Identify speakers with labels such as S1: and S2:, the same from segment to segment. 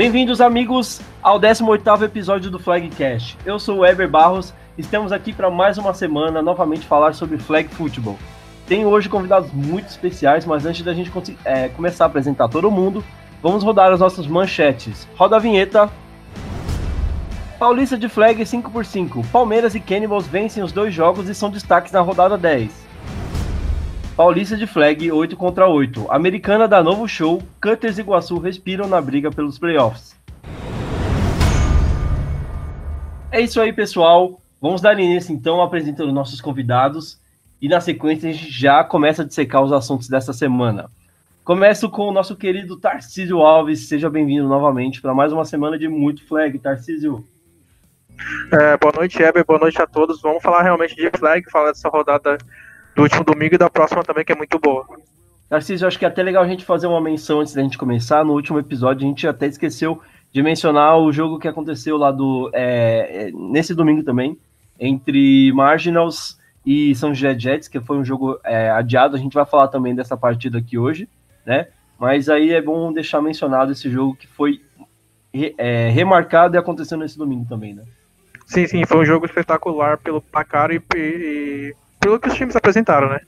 S1: Bem-vindos, amigos, ao 18º episódio do Flagcast. Eu sou o Eber Barros, estamos aqui para mais uma semana novamente falar sobre flag football. Tenho hoje convidados muito especiais, mas antes da gente é, começar a apresentar todo mundo, vamos rodar as nossas manchetes. Roda a vinheta. Paulista de flag 5x5. Palmeiras e Cannibals vencem os dois jogos e são destaques na rodada 10. Paulista de flag 8 contra 8. Americana da Novo Show, Cutters e Iguaçu respiram na briga pelos playoffs. É isso aí, pessoal. Vamos dar início então apresentando nossos convidados e na sequência a gente já começa a dissecar os assuntos dessa semana. Começo com o nosso querido Tarcísio Alves. Seja bem-vindo novamente para mais uma semana de muito flag, Tarcísio.
S2: É, boa noite, Eber. Boa noite a todos. Vamos falar realmente de flag, falar dessa rodada do último domingo e da próxima também, que é muito boa.
S1: Narciso, acho que é até legal a gente fazer uma menção antes da gente começar. No último episódio, a gente até esqueceu de mencionar o jogo que aconteceu lá do. É, é nesse domingo também, entre Marginals e São José Jets, que foi um jogo é, adiado. A gente vai falar também dessa partida aqui hoje, né? Mas aí é bom deixar mencionado esse jogo que foi é, remarcado e aconteceu nesse domingo também, né?
S2: Sim, sim, foi um jogo espetacular pelo placar e, e pelo que os times apresentaram, né?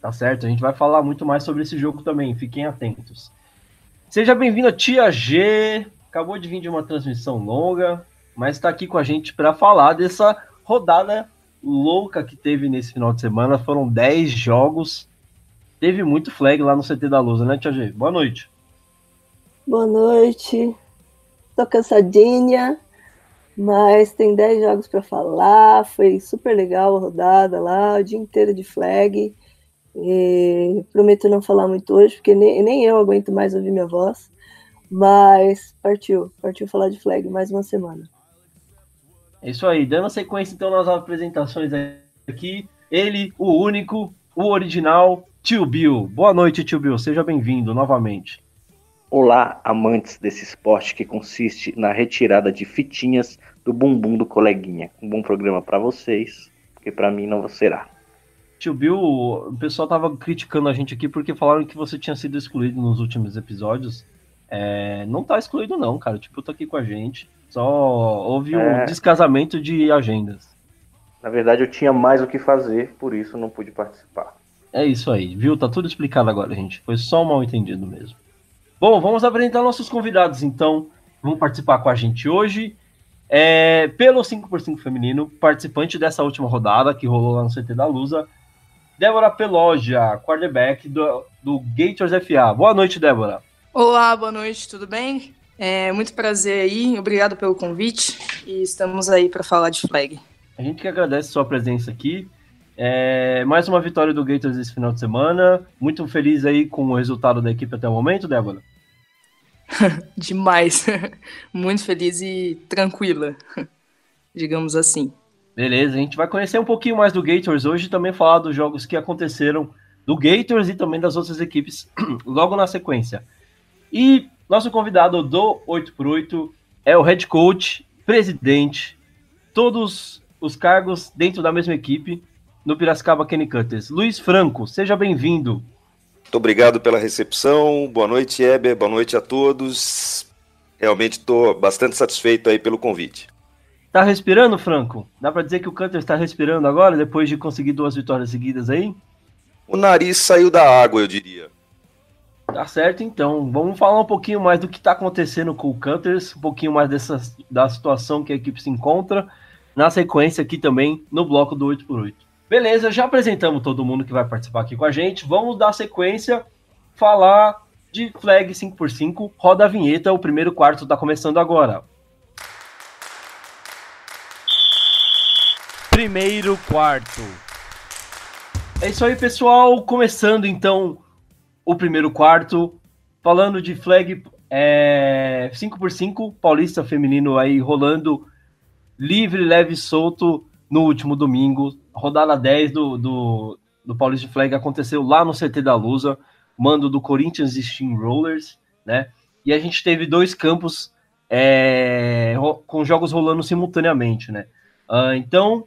S1: Tá certo, a gente vai falar muito mais sobre esse jogo também, fiquem atentos. Seja bem-vindo, Tia G. Acabou de vir de uma transmissão longa, mas está aqui com a gente para falar dessa rodada louca que teve nesse final de semana. Foram 10 jogos. Teve muito flag lá no CT da Lusa, né, Tia G? Boa noite.
S3: Boa noite. Tô cansadinha, mas tem 10 jogos para falar, foi super legal a rodada lá, o dia inteiro de flag. E prometo não falar muito hoje, porque nem, nem eu aguento mais ouvir minha voz. Mas partiu, partiu falar de flag mais uma semana.
S1: É isso aí, dando sequência então nas apresentações aqui, ele, o único, o original, Tio Bill. Boa noite, Tio Bill, seja bem-vindo novamente.
S4: Olá, amantes desse esporte que consiste na retirada de fitinhas do bumbum do coleguinha. Um bom programa para vocês, porque para mim não será.
S1: Tio Bill, o pessoal tava criticando a gente aqui porque falaram que você tinha sido excluído nos últimos episódios. É, não tá excluído não, cara. Tipo, tá aqui com a gente. Só houve é... um descasamento de agendas.
S4: Na verdade, eu tinha mais o que fazer, por isso não pude participar.
S1: É isso aí, viu? Tá tudo explicado agora, gente. Foi só um mal entendido mesmo. Bom, vamos apresentar nossos convidados, então. Vão participar com a gente hoje. É, pelo 5x5 feminino, participante dessa última rodada que rolou lá no CT da Lusa, Débora Pelogia, quarterback do, do Gators FA. Boa noite, Débora.
S5: Olá, boa noite, tudo bem? É muito prazer aí, obrigado pelo convite e estamos aí para falar de flag.
S1: A gente que agradece sua presença aqui. É, mais uma vitória do Gators esse final de semana. Muito feliz aí com o resultado da equipe até o momento, Débora.
S5: Demais. Muito feliz e tranquila, digamos assim.
S1: Beleza, a gente vai conhecer um pouquinho mais do Gators hoje e também falar dos jogos que aconteceram do Gators e também das outras equipes logo na sequência. E nosso convidado do 8x8 é o head coach, presidente, todos os cargos dentro da mesma equipe no Piracicaba Kenny Cutters. Luiz Franco, seja bem-vindo.
S6: Muito obrigado pela recepção. Boa noite, Eber. Boa noite a todos. Realmente estou bastante satisfeito aí pelo convite.
S1: Tá respirando, Franco? Dá para dizer que o Canter está respirando agora, depois de conseguir duas vitórias seguidas aí?
S6: O nariz saiu da água, eu diria.
S1: Tá certo, então. Vamos falar um pouquinho mais do que está acontecendo com o Cutters, um pouquinho mais dessa, da situação que a equipe se encontra, na sequência aqui também no bloco do 8x8. Beleza, já apresentamos todo mundo que vai participar aqui com a gente. Vamos dar sequência, falar de flag 5x5. Roda a vinheta, o primeiro quarto está começando agora. Primeiro quarto. É isso aí, pessoal. Começando então o primeiro quarto, falando de flag é, 5x5, Paulista Feminino aí rolando livre, leve e solto no último domingo. Rodada 10 do, do, do Paulista Flag aconteceu lá no CT da Lusa, mando do Corinthians Steamrollers, né? E a gente teve dois campos é, com jogos rolando simultaneamente, né? Uh, então,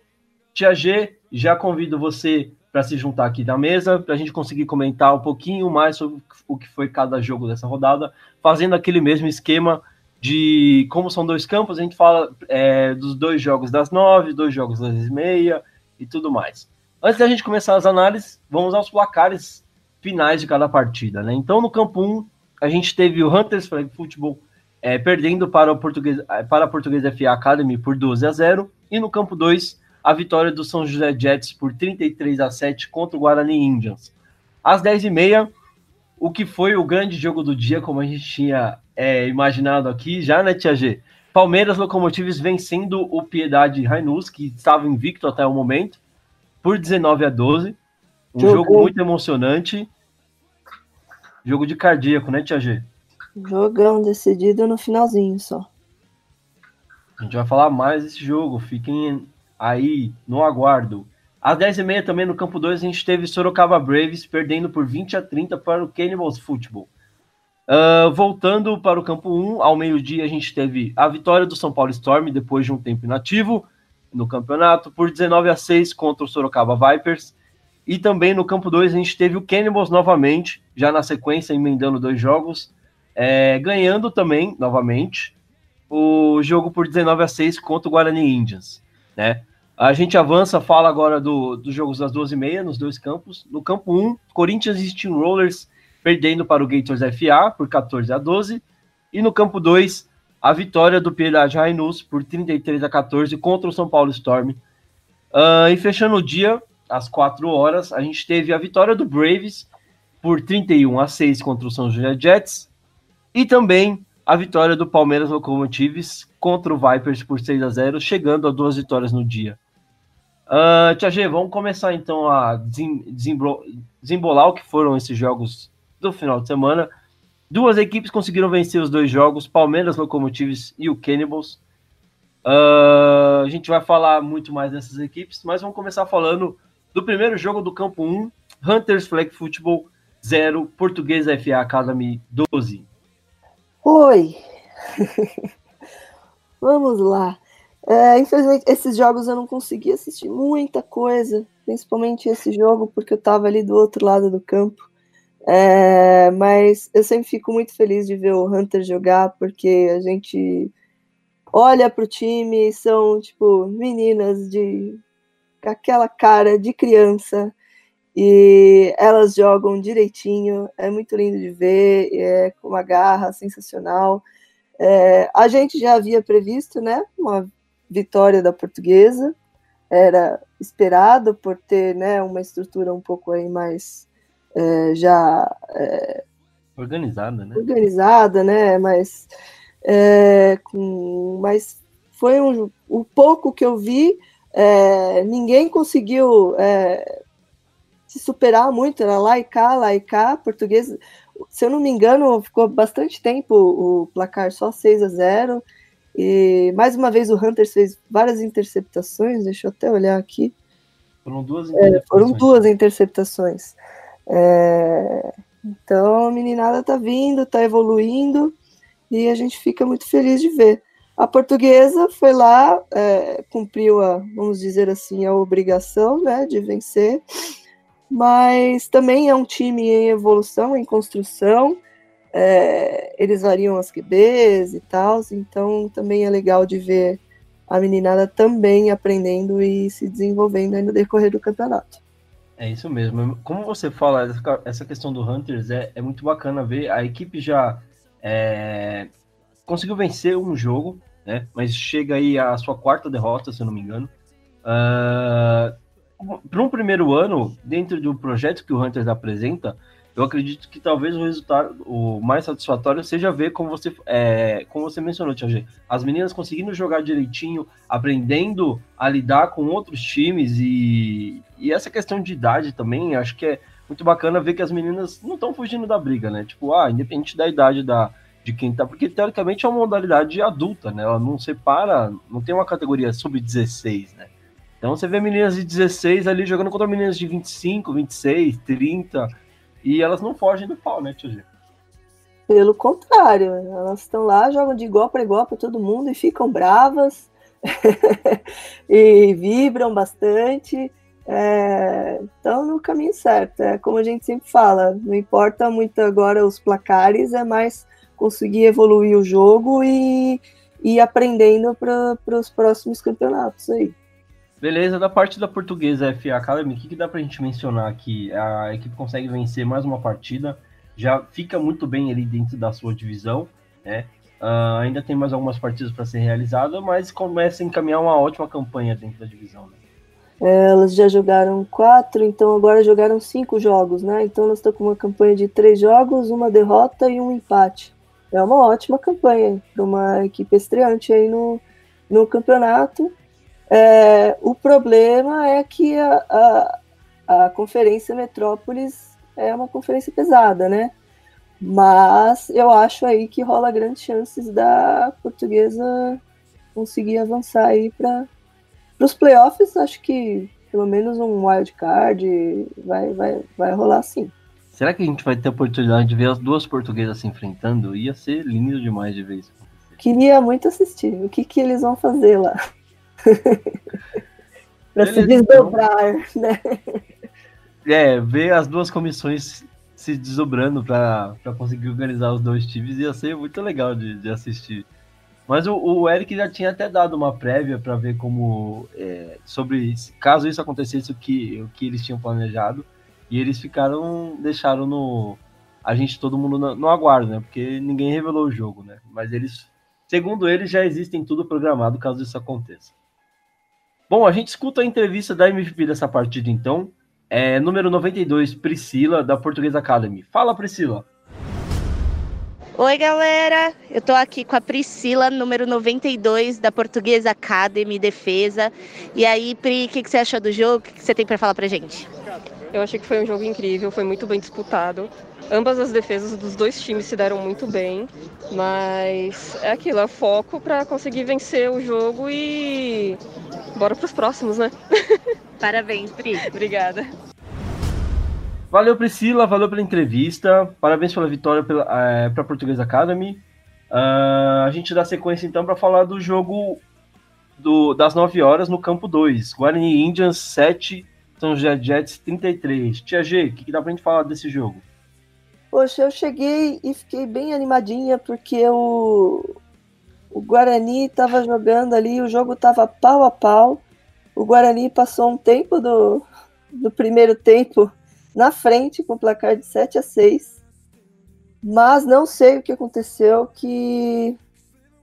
S1: Tia G, já convido você para se juntar aqui na mesa, para a gente conseguir comentar um pouquinho mais sobre o que foi cada jogo dessa rodada, fazendo aquele mesmo esquema de como são dois campos, a gente fala é, dos dois jogos das nove, dois jogos das meia e tudo mais. Antes da gente começar as análises, vamos aos placares finais de cada partida. Né? Então, no campo 1, a gente teve o Hunters Flag Football é, perdendo para, o Português, é, para a Português FA Academy por 12 a 0. E no campo 2, a vitória do São José Jets por 33 a 7 contra o Guarani Indians. Às 10h30, o que foi o grande jogo do dia, como a gente tinha é, imaginado aqui, já, né, Tia G? Palmeiras Locomotives vencendo o Piedade Rainus, que estava invicto até o momento, por 19 a 12. Um jogo, jogo muito emocionante. Jogo de cardíaco, né, Tia G?
S3: Jogão decidido no finalzinho só.
S1: A gente vai falar mais desse jogo, fiquem aí no aguardo. Às 10h30 também no campo 2 a gente teve Sorocaba Braves perdendo por 20 a 30 para o Cannibals Football. Uh, voltando para o campo 1, ao meio-dia a gente teve a vitória do São Paulo Storm depois de um tempo inativo no campeonato por 19 a 6 contra o Sorocaba Vipers. E também no campo 2 a gente teve o Cannibals novamente, já na sequência emendando dois jogos, é, ganhando também novamente o jogo por 19 a 6 contra o Guarani Indians, né? A gente avança, fala agora do, dos jogos das 12h30 nos dois campos. No campo 1, Corinthians e Steamrollers perdendo para o Gators FA por 14 a 12. E no campo 2, a vitória do Piedade Rainus por 33 a 14 contra o São Paulo Storm. Uh, e fechando o dia, às 4 horas, a gente teve a vitória do Braves por 31 a 6 contra o São José Jets. E também a vitória do Palmeiras Locomotives contra o Vipers por 6 a 0 chegando a duas vitórias no dia. Uh, Tia G, vamos começar então a desembolar o que foram esses jogos do final de semana. Duas equipes conseguiram vencer os dois jogos, Palmeiras Locomotives e o Cannibals. Uh, a gente vai falar muito mais dessas equipes, mas vamos começar falando do primeiro jogo do campo 1, Hunters Flag Football 0, Português FA Academy 12.
S3: Oi! vamos lá. É, infelizmente, esses jogos eu não consegui assistir muita coisa, principalmente esse jogo, porque eu estava ali do outro lado do campo. É, mas eu sempre fico muito feliz de ver o Hunter jogar, porque a gente olha para o time, são tipo meninas de aquela cara de criança e elas jogam direitinho, é muito lindo de ver, é com uma garra sensacional. É, a gente já havia previsto, né, uma vitória da Portuguesa, era esperado por ter, né, uma estrutura um pouco aí mais é, já é,
S1: organizada, né?
S3: Organizada, né? Mas, é, com, mas foi um, o pouco que eu vi, ninguém conseguiu se superar muito, era lá e cá, lá e cá, português. Se eu não me engano, ficou bastante tempo o placar só 6 a 0. E mais uma vez o Hunters fez várias interceptações, deixa eu até olhar aqui.
S1: Foram duas interceptações.
S3: É, foram duas interceptações. É, então a meninada tá vindo, tá evoluindo e a gente fica muito feliz de ver. A portuguesa foi lá, é, cumpriu a, vamos dizer assim, a obrigação né, de vencer, mas também é um time em evolução, em construção. É, eles variam as QBs e tal, então também é legal de ver a meninada também aprendendo e se desenvolvendo no decorrer do campeonato.
S1: É isso mesmo. Como você fala, essa questão do Hunters é, é muito bacana ver. A equipe já é, conseguiu vencer um jogo, né? Mas chega aí a sua quarta derrota, se eu não me engano. Uh, Para um primeiro ano, dentro do projeto que o Hunters apresenta, eu acredito que talvez o resultado o mais satisfatório seja ver como você, é, como você mencionou, Tia as meninas conseguindo jogar direitinho, aprendendo a lidar com outros times e, e essa questão de idade também, acho que é muito bacana ver que as meninas não estão fugindo da briga, né? Tipo, ah, independente da idade da, de quem tá, porque teoricamente é uma modalidade adulta, né? Ela não separa, não tem uma categoria sub-16, né? Então você vê meninas de 16 ali jogando contra meninas de 25, 26, 30 e elas não fogem do pau, né, Tio G?
S3: Pelo contrário, elas estão lá, jogam de igual para igual para todo mundo e ficam bravas e vibram bastante. É, estão no caminho certo. É como a gente sempre fala, não importa muito agora os placares, é mais conseguir evoluir o jogo e ir aprendendo para os próximos campeonatos aí.
S1: Beleza, da parte da portuguesa FA Academy, o que, que dá pra gente mencionar aqui? A equipe consegue vencer mais uma partida, já fica muito bem ali dentro da sua divisão, né? Uh, ainda tem mais algumas partidas para ser realizadas, mas começa a encaminhar uma ótima campanha dentro da divisão. Né?
S3: É, elas já jogaram quatro, então agora jogaram cinco jogos, né? Então elas estão com uma campanha de três jogos, uma derrota e um empate. É uma ótima campanha para uma equipe estreante aí no, no campeonato. É, o problema é que a, a, a Conferência Metrópolis é uma conferência pesada, né? Mas eu acho aí que rola grandes chances da portuguesa conseguir avançar aí para os playoffs. Acho que pelo menos um wild card vai, vai, vai rolar sim.
S1: Será que a gente vai ter a oportunidade de ver as duas portuguesas se enfrentando? Ia ser lindo demais de ver isso.
S3: Queria muito assistir. O que, que eles vão fazer lá? para se desdobrar, né?
S1: É, ver as duas comissões se desdobrando para conseguir organizar os dois times ia ser muito legal de, de assistir. Mas o, o, Eric já tinha até dado uma prévia para ver como é, sobre caso isso acontecesse o que o que eles tinham planejado e eles ficaram deixaram no a gente todo mundo no, no aguardo, né? Porque ninguém revelou o jogo, né? Mas eles segundo eles já existem tudo programado caso isso aconteça. Bom, a gente escuta a entrevista da MVP dessa partida, então. É, número 92, Priscila, da Portuguesa Academy. Fala, Priscila.
S7: Oi, galera. Eu tô aqui com a Priscila, número 92, da Portuguesa Academy Defesa. E aí, Pri, o que, que, você achou do jogo? O que, que você tem para falar pra gente?
S8: Eu achei que foi um jogo incrível, foi muito bem disputado. Ambas as defesas dos dois times se deram muito bem, mas é aquilo, é foco para conseguir vencer o jogo e bora para os próximos, né?
S7: Parabéns, Pri.
S8: Obrigada.
S1: Valeu, Priscila, valeu pela entrevista. Parabéns pela vitória para é, a Portuguesa Academy. Uh, a gente dá sequência então para falar do jogo do, das 9 horas no campo 2. Guarani Indians 7, São José Jets 33. Tia G, o que, que dá para a gente falar desse jogo?
S3: Poxa, eu cheguei e fiquei bem animadinha porque o, o Guarani estava jogando ali, o jogo estava pau a pau. O Guarani passou um tempo do, do primeiro tempo na frente com o placar de 7 a 6. Mas não sei o que aconteceu que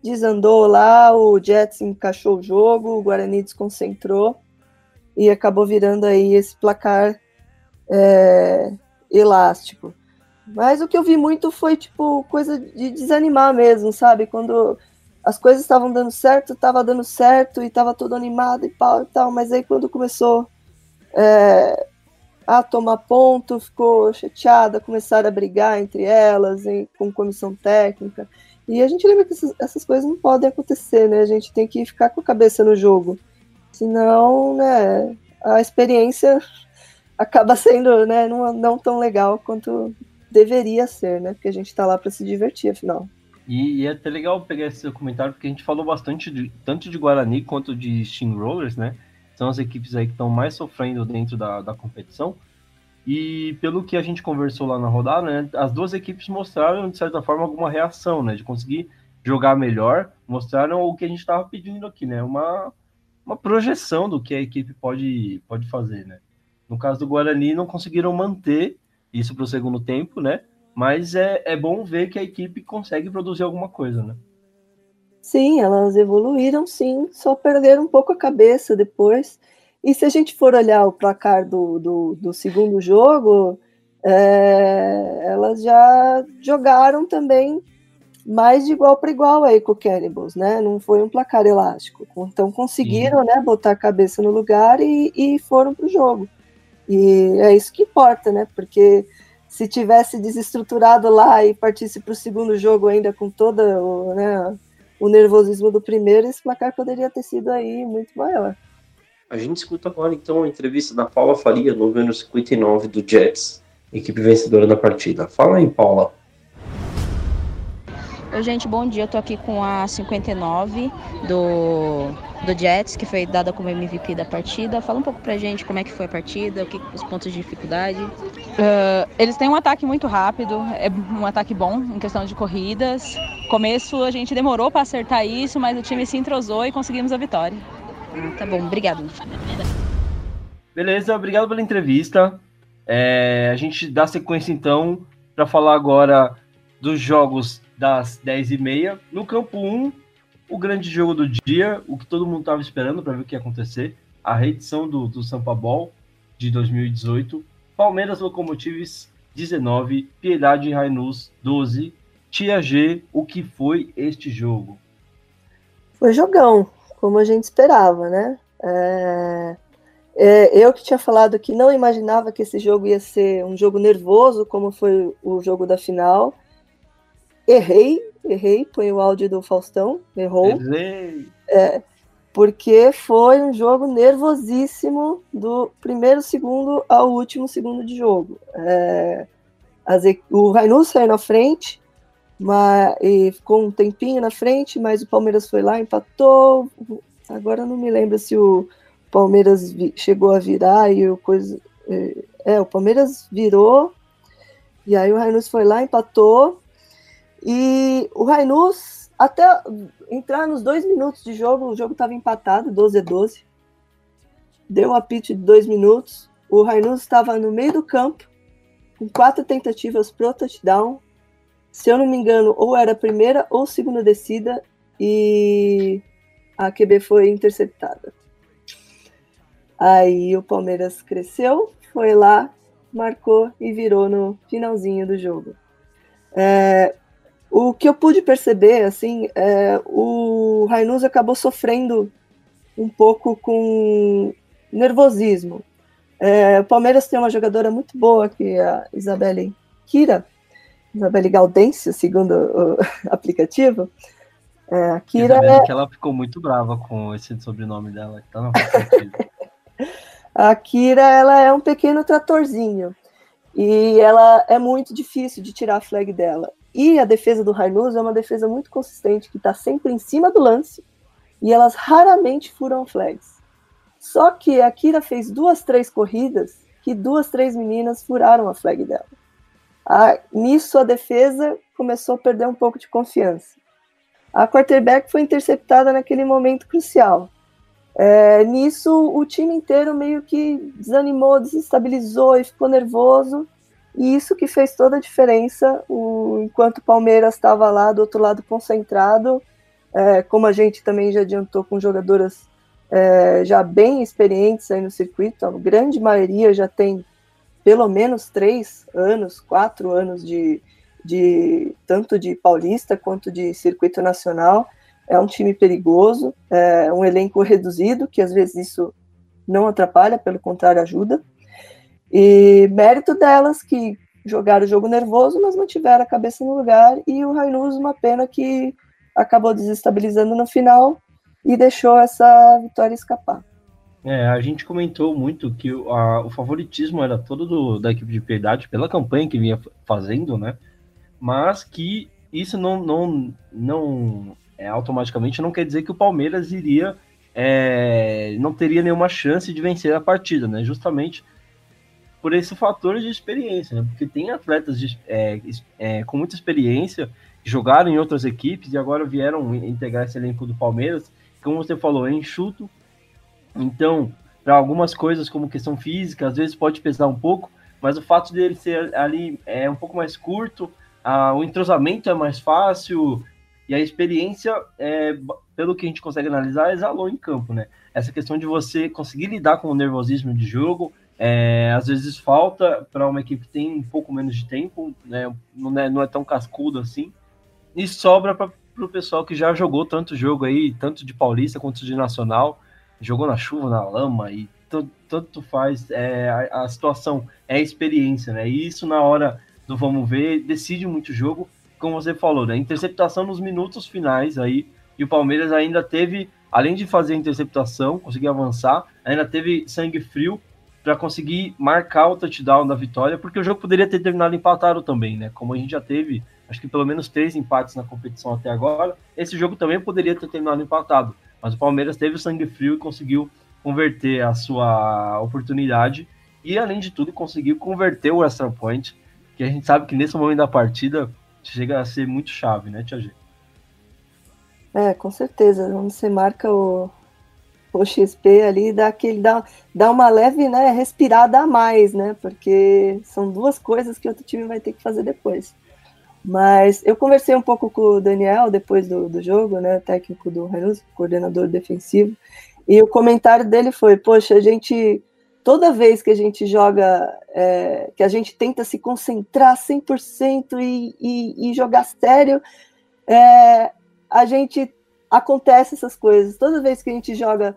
S3: desandou lá, o Jets encaixou o jogo, o Guarani desconcentrou e acabou virando aí esse placar é, elástico. Mas o que eu vi muito foi, tipo, coisa de desanimar mesmo, sabe? Quando as coisas estavam dando certo, estava dando certo e estava todo animado e pau e tal, mas aí quando começou é, a tomar ponto, ficou chateada, começaram a brigar entre elas, com comissão técnica. E a gente lembra que essas, essas, coisas não podem acontecer, né? A gente tem que ficar com a cabeça no jogo. Senão, né, a experiência acaba sendo né, não, não tão legal quanto deveria ser, né? Porque a gente está lá para se divertir, afinal.
S1: E, e, é até legal pegar esse comentário, porque a gente falou bastante de, tanto de Guarani quanto de Steamrollers, né? São as equipes aí que estão mais sofrendo dentro da, da competição. E pelo que a gente conversou lá na rodada, né, as duas equipes mostraram, de certa forma, alguma reação, né? De conseguir jogar melhor, mostraram o que a gente estava pedindo aqui, né? Uma, uma projeção do que a equipe pode, pode fazer, né? No caso do Guarani, não conseguiram manter isso para o segundo tempo, né? Mas é, é bom ver que a equipe consegue produzir alguma coisa, né?
S3: Sim, elas evoluíram, sim, só perderam um pouco a cabeça depois. E se a gente for olhar o placar do, do, do segundo jogo, é, elas já jogaram também mais de igual para igual aí com o Cannibals, né? Não foi um placar elástico. Então conseguiram, né, botar a cabeça no lugar e, e foram para o jogo. E é isso que importa, né? Porque se tivesse desestruturado lá e partisse para o segundo jogo ainda com todo o, né, o nervosismo do primeiro, esse placar poderia ter sido aí muito maior.
S9: A gente escuta agora então a entrevista da Paula Faria, no número 59 do Jets, equipe vencedora da partida. Fala aí, Paula.
S10: Oi, gente, bom dia. Eu tô aqui com a 59 do, do Jets, que foi dada como MVP da partida. Fala um pouco pra gente como é que foi a partida, o que, os pontos de dificuldade.
S11: Uh, eles têm um ataque muito rápido, é um ataque bom em questão de corridas. Começo a gente demorou para acertar isso, mas o time se entrosou e conseguimos a vitória.
S10: Ah, tá bom, obrigado.
S1: Beleza, obrigado pela entrevista. É, a gente dá sequência então para falar agora dos jogos das 10h30. No campo 1, o grande jogo do dia, o que todo mundo estava esperando para ver o que ia acontecer, a reedição do, do Sampa Ball de 2018. Palmeiras Locomotives 19, Piedade Rainus 12. Tia G, o que foi este jogo?
S3: Foi jogão, como a gente esperava, né? É... É, eu que tinha falado que não imaginava que esse jogo ia ser um jogo nervoso, como foi o jogo da final. Errei, errei, põe o áudio do Faustão, errou.
S1: Errei.
S3: É, porque foi um jogo nervosíssimo do primeiro segundo ao último segundo de jogo. É, as, o Rainus saiu na frente, mas, e ficou um tempinho na frente, mas o Palmeiras foi lá, empatou. Agora não me lembro se o Palmeiras vi, chegou a virar e o coisa. É, é, o Palmeiras virou, e aí o Rainus foi lá, empatou. E o Rainus, até entrar nos dois minutos de jogo, o jogo estava empatado, 12 a 12. Deu um apito de dois minutos. O Rainus estava no meio do campo, com quatro tentativas pro touchdown. Se eu não me engano, ou era a primeira ou segunda descida, e a QB foi interceptada. Aí o Palmeiras cresceu, foi lá, marcou e virou no finalzinho do jogo. É, o que eu pude perceber, assim, é, o Rainus acabou sofrendo um pouco com nervosismo. É, o Palmeiras tem uma jogadora muito boa, que é a Isabelle Kira, Isabelle Gaudêncio, segundo o aplicativo. É, a Kira
S1: Isabelle, é... que ela ficou muito brava com esse sobrenome dela, que tá no
S3: A Kira, ela é um pequeno tratorzinho. E ela é muito difícil de tirar a flag dela. E a defesa do Rainus é uma defesa muito consistente, que está sempre em cima do lance, e elas raramente furam flags. Só que a Kira fez duas, três corridas que duas, três meninas furaram a flag dela. A, nisso a defesa começou a perder um pouco de confiança. A quarterback foi interceptada naquele momento crucial. É, nisso o time inteiro meio que desanimou, desestabilizou e ficou nervoso. E isso que fez toda a diferença, o, enquanto o Palmeiras estava lá do outro lado concentrado, é, como a gente também já adiantou com jogadoras é, já bem experientes aí no circuito, a grande maioria já tem pelo menos três anos, quatro anos de, de tanto de paulista quanto de circuito nacional. É um time perigoso, é um elenco reduzido, que às vezes isso não atrapalha, pelo contrário, ajuda. E mérito delas que jogaram o jogo nervoso, mas mantiveram a cabeça no lugar. E o Rainus, uma pena que acabou desestabilizando no final e deixou essa vitória escapar.
S1: É, a gente comentou muito que a, o favoritismo era todo do, da equipe de Piedade pela campanha que vinha fazendo, né? Mas que isso não, não, não é, automaticamente não quer dizer que o Palmeiras iria é, não teria nenhuma chance de vencer a partida, né? Justamente por esse fator de experiência, né? Porque tem atletas de, é, é, com muita experiência jogaram em outras equipes e agora vieram integrar esse elenco do Palmeiras, como você falou, é enxuto. Então, para algumas coisas como questão física, às vezes pode pesar um pouco, mas o fato dele ser ali é um pouco mais curto, a, o entrosamento é mais fácil e a experiência, é, pelo que a gente consegue analisar, exalou em campo, né? Essa questão de você conseguir lidar com o nervosismo de jogo, é, às vezes falta para uma equipe que tem um pouco menos de tempo, né, não, é, não é tão cascudo assim, e sobra para o pessoal que já jogou tanto jogo aí, tanto de Paulista quanto de Nacional, jogou na chuva, na lama, e tanto faz, é, a, a, situação é a experiência, né, e isso na hora do vamos ver, decide muito o jogo, como você falou, né, interceptação nos minutos finais aí, e o Palmeiras ainda teve, além de fazer a interceptação, conseguir avançar, ainda teve sangue frio para conseguir marcar o touchdown da vitória, porque o jogo poderia ter terminado empatado também, né? Como a gente já teve acho que pelo menos três empates na competição até agora. Esse jogo também poderia ter terminado empatado, mas o Palmeiras teve o sangue frio e conseguiu converter a sua oportunidade e, além de tudo, conseguiu converter o extra point, que a gente sabe que nesse momento da partida chega a ser muito chave, né, Tia G?
S3: É, com certeza. Quando você marca o, o XP ali, dá, aquele, dá, dá uma leve né, respirada a mais, né? Porque são duas coisas que outro time vai ter que fazer depois. Mas eu conversei um pouco com o Daniel depois do, do jogo, né? Técnico do Renus, coordenador defensivo, e o comentário dele foi: Poxa, a gente. Toda vez que a gente joga, é, que a gente tenta se concentrar 100% e, e, e jogar sério, é, a gente acontece essas coisas. Toda vez que a gente joga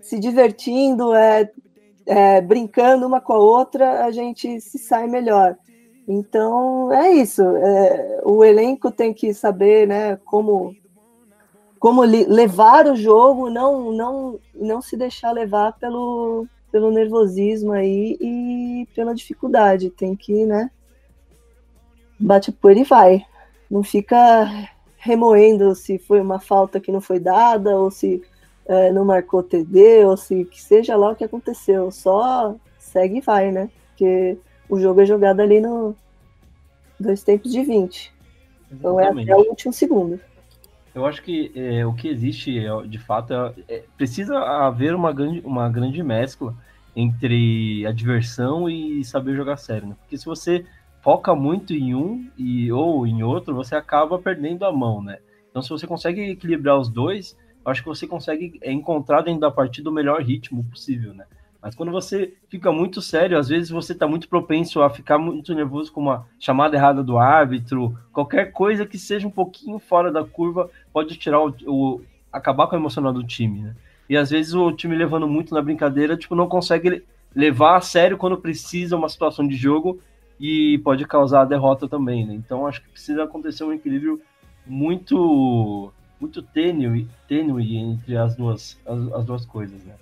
S3: se divertindo, é, é, brincando uma com a outra, a gente se sai melhor. Então é isso. É, o elenco tem que saber, né, como como levar o jogo, não não não se deixar levar pelo pelo nervosismo aí e pela dificuldade. Tem que, né, bate por e vai. Não fica remoendo se foi uma falta que não foi dada, ou se é, não marcou TD, ou se que seja lá o que aconteceu. Só segue e vai, né? Porque o jogo é jogado ali no dois tempos de 20. Então é até o último segundo.
S1: Eu acho que é, o que existe, é, de fato, é, é, precisa haver uma grande, uma grande mescla entre a diversão e saber jogar sério. Né? Porque se você foca muito em um e ou em outro, você acaba perdendo a mão, né? Então, se você consegue equilibrar os dois, acho que você consegue encontrar dentro da partida o melhor ritmo possível, né? Mas quando você fica muito sério, às vezes você está muito propenso a ficar muito nervoso com uma chamada errada do árbitro, qualquer coisa que seja um pouquinho fora da curva pode tirar o, o acabar com a emocional do time, né? E às vezes o time levando muito na brincadeira, tipo, não consegue levar a sério quando precisa uma situação de jogo e pode causar a derrota também, né? Então acho que precisa acontecer um equilíbrio muito muito tênue, tênue entre as duas as, as duas coisas, né?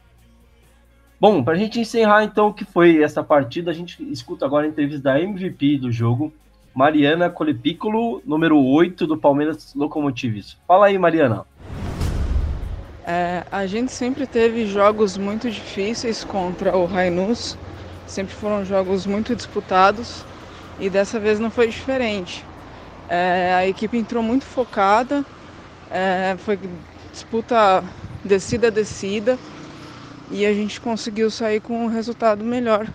S1: Bom, para a gente encerrar então o que foi essa partida, a gente escuta agora a entrevista da MVP do jogo, Mariana Colepícolo, número 8 do Palmeiras Locomotives. Fala aí, Mariana.
S12: É, a gente sempre teve jogos muito difíceis contra o Rainus, sempre foram jogos muito disputados e dessa vez não foi diferente. É, a equipe entrou muito focada, é, foi disputa descida descida e a gente conseguiu sair com um resultado melhor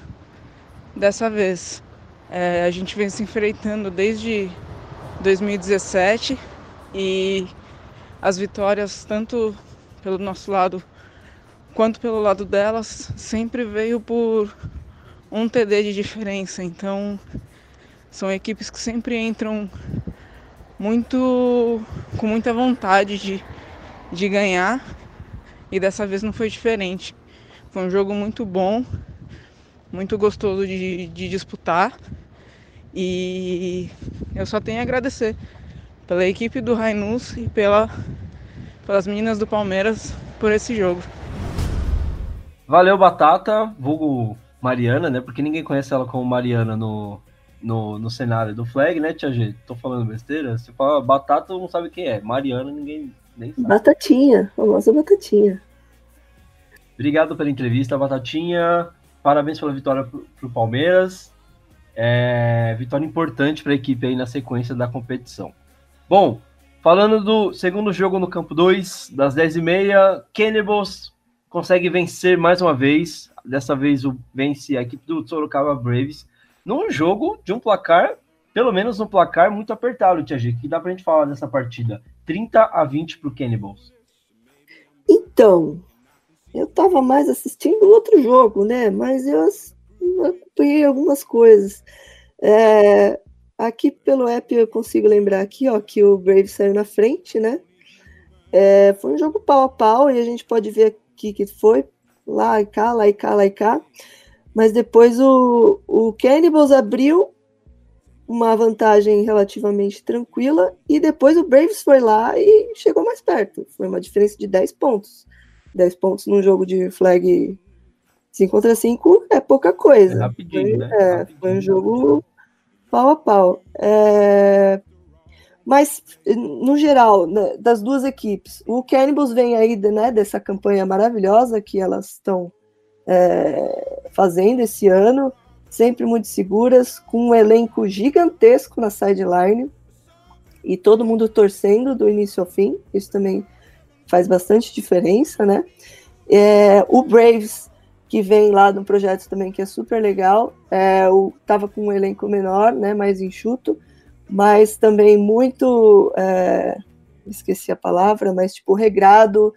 S12: dessa vez. É, a gente vem se enfrentando desde 2017 e as vitórias, tanto pelo nosso lado quanto pelo lado delas, sempre veio por um TD de diferença. Então, são equipes que sempre entram muito com muita vontade de, de ganhar e dessa vez não foi diferente. Foi um jogo muito bom, muito gostoso de, de disputar e eu só tenho a agradecer pela equipe do Rainus e pela, pelas meninas do Palmeiras por esse jogo.
S1: Valeu, Batata, vulgo Mariana, né? Porque ninguém conhece ela como Mariana no, no, no cenário do Flag, né, Tia G? Tô falando besteira? Se fala Batata, todo mundo sabe quem é. Mariana, ninguém nem sabe.
S3: Batatinha, famosa Batatinha.
S1: Obrigado pela entrevista, Batatinha. Parabéns pela vitória para o Palmeiras. É, vitória importante para a equipe aí na sequência da competição. Bom, falando do segundo jogo no campo 2, das 10h30, Cannibals consegue vencer mais uma vez. Dessa vez o vence a equipe do Sorocaba Braves num jogo de um placar, pelo menos um placar muito apertado, Tia G. que dá pra gente falar dessa partida? 30 a 20 pro Cannibals.
S3: Então, eu estava mais assistindo outro jogo, né? Mas eu, acompanhei algumas coisas. É, aqui pelo app eu consigo lembrar aqui, ó, que o Brave saiu na frente, né? É, foi um jogo pau a pau e a gente pode ver aqui que foi lá e cá, lá e cá, lá e cá. Mas depois o, o Cannibals abriu uma vantagem relativamente tranquila e depois o Braves foi lá e chegou mais perto. Foi uma diferença de 10 pontos. 10 pontos num jogo de flag 5 contra 5 é pouca coisa. É
S1: rapidinho,
S3: foi,
S1: né?
S3: É,
S1: rapidinho.
S3: foi um jogo pau a pau. É... Mas, no geral, né, das duas equipes, o Cannibals vem aí né, dessa campanha maravilhosa que elas estão é, fazendo esse ano, sempre muito seguras, com um elenco gigantesco na sideline e todo mundo torcendo do início ao fim. Isso também faz bastante diferença, né? É, o Braves, que vem lá de um projeto também que é super legal, é, o, tava com um elenco menor, né, mais enxuto, mas também muito, é, esqueci a palavra, mas tipo regrado,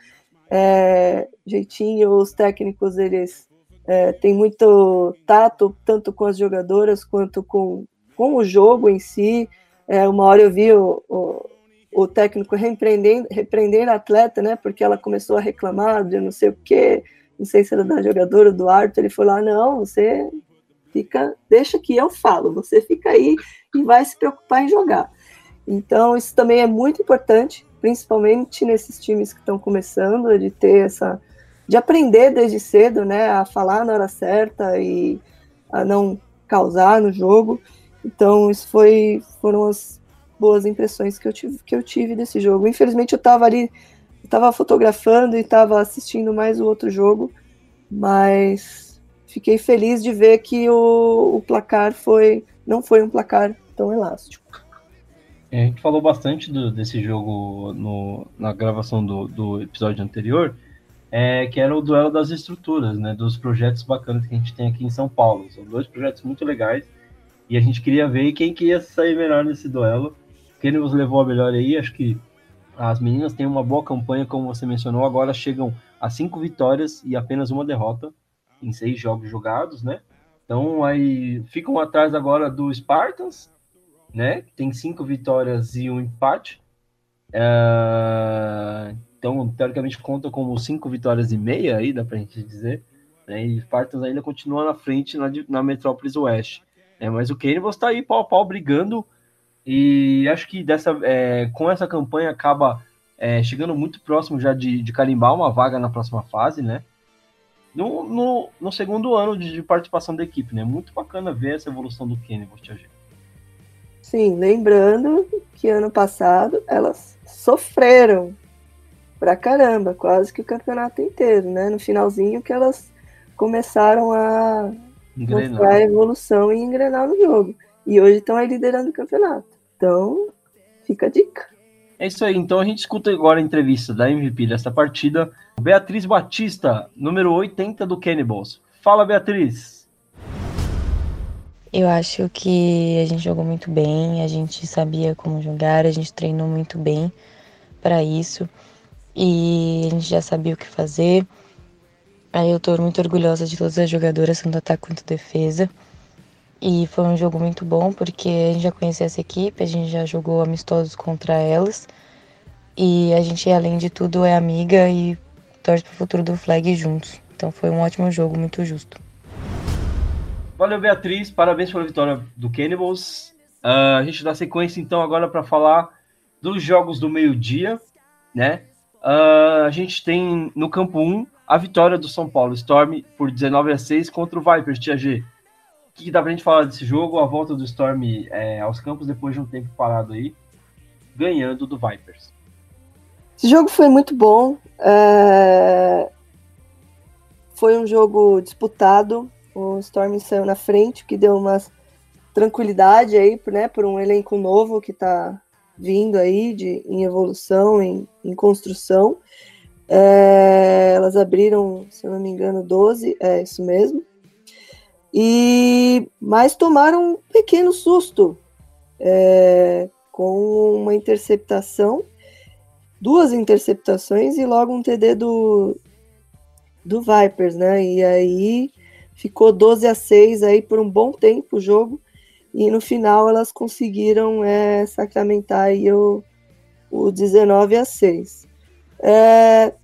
S3: é, jeitinho, os técnicos eles é, têm muito tato, tanto com as jogadoras quanto com, com o jogo em si, é, uma hora eu vi o, o, o técnico repreendendo, repreendendo a atleta, né? Porque ela começou a reclamar de não sei o quê, não sei se era da jogadora do Arthur, ele foi lá, não, você fica, deixa que eu falo, você fica aí e vai se preocupar em jogar. Então, isso também é muito importante, principalmente nesses times que estão começando, de ter essa. de aprender desde cedo, né, a falar na hora certa e a não causar no jogo. Então, isso foi, foram as boas impressões que eu tive, que eu tive desse jogo. Infelizmente, eu estava ali, estava fotografando e estava assistindo mais o outro jogo, mas fiquei feliz de ver que o, o placar foi não foi um placar tão elástico.
S1: É, a gente falou bastante do, desse jogo no, na gravação do, do episódio anterior, é, que era o duelo das estruturas, né, dos projetos bacanas que a gente tem aqui em São Paulo. São dois projetos muito legais e a gente queria ver quem que ia sair melhor nesse duelo. Quem nos levou a melhor aí, acho que as meninas têm uma boa campanha, como você mencionou, agora chegam a cinco vitórias e apenas uma derrota em seis jogos jogados, né? Então aí ficam atrás agora do Spartans, né? Tem cinco vitórias e um empate. É... Então, teoricamente, conta como cinco vitórias e meia aí, dá pra gente dizer. Né? E Spartans ainda continua na frente na, na Metrópolis Oeste. É, mas o Cannibals está aí pau a pau brigando e acho que dessa, é, com essa campanha acaba é, chegando muito próximo já de, de carimbar uma vaga na próxima fase, né? No, no, no segundo ano de, de, participação da equipe, né? Muito bacana ver essa evolução do Cannibals, Tia G.
S3: Sim, lembrando que ano passado elas sofreram pra caramba, quase que o campeonato inteiro, né? No finalzinho que elas começaram a engrenar. mostrar a evolução e engrenar no jogo. E hoje estão aí liderando o campeonato. Então, fica a dica.
S1: É isso aí. Então a gente escuta agora a entrevista da MVP dessa partida. Beatriz Batista, número 80 do Cannibals. Fala, Beatriz.
S13: Eu acho que a gente jogou muito bem, a gente sabia como jogar, a gente treinou muito bem para isso e a gente já sabia o que fazer. Aí eu tô muito orgulhosa de todas as jogadoras, tanto ataque quanto defesa. E foi um jogo muito bom porque a gente já conhecia essa equipe, a gente já jogou amistosos contra elas. E a gente, além de tudo, é amiga e torce pro futuro do Flag juntos. Então foi um ótimo jogo, muito justo.
S1: Valeu, Beatriz. Parabéns pela vitória do Cannibals. Uh, a gente dá sequência então agora para falar dos jogos do meio-dia, né? Uh, a gente tem no campo 1 a vitória do São Paulo Storm por 19 a 6 contra o Vipers, Tia G. Que, dá pra gente falar desse jogo? A volta do Storm é, aos campos depois de um tempo parado aí, ganhando do Vipers.
S3: Esse jogo foi muito bom. É... Foi um jogo disputado. O Storm saiu na frente, que deu uma tranquilidade aí, né, por um elenco novo que está vindo aí de, em evolução, em, em construção. É, elas abriram, se eu não me engano, 12, é isso mesmo. E mas tomaram um pequeno susto é, com uma interceptação, duas interceptações e logo um TD do, do Vipers, né? E aí ficou 12 a 6 aí por um bom tempo o jogo. E no final elas conseguiram é, sacramentar aí o, o 19 a 6. É,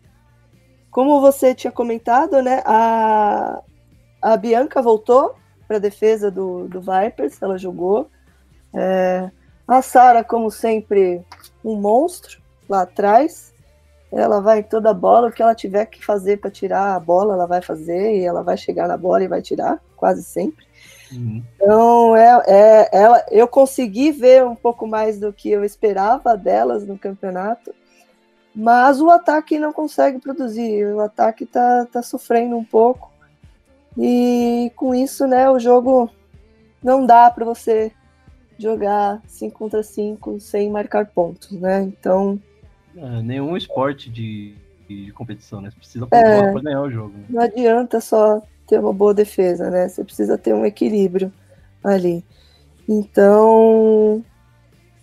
S3: como você tinha comentado, né, a, a Bianca voltou para a defesa do, do Vipers, ela jogou. É, a Sara, como sempre, um monstro lá atrás. Ela vai em toda a bola, o que ela tiver que fazer para tirar a bola, ela vai fazer, e ela vai chegar na bola e vai tirar, quase sempre. Então, é, é, ela, eu consegui ver um pouco mais do que eu esperava delas no campeonato, mas o ataque não consegue produzir, o ataque tá, tá sofrendo um pouco, e com isso, né, o jogo não dá para você jogar 5 contra 5 sem marcar pontos, né? Então.
S1: É, nenhum esporte de, de competição, né? Você precisa pontuar é, para ganhar o jogo. Né?
S3: Não adianta só ter uma boa defesa, né? Você precisa ter um equilíbrio ali. Então,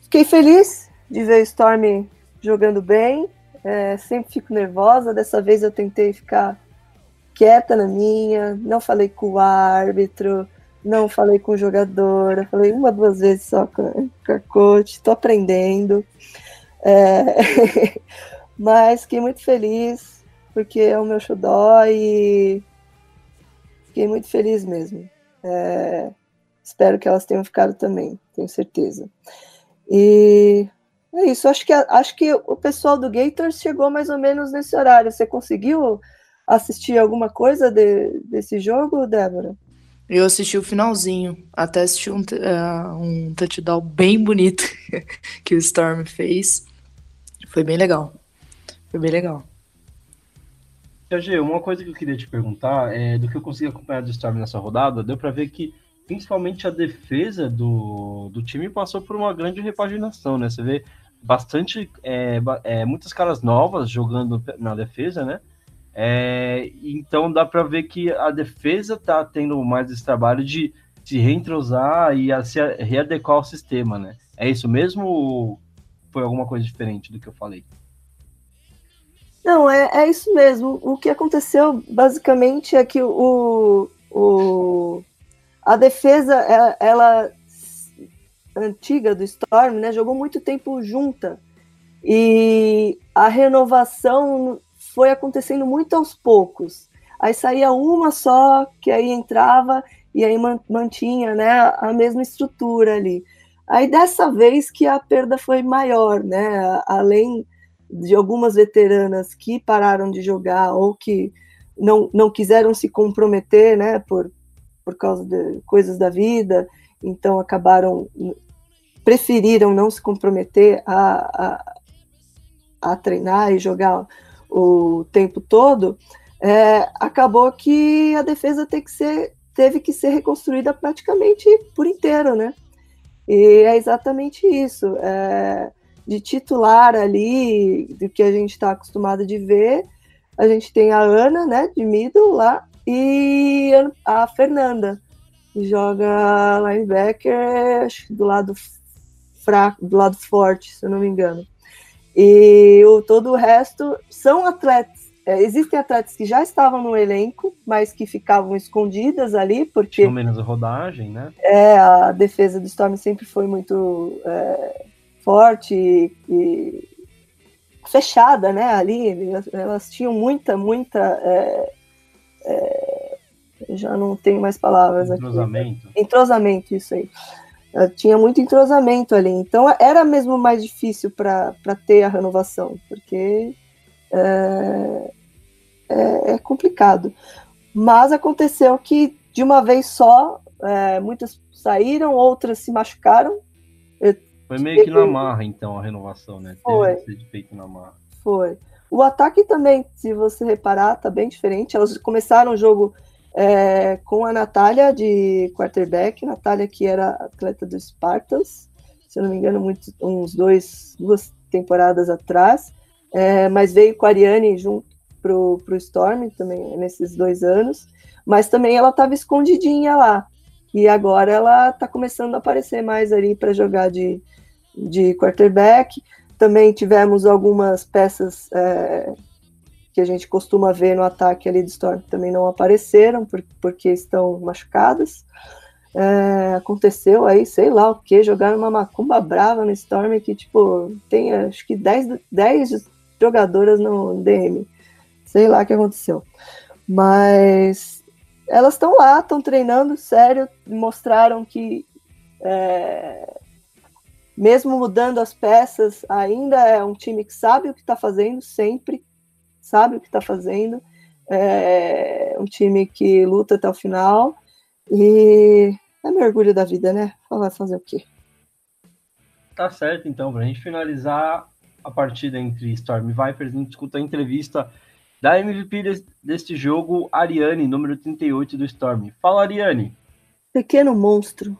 S3: fiquei feliz de ver o Storm jogando bem. É, sempre fico nervosa. Dessa vez eu tentei ficar quieta na minha, não falei com o árbitro, não falei com o jogador, falei uma, duas vezes só com, com a coach, estou aprendendo. É, mas fiquei muito feliz, porque é o meu xodó e fiquei muito feliz mesmo. É, espero que elas tenham ficado também, tenho certeza. E é isso, acho que, acho que o pessoal do Gators chegou mais ou menos nesse horário. Você conseguiu assistir alguma coisa de, desse jogo, Débora?
S5: Eu assisti o finalzinho, até assisti um, uh, um touchdown bem bonito que o Storm fez. Foi bem legal. Foi bem legal.
S1: G, uma coisa que eu queria te perguntar é do que eu consegui acompanhar do Storm nessa rodada, deu para ver que principalmente a defesa do, do time passou por uma grande repaginação, né? Você vê bastante, é, é, muitas caras novas jogando na defesa, né? É, então dá para ver que a defesa está tendo mais esse trabalho de se reentrosar e se readequar ao sistema, né? É isso mesmo ou foi alguma coisa diferente do que eu falei?
S3: Não, é, é isso mesmo. O que aconteceu basicamente é que o, o a defesa, ela, ela antiga do Storm, né, jogou muito tempo junta e a renovação foi acontecendo muito aos poucos. Aí saía uma só, que aí entrava e aí mantinha né, a mesma estrutura ali. Aí dessa vez que a perda foi maior, né? Além de algumas veteranas que pararam de jogar ou que não, não quiseram se comprometer, né, por, por causa de coisas da vida, então acabaram, preferiram não se comprometer a, a, a treinar e jogar o tempo todo, é, acabou que a defesa que, ser, teve que ser reconstruída praticamente por inteiro, né? E é exatamente isso. É, de titular ali, do que a gente está acostumado de ver, a gente tem a Ana, né, de middle lá, e a Fernanda, que joga linebacker do lado fraco, do lado forte, se eu não me engano. E o, todo o resto são atletas. É, existem atletas que já estavam no elenco, mas que ficavam escondidas ali, porque. Tinham
S1: menos rodagem, né?
S3: É, a defesa do Storm sempre foi muito é, forte e, e, fechada, né? Ali, elas, elas tinham muita, muita. É, é já não tenho mais palavras
S1: entrosamento.
S3: aqui. Entrosamento, isso aí tinha muito entrosamento ali. Então era mesmo mais difícil para ter a renovação, porque é, é, é, complicado. Mas aconteceu que de uma vez só, é, muitas saíram, outras se machucaram.
S1: Foi meio que na marra, então, a renovação, né?
S3: Foi.
S1: Teve feito na marra.
S3: Foi. O ataque também, se você reparar, tá bem diferente. Elas começaram o jogo é, com a Natália de quarterback, Natália que era atleta do Spartans, se não me engano, muito, uns dois, duas temporadas atrás, é, mas veio com a Ariane junto pro, pro Storm também nesses dois anos, mas também ela estava escondidinha lá, e agora ela está começando a aparecer mais ali para jogar de, de quarterback. Também tivemos algumas peças é, que a gente costuma ver no ataque ali do Storm também não apareceram por, porque estão machucadas. É, aconteceu aí, sei lá o que, jogaram uma macumba brava no Storm que, tipo, tem acho que 10, 10 jogadoras no DM. Sei lá o que aconteceu. Mas elas estão lá, estão treinando, sério, mostraram que é, mesmo mudando as peças, ainda é um time que sabe o que está fazendo sempre sabe o que está fazendo, é um time que luta até o final. E é meu orgulho da vida, né? Vai fazer o quê?
S1: Tá certo, então, pra gente finalizar a partida entre Storm e Vipers, a gente escuta a entrevista da MVP des, deste jogo, Ariane, número 38 do Storm. Fala, Ariane.
S3: Pequeno monstro.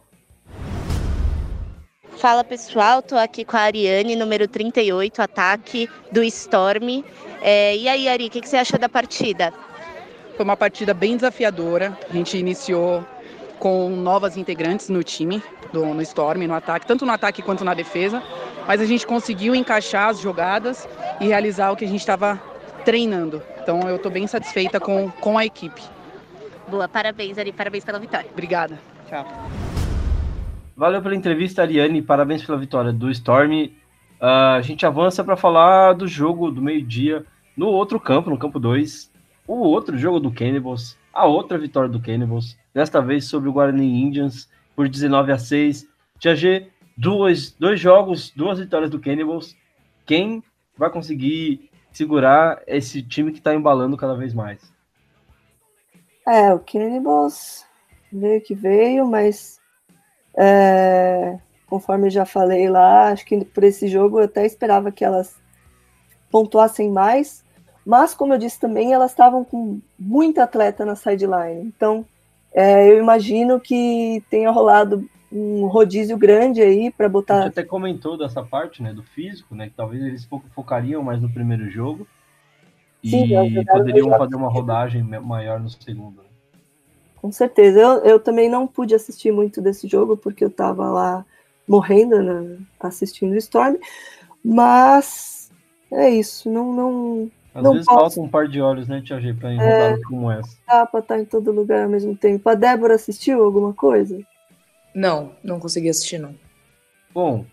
S7: Fala pessoal, tô aqui com a Ariane, número 38, ataque do Storm. É, e aí, Ari, o que, que você achou da partida?
S14: Foi uma partida bem desafiadora. A gente iniciou com novas integrantes no time, do, no Storm, no ataque, tanto no ataque quanto na defesa. Mas a gente conseguiu encaixar as jogadas e realizar o que a gente estava treinando. Então eu estou bem satisfeita com, com a equipe.
S7: Boa, parabéns, Ari, parabéns pela vitória.
S14: Obrigada. Tchau.
S1: Valeu pela entrevista, Ariane. Parabéns pela vitória do Storm. Uh, a gente avança para falar do jogo do meio-dia no outro campo, no campo 2. O outro jogo do Cannibals, a outra vitória do Cannibals, desta vez sobre o Guarani Indians por 19 a 6. Tia G, dois, dois jogos, duas vitórias do Cannibals. Quem vai conseguir segurar esse time que está embalando cada vez mais?
S3: É, o Cannibals veio que veio, mas é, conforme já falei lá, acho que por esse jogo eu até esperava que elas pontuassem mais, mas como eu disse também, elas estavam com muita atleta na sideline. Então, é, eu imagino que tenha rolado um rodízio grande aí para botar. A
S1: gente até comentou dessa parte, né, do físico, né, que talvez eles focariam mais no primeiro jogo Sim, e poderiam fazer uma rodagem maior no segundo. Né?
S3: Com certeza. Eu, eu também não pude assistir muito desse jogo porque eu estava lá morrendo né, assistindo o Storm, mas é isso. Não, não,
S1: às não vezes posso. falta um par de olhos, né, Tia G, pra em é, como essa.
S3: Dá pra estar em todo lugar ao mesmo tempo. A Débora assistiu alguma coisa?
S5: Não, não consegui assistir, não.
S1: Bom,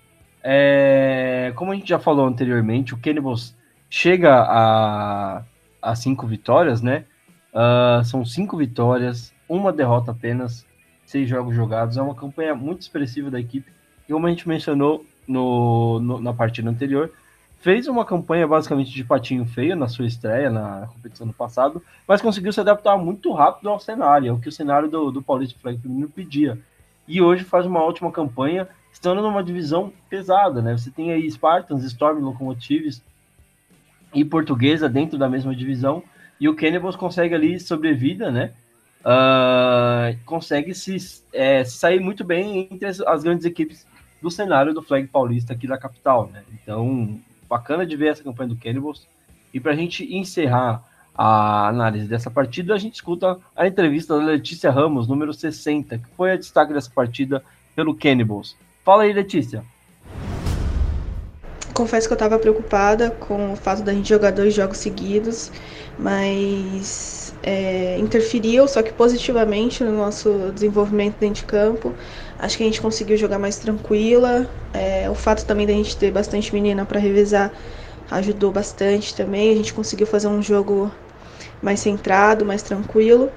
S1: é, como a gente já falou anteriormente, o Cannibals chega a, a cinco vitórias, né? Uh, são cinco vitórias, uma derrota apenas, seis jogos jogados. É uma campanha muito expressiva da equipe. E como a gente mencionou no, no na partida anterior, fez uma campanha basicamente de patinho feio na sua estreia na competição do passado, mas conseguiu se adaptar muito rápido ao cenário, é o que o cenário do, do Paulista Flag Feminino pedia. E hoje faz uma ótima campanha, estando numa divisão pesada, né? Você tem aí Spartans, Storm, Locomotives e Portuguesa dentro da mesma divisão, e o Cannibals consegue ali sobrevida, né? Uh, consegue se, é, sair muito bem entre as, as grandes equipes do cenário do Flag Paulista aqui da capital, né? Então, bacana de ver essa campanha do Cannibals. E para a gente encerrar a análise dessa partida, a gente escuta a entrevista da Letícia Ramos, número 60, que foi a destaque dessa partida pelo Cannibals. Fala aí, Letícia.
S15: Confesso que eu estava preocupada com o fato da gente jogar dois jogos seguidos, mas é, interferiu, só que positivamente no nosso desenvolvimento dentro de campo. Acho que a gente conseguiu jogar mais tranquila. É, o fato também da gente ter bastante menina para revezar ajudou bastante também. A gente conseguiu fazer um jogo mais centrado, mais tranquilo.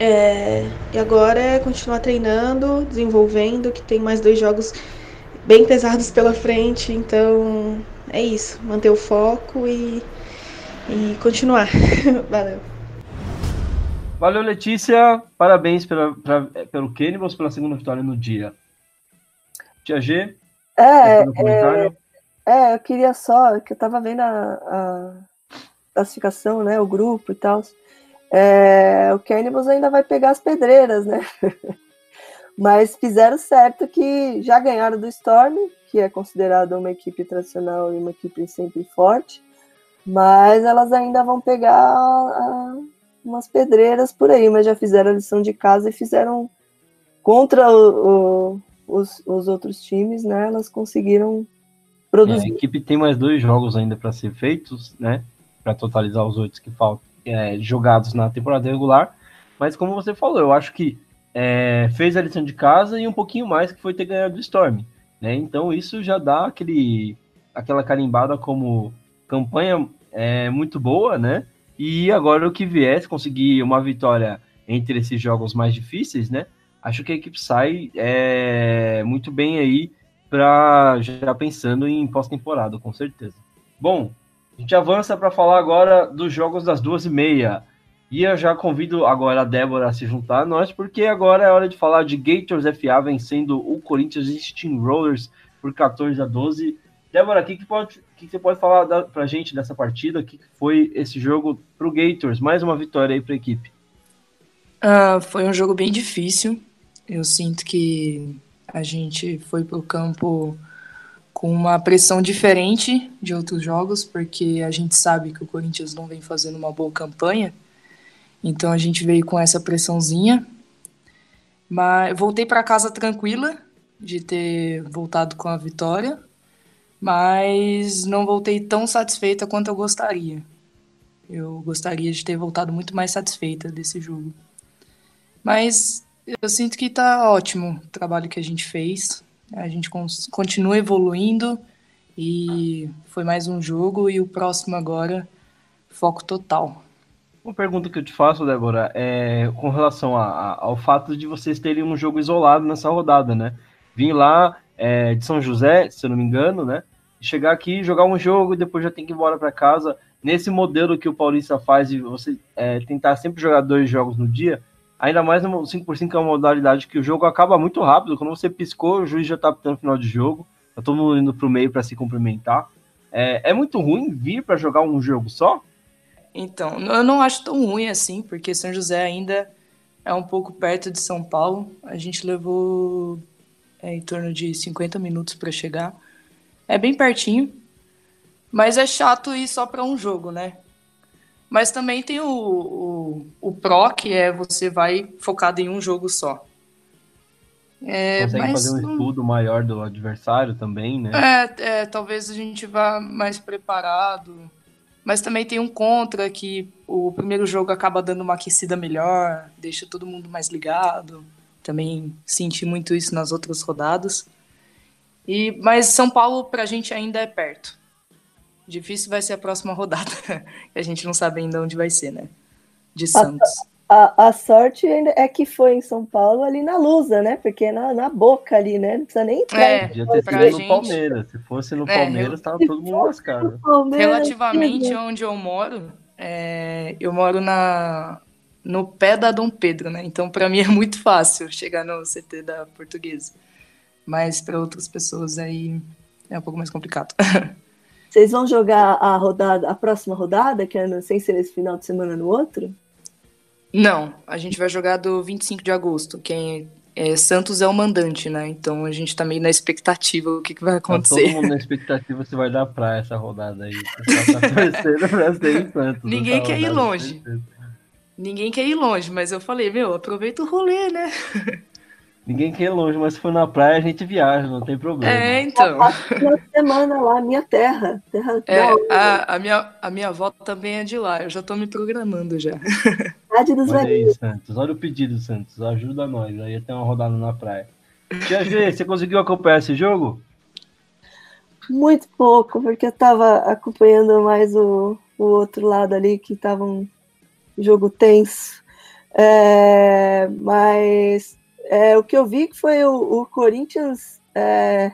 S15: É, e agora é continuar treinando, desenvolvendo, que tem mais dois jogos bem pesados pela frente. Então é isso, manter o foco e, e continuar. Valeu.
S1: Valeu, Letícia. Parabéns pela, pra, pelo Cannibals pela segunda vitória no dia. Tia G?
S3: É, é, é, eu queria só, que eu tava vendo a, a classificação, né, o grupo e tal. É, o Cannibals ainda vai pegar as pedreiras, né? Mas fizeram certo que já ganharam do Storm, que é considerada uma equipe tradicional e uma equipe sempre forte, mas elas ainda vão pegar a, umas pedreiras por aí, mas já fizeram a lição de casa e fizeram contra o, o, os, os outros times, né? Elas conseguiram produzir.
S1: É, a equipe tem mais dois jogos ainda para ser feitos, né? Para totalizar os oito que faltam é, jogados na temporada regular. Mas como você falou, eu acho que é, fez a lição de casa e um pouquinho mais que foi ter ganhado do Storm. Né? Então isso já dá aquele, aquela carimbada como campanha é, muito boa, né? E agora o que viesse, conseguir uma vitória entre esses jogos mais difíceis, né? Acho que a equipe sai é, muito bem aí para já pensando em pós-temporada, com certeza. Bom, a gente avança para falar agora dos jogos das duas e meia. E eu já convido agora a Débora a se juntar a nós, porque agora é hora de falar de Gators FA vencendo o Corinthians Steamrollers por 14 a 12. Débora, o que, que, pode, que, que você pode falar da, pra gente dessa partida? O que, que foi esse jogo pro Gators? Mais uma vitória aí pra equipe.
S5: Uh, foi um jogo bem difícil. Eu sinto que a gente foi pro campo com uma pressão diferente de outros jogos, porque a gente sabe que o Corinthians não vem fazendo uma boa campanha. Então a gente veio com essa pressãozinha. Mas voltei para casa tranquila de ter voltado com a vitória, mas não voltei tão satisfeita quanto eu gostaria. Eu gostaria de ter voltado muito mais satisfeita desse jogo. Mas eu sinto que está ótimo o trabalho que a gente fez. A gente continua evoluindo e foi mais um jogo e o próximo agora foco total.
S1: Uma pergunta que eu te faço, Débora, é com relação a, a, ao fato de vocês terem um jogo isolado nessa rodada, né? Vim lá é, de São José, se eu não me engano, né? Chegar aqui, jogar um jogo e depois já tem que ir embora para casa. Nesse modelo que o Paulista faz e você é, tentar sempre jogar dois jogos no dia, ainda mais no 5x5 que é uma modalidade que o jogo acaba muito rápido. Quando você piscou, o juiz já tá no final de jogo, tá todo mundo indo pro meio para se cumprimentar. É, é muito ruim vir para jogar um jogo só?
S5: Então, eu não acho tão ruim assim, porque São José ainda é um pouco perto de São Paulo. A gente levou é, em torno de 50 minutos para chegar. É bem pertinho, mas é chato ir só para um jogo, né? Mas também tem o, o, o Pro, que é você vai focado em um jogo só.
S1: É, Consegue fazer um estudo maior do adversário também, né?
S5: É, é, talvez a gente vá mais preparado mas também tem um contra que o primeiro jogo acaba dando uma aquecida melhor, deixa todo mundo mais ligado. Também senti muito isso nas outras rodadas. E mas São Paulo pra gente ainda é perto. Difícil vai ser a próxima rodada. a gente não sabe ainda onde vai ser, né? De Santos.
S3: A, a, sorte é que foi em São Paulo, ali na Lusa, né? Porque é na, na boca ali, né? Não precisa nem entrar.
S1: É, podia ter sido no gente... Palmeiras. Se fosse no é, Palmeiras, tava todo mundo lascado.
S5: Relativamente onde eu moro, é, eu moro na, no pé da Dom Pedro, né? Então, para mim é muito fácil chegar no CT da Portuguesa. Mas para outras pessoas aí é um pouco mais complicado.
S3: Vocês vão jogar a rodada, a próxima rodada, que é sem ser esse final de semana no outro?
S5: Não, a gente vai jogar do 25 de agosto. Quem é, Santos é o mandante, né? Então a gente tá meio na expectativa o que, que vai acontecer. Tá
S1: todo mundo na expectativa se vai dar praia essa rodada aí. Tá pra
S5: ser em Santos. Ninguém quer ir longe. Ninguém quer ir longe, mas eu falei, meu, aproveita o rolê, né?
S1: Ninguém quer ir longe, mas se for na praia a gente viaja, não tem problema.
S5: É, então.
S3: Uma semana lá, minha terra. terra
S5: é, a, a, minha, a minha avó também é de lá, eu já tô me programando já.
S3: Cidade dos
S1: Olha aí, Santos, olha o pedido, Santos, ajuda nós, aí tem uma rodada na praia. Tia G, você conseguiu acompanhar esse jogo?
S3: Muito pouco, porque eu tava acompanhando mais o, o outro lado ali, que tava um jogo tenso. É, mas é, o que eu vi que foi o, o Corinthians é,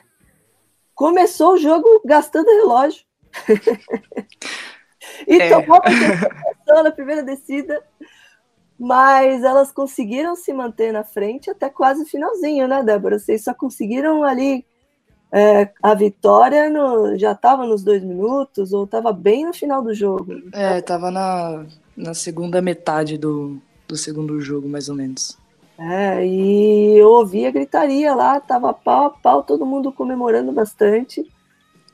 S3: começou o jogo gastando relógio. e é. tomou a na primeira descida, mas elas conseguiram se manter na frente até quase o finalzinho, né, Débora? Vocês só conseguiram ali é, a vitória no, já estava nos dois minutos ou estava bem no final do jogo?
S5: É, estava na, na segunda metade do, do segundo jogo, mais ou menos.
S3: É, e eu ouvia gritaria lá, tava pau a pau, todo mundo comemorando bastante.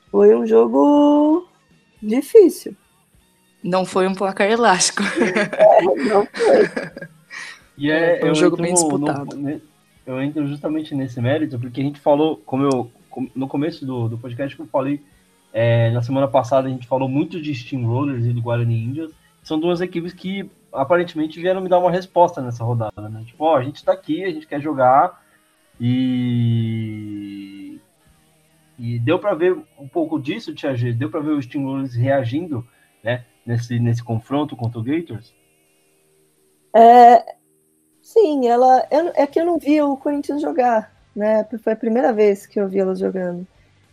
S3: Foi um jogo difícil.
S5: Não foi um placar elástico. É, não foi.
S1: E é, foi um jogo bem disputado. No, eu entro justamente nesse mérito, porque a gente falou, como eu no começo do, do podcast que eu falei, é, na semana passada a gente falou muito de Steamrollers e do Guarani Indians. São duas equipes que aparentemente vieram me dar uma resposta nessa rodada, né? Tipo, ó, a gente tá aqui, a gente quer jogar e e deu para ver um pouco disso, Tia G, deu para ver os Timberwolves reagindo, né, nesse nesse confronto contra o Gators.
S3: É, sim, ela eu, é que eu não vi o Corinthians jogar, né? Foi a primeira vez que eu vi elas jogando.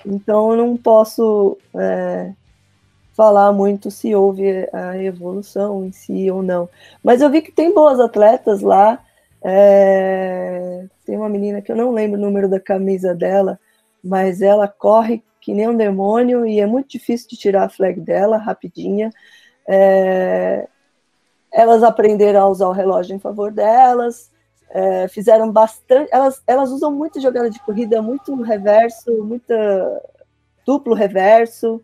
S3: Então eu não posso é, falar muito se houve a evolução em si ou não. Mas eu vi que tem boas atletas lá. É... Tem uma menina que eu não lembro o número da camisa dela, mas ela corre que nem um demônio e é muito difícil de tirar a flag dela rapidinha. É... Elas aprenderam a usar o relógio em favor delas, é, fizeram bastante. Elas, elas usam muito jogada de corrida, muito reverso, muita duplo reverso.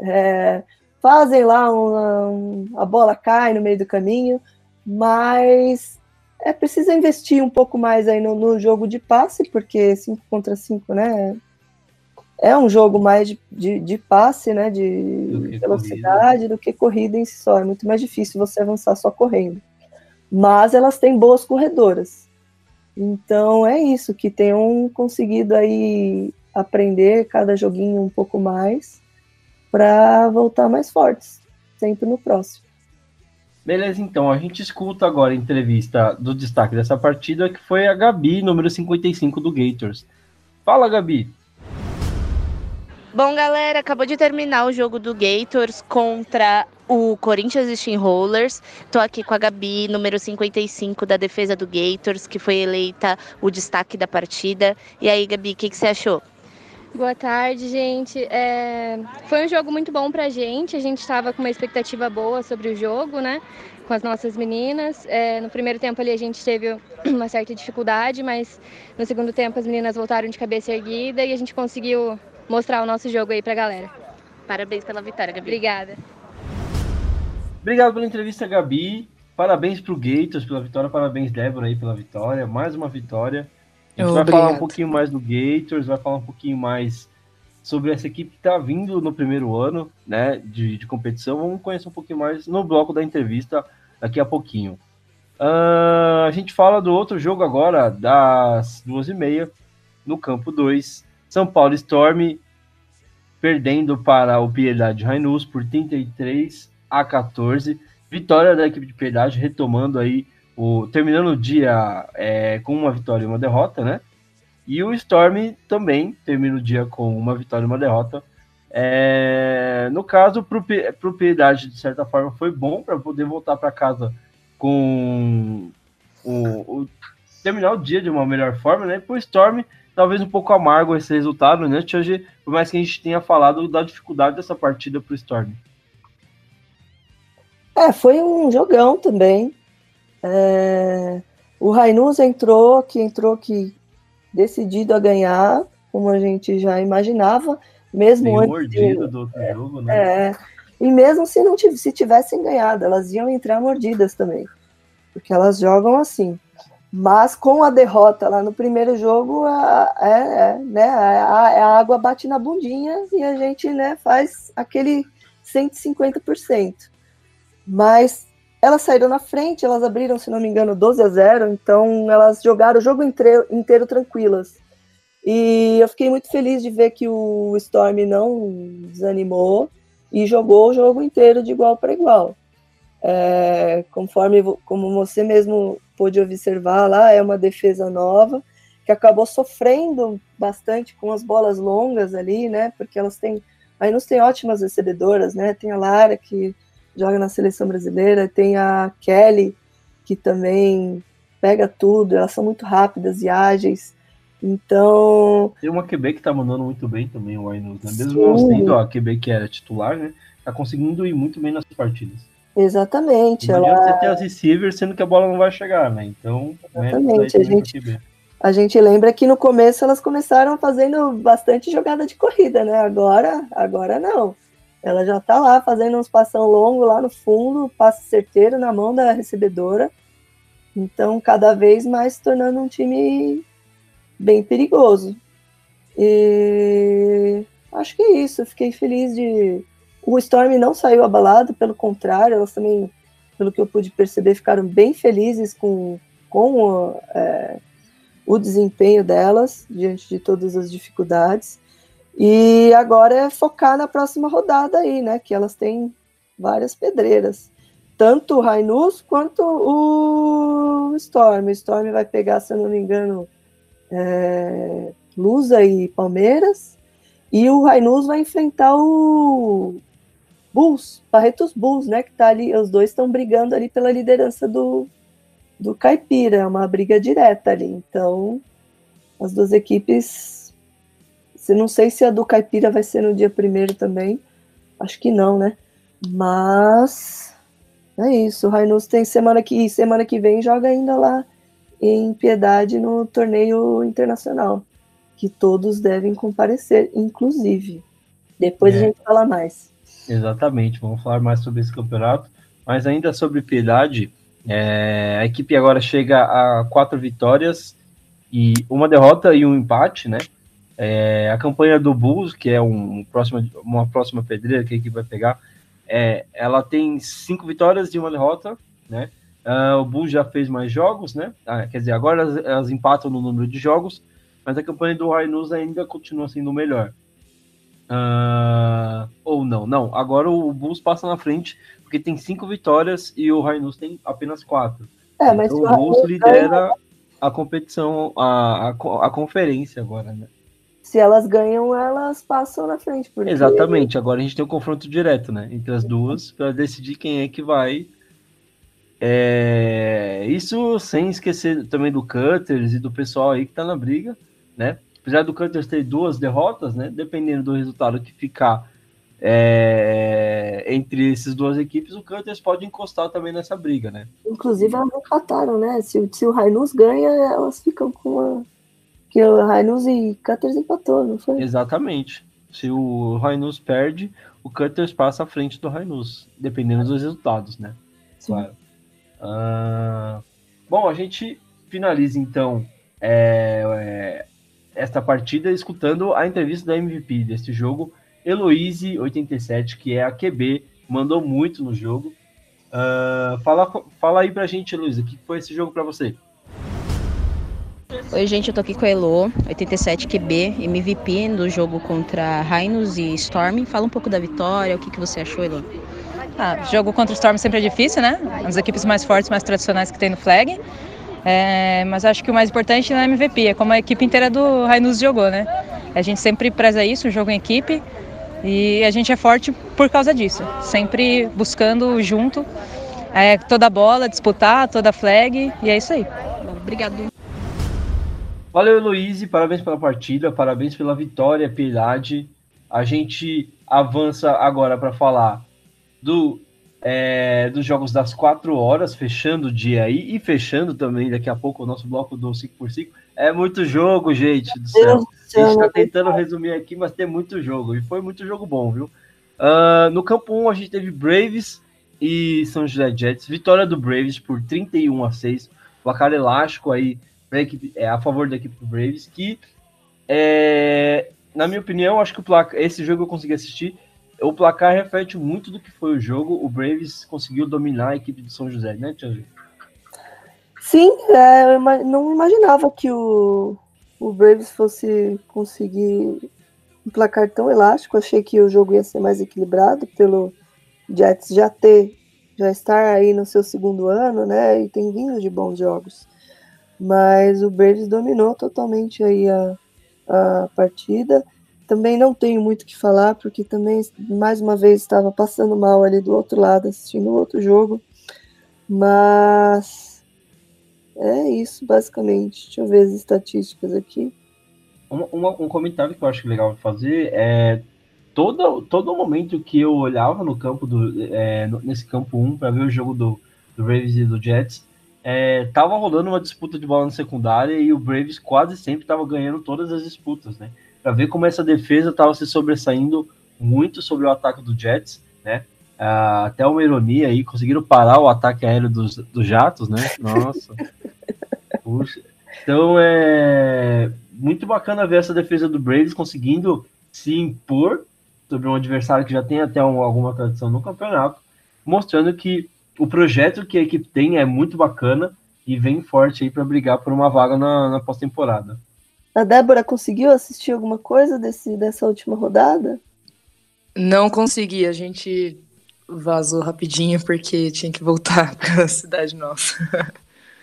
S3: É, fazem lá uma, um, a bola cai no meio do caminho, mas é preciso investir um pouco mais aí no, no jogo de passe, porque 5 contra 5, né? É um jogo mais de, de, de passe, né? De velocidade corrida. do que corrida em si só. É muito mais difícil você avançar só correndo. Mas elas têm boas corredoras. Então é isso, que tenham conseguido aí aprender cada joguinho um pouco mais para voltar mais fortes, sempre no próximo.
S1: Beleza, então, a gente escuta agora a entrevista do destaque dessa partida, que foi a Gabi, número 55 do Gators. Fala, Gabi!
S7: Bom, galera, acabou de terminar o jogo do Gators contra o Corinthians Steamrollers. Tô aqui com a Gabi, número 55 da defesa do Gators, que foi eleita o destaque da partida. E aí, Gabi, o que, que você achou?
S16: Boa tarde, gente. É... Foi um jogo muito bom pra gente. A gente estava com uma expectativa boa sobre o jogo, né? Com as nossas meninas. É... No primeiro tempo ali a gente teve uma certa dificuldade, mas no segundo tempo as meninas voltaram de cabeça erguida e a gente conseguiu mostrar o nosso jogo aí pra galera.
S7: Parabéns pela vitória, Gabi.
S16: Obrigada.
S1: Obrigado pela entrevista, Gabi. Parabéns pro Gators pela vitória. Parabéns, Débora, aí pela vitória. Mais uma vitória. A gente Obrigado. vai falar um pouquinho mais do Gators, vai falar um pouquinho mais sobre essa equipe que está vindo no primeiro ano né, de, de, competição. Vamos conhecer um pouquinho mais no bloco da entrevista daqui a pouquinho. Uh, a gente fala do outro jogo agora, das duas e meia, no campo 2. São Paulo Storm perdendo para o Piedade Rainus por 33 a 14. Vitória da equipe de Piedade, retomando aí o, terminando o dia é, com uma vitória e uma derrota, né? E o Storm também termina o dia com uma vitória e uma derrota. É, no caso, propriedade de certa forma foi bom para poder voltar para casa com o, o, terminar o dia de uma melhor forma, né? Para o Storm, talvez um pouco amargo esse resultado, né? Hoje, por mais que a gente tenha falado da dificuldade dessa partida para o Storm.
S3: É, foi um jogão também. É, o Rainus entrou, que entrou que decidido a ganhar, como a gente já imaginava, mesmo
S1: antes mordido de, do outro jogo, né?
S3: É, e mesmo se não se tivessem ganhado, elas iam entrar mordidas também, porque elas jogam assim. Mas com a derrota lá no primeiro jogo, a, é, é, né, a, a, água bate na bundinha e a gente né, faz aquele 150%. Mas elas saíram na frente, elas abriram, se não me engano, 12 a 0, então elas jogaram o jogo inteiro, inteiro tranquilas. E eu fiquei muito feliz de ver que o Storm não desanimou e jogou o jogo inteiro de igual para igual. É, conforme como você mesmo pôde observar lá, é uma defesa nova que acabou sofrendo bastante com as bolas longas ali, né? Porque elas têm, aí nos tem ótimas recebedoras, né? Tem a Lara que joga na seleção brasileira, tem a Kelly, que também pega tudo, elas são muito rápidas e ágeis. Então.
S1: Tem uma QB que tá mandando muito bem também, o Ainus, né? Mesmo não sendo a QB que era titular, né? Tá conseguindo ir muito bem nas partidas.
S3: Exatamente.
S1: Não ela... você ter as receivers, sendo que a bola não vai chegar, né? Então,
S3: Exatamente. A gente, a gente lembra que no começo elas começaram fazendo bastante jogada de corrida, né? Agora, agora não. Ela já está lá fazendo uns passão longo lá no fundo, passe certeiro na mão da recebedora. Então, cada vez mais se tornando um time bem perigoso. E acho que é isso. Fiquei feliz de. O Storm não saiu abalado, pelo contrário, elas também, pelo que eu pude perceber, ficaram bem felizes com, com é, o desempenho delas diante de todas as dificuldades. E agora é focar na próxima rodada aí, né? Que elas têm várias pedreiras. Tanto o Rainus quanto o Storm. O Storm vai pegar, se eu não me engano, é, Lusa e Palmeiras. E o Rainus vai enfrentar o Bulls, Barretos Bulls, né? Que tá ali, os dois estão brigando ali pela liderança do, do Caipira, é uma briga direta ali. Então, as duas equipes. Se não sei se a do Caipira vai ser no dia primeiro também. Acho que não, né? Mas é isso. O Rainus tem semana que semana que vem joga ainda lá em Piedade no torneio internacional, que todos devem comparecer, inclusive. Depois
S1: É.
S3: a gente fala mais.
S1: Exatamente, vamos falar mais sobre esse campeonato. Mas ainda sobre Piedade, é, a equipe agora chega a quatro vitórias e uma derrota e um empate, né? É, a campanha do Bulls, que é um, um próxima, uma próxima pedreira que a equipe vai pegar, é, ela tem cinco vitórias e uma derrota, né? Ah, o Bulls já fez mais jogos, né? Ah, quer dizer, agora elas, elas empatam no número de jogos, mas a campanha do Rainus ainda continua sendo melhor. Ah, ou não, não. Agora o Bulls passa na frente porque tem cinco vitórias e o Rainus tem apenas quatro.
S3: É, mas
S1: então,
S3: o
S1: Bulls lidera a competição, a, a, a conferência agora, né?
S3: Se elas ganham, elas passam na frente. Porque
S1: Exatamente. Agora a gente tem um confronto direto, né? Entre as duas para decidir quem é que vai. É, Isso sem esquecer também do Cutters e do pessoal aí que tá na briga, né? Apesar do Cutters ter duas derrotas, né? Dependendo do resultado que ficar é, entre essas duas equipes, o Cutters pode encostar também nessa briga, né?
S3: Inclusive, elas empataram, né? Se, se o Rainus ganha, elas ficam com a. Que o Rainus e Cutters empatou, não foi?
S1: Exatamente. Se o Rainus perde, o Cutters passa à frente do Rainus, dependendo dos resultados, né? Claro. Ah, bom, a gente finaliza então é, é, esta partida escutando a entrevista da MVP deste jogo, Heloise87, que é a QB, mandou muito no jogo. Ah, fala, fala aí pra gente, Heloísa, o que foi esse jogo pra você?
S10: Oi, gente, eu tô aqui com a Elo, 87 QB, MVP do jogo contra Rhinos e Storm. Fala um pouco da vitória, o que, que você achou, Elo?
S11: Ah, jogo contra o Storm sempre é difícil, né? Uma das equipes mais fortes, mais tradicionais que tem no flag. É, mas acho que o mais importante não é MVP, é como a equipe inteira do Rainus jogou, né? A gente sempre preza isso, o jogo em equipe, e a gente é forte por causa disso. Sempre buscando junto é, toda a bola, disputar, toda a flag, e é isso aí.
S10: Obrigado.
S1: Valeu, Heloíse, parabéns pela partida, parabéns pela vitória, Piedade. A gente avança agora para falar do, é, dos jogos das 4 horas, fechando o dia aí e fechando também daqui a pouco o nosso bloco do 5x5. É muito jogo, gente do céu. A gente tá
S3: não
S1: tentando resumir aqui, mas tem muito jogo. E foi muito jogo bom, viu? Ah, no campo 1 a gente teve Braves e São José Jets. Vitória do Braves por 31 a 6. Placar elástico aí pra equipe, é, a favor da equipe do Braves, que é, na minha opinião, acho que o esse jogo eu consegui assistir. O placar reflete muito do que foi o jogo. O Braves conseguiu dominar a equipe do São José, né, Tiago?
S3: Sim, é, eu não imaginava que o, o Braves fosse conseguir um placar tão elástico. Achei que o jogo ia ser mais equilibrado pelo Jets já ter, já estar aí no seu segundo ano, né? E tem vindo de bons jogos. Mas o Braves dominou totalmente aí a, a partida. Também não tenho muito o que falar, porque também, mais uma vez, estava passando mal ali do outro lado, assistindo outro jogo. Mas é isso, basicamente. Deixa eu ver as estatísticas aqui.
S1: Um, um comentário que eu acho legal fazer é todo, todo momento que eu olhava no campo do é, nesse campo 1 para ver o jogo do, do Braves e do Jets, é, tava rolando uma disputa de bola na secundária e o Braves quase sempre tava ganhando todas as disputas, né? Para ver como essa defesa tava se sobressaindo muito sobre o ataque do Jets, né? Ah, até uma ironia aí, conseguiram parar o ataque aéreo dos, dos jatos, né? Nossa. Puxa. Então é muito bacana ver essa defesa do Braves conseguindo se impor sobre um adversário que já tem até um- alguma tradição no campeonato, mostrando que o projeto que a equipe tem é muito bacana e vem forte aí para brigar por uma vaga na, na pós-temporada.
S3: A Débora conseguiu assistir alguma coisa desse, dessa última rodada?
S5: Não consegui, a gente vazou rapidinho porque tinha que voltar pra cidade nossa.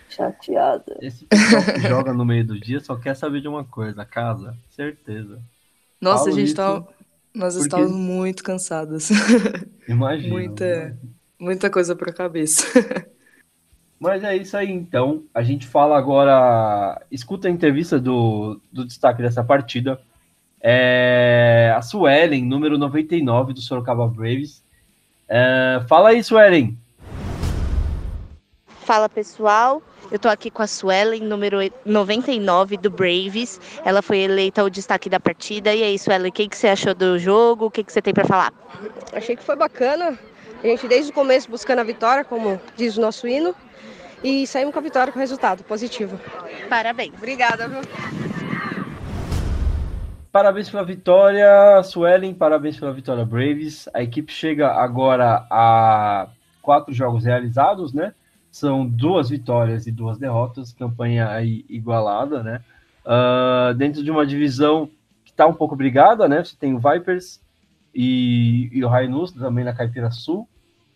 S3: Chateada.
S1: Esse pessoal que joga no meio do dia só quer saber de uma coisa, casa, certeza.
S5: Nossa,
S1: Falo
S5: a gente tava Nós
S1: Porque-
S5: estávamos muito cansadas.
S1: Imagino.
S5: muita, muita coisa pra cabeça.
S1: Mas é isso aí, então. A gente fala agora. Escuta a entrevista do, do destaque dessa partida. É, a Suelen, número 99 do Sorocaba Braves. É, fala aí, Suelen.
S7: Fala pessoal, eu tô aqui com a Suelen, número 99 do Braves. Ela foi eleita o destaque da partida. E aí, Suelen, o que, que você achou do jogo? O que, que você tem para falar?
S17: Achei que foi bacana. A gente desde o começo buscando a vitória, como diz o nosso hino. E saímos com a vitória com resultado positivo.
S7: Parabéns.
S17: Obrigada, viu?
S1: Parabéns pela vitória, Suelen. Parabéns pela vitória, Braves. A equipe chega agora a quatro jogos realizados, né? São duas vitórias e duas derrotas, campanha aí igualada, né? Ah, dentro de uma divisão que está um pouco brigada, né? Você tem o Vipers e, e o Rainus também na Caipira Sul,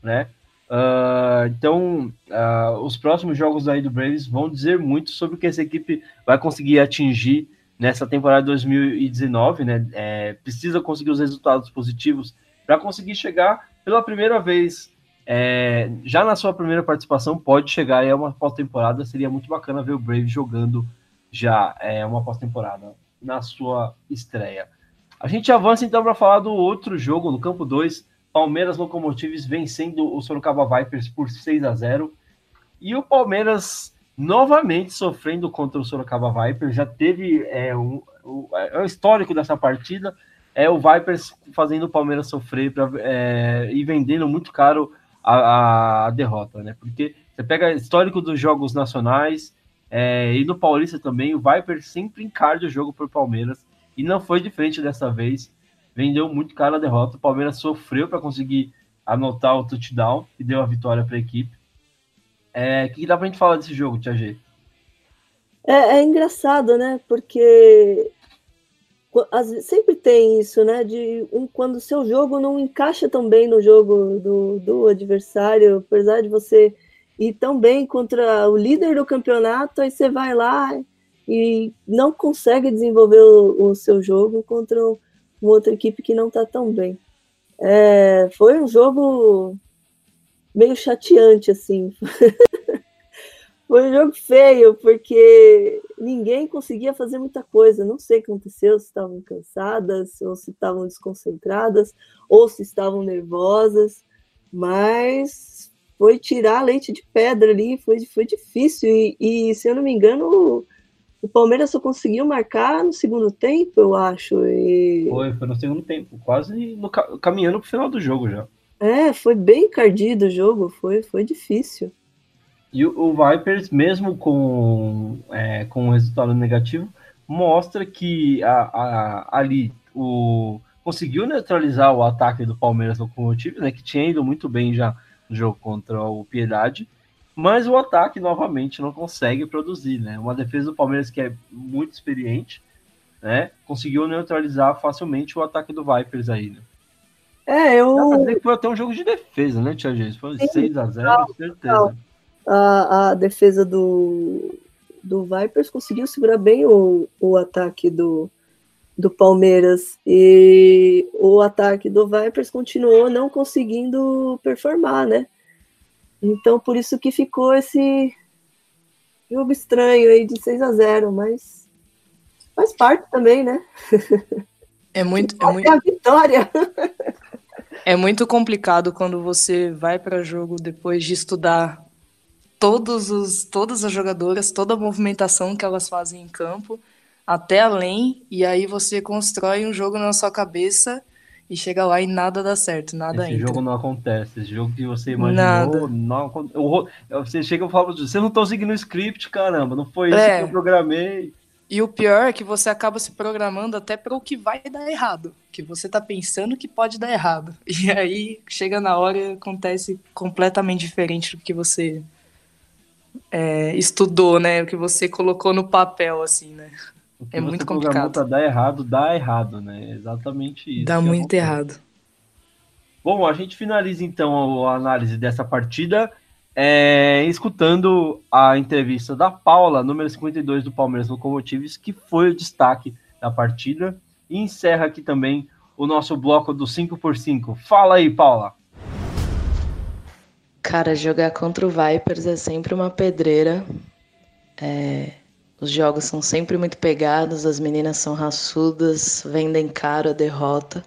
S1: né? Ah, então, ah, os próximos jogos aí do Braves vão dizer muito sobre o que essa equipe vai conseguir atingir nessa temporada de 2019, né? É, precisa conseguir os resultados positivos para conseguir chegar pela primeira vez. é, já na sua primeira participação, pode chegar a uma pós-temporada. Seria muito bacana ver o Brave jogando já é, uma pós-temporada na sua estreia. A gente avança então para falar do outro jogo no campo 2. Palmeiras Locomotives vencendo o Sorocaba Vipers por 6 a 0 e o Palmeiras novamente sofrendo contra o Sorocaba Vipers. Já teve é, um, o, é o histórico dessa partida. É o Vipers fazendo o Palmeiras sofrer pra, é, e vendendo muito caro a, a- derrota, né? Porque você pega histórico dos jogos nacionais é, e no Paulista também, o Vipers sempre encarga o jogo por Palmeiras e não foi diferente dessa vez. Vendeu muito caro a derrota. O Palmeiras sofreu para conseguir anotar o touchdown e deu a vitória para a equipe. É, O que, dá pra gente falar desse jogo, Tia G?
S3: É, é engraçado, né? Porque vezes- sempre tem isso, né? De um, quando o seu jogo não encaixa tão bem no jogo do, do adversário, apesar de você ir tão bem contra o líder do campeonato, aí você vai lá e não consegue desenvolver o, o seu jogo contra um- uma outra equipe que não está tão bem. É, foi um jogo meio chateante, assim. Foi um jogo feio, porque ninguém conseguia fazer muita coisa. Não sei o que aconteceu, se estavam cansadas, ou se estavam desconcentradas, ou se estavam nervosas, mas foi tirar leite de pedra ali, foi, foi difícil. E, e, se eu não me engano, o, Palmeiras só conseguiu marcar no segundo tempo, eu acho. E,
S1: Foi, foi no segundo tempo, quase no ca- caminhando pro final do jogo já.
S3: é, foi bem encardido o jogo, foi, foi difícil.
S1: E o, o Vipers, mesmo com, é, com um resultado negativo, mostra que a, a- ali o, conseguiu neutralizar o ataque do Palmeiras Locomotive, né, que tinha ido muito bem já no jogo contra o Piedade, mas o ataque novamente não consegue produzir, né? Uma defesa do Palmeiras que é muito experiente, né? Conseguiu neutralizar facilmente o ataque do Vipers aí, né?
S3: É, eu.
S1: Dá pra dizer que foi até um jogo de defesa, né, Tia Gente? Foi 6 a 0 certeza.
S3: a, a defesa do, do Vipers conseguiu segurar bem o, o ataque do, do Palmeiras e o ataque do Vipers continuou não conseguindo performar, né? Então por isso que ficou esse jogo estranho aí de 6 a 0 mas faz parte também, né?
S5: É muito, é muito,
S3: É a vitória.
S5: é muito complicado quando você vai para jogo depois de estudar todos os, todas as jogadoras, toda a movimentação que elas fazem em campo, até além, e aí você constrói um jogo na sua cabeça e chega lá e nada dá certo, nada
S1: Esse
S5: entra.
S1: jogo não acontece. Esse jogo que você imaginou,
S5: Nada.
S1: não acontece. Você chega e fala, você não tá seguindo o script, caramba. Não foi isso
S5: É.
S1: que eu programei.
S5: E o pior é que você acaba se programando até para o que vai dar errado, que você tá pensando que pode dar errado. E aí chega na hora e acontece completamente diferente do que você é, estudou, né? O que você colocou no papel, assim, né?
S1: O que
S5: É muito complicado.
S1: pra dar errado, dá errado, né? Exatamente isso.
S5: Dá muito
S1: acontece.
S5: errado.
S1: Bom, a gente finaliza então a análise dessa partida é, escutando a entrevista da Paula, número 52 do Palmeiras Locomotives, que foi o destaque da partida. E encerra aqui também o nosso bloco do 5x5. Fala aí, Paula.
S13: Cara, jogar contra o Vipers é sempre uma pedreira. É, os jogos são sempre muito pegados, as meninas são raçudas, vendem caro a derrota,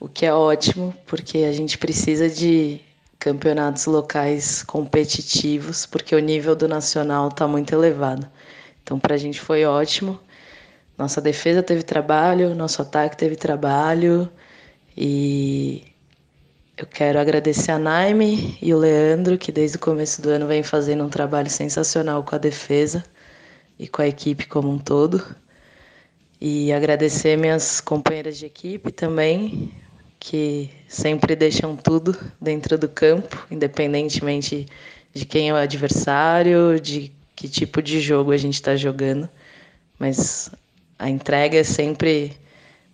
S13: o que é ótimo, porque a gente precisa de campeonatos locais competitivos, porque o nível do nacional está muito elevado. Então, para a gente foi ótimo. Nossa defesa teve trabalho, nosso ataque teve trabalho e eu quero agradecer a Naime e o Leandro, que desde o começo do ano vem fazendo um trabalho sensacional com a defesa e com a equipe como um todo. E agradecer minhas companheiras de equipe também, que sempre deixam tudo dentro do campo, independentemente de quem é o adversário, de que tipo de jogo a gente está jogando. Mas a entrega é sempre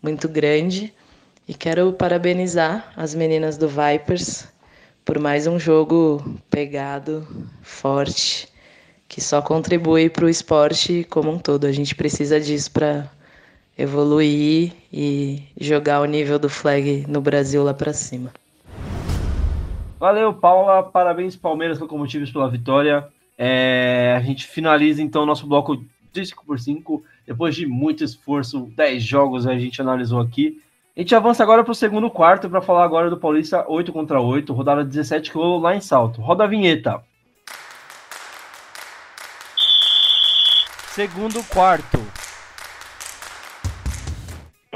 S13: muito grande. E quero parabenizar as meninas do Vipers por mais um jogo pegado, forte, que só contribui para o esporte como um todo. A gente precisa disso para evoluir e jogar o nível do flag no Brasil lá para cima.
S1: Valeu, Paula. Parabéns, Palmeiras Locomotivos, pela vitória. É, a gente finaliza então o nosso bloco de 5x5. Depois de muito esforço, 10 jogos a gente analisou aqui. A gente avança agora para o segundo quarto para falar agora do Paulista 8 contra 8, rodada 17 que rolou lá em Salto. Roda a vinheta. Segundo quarto.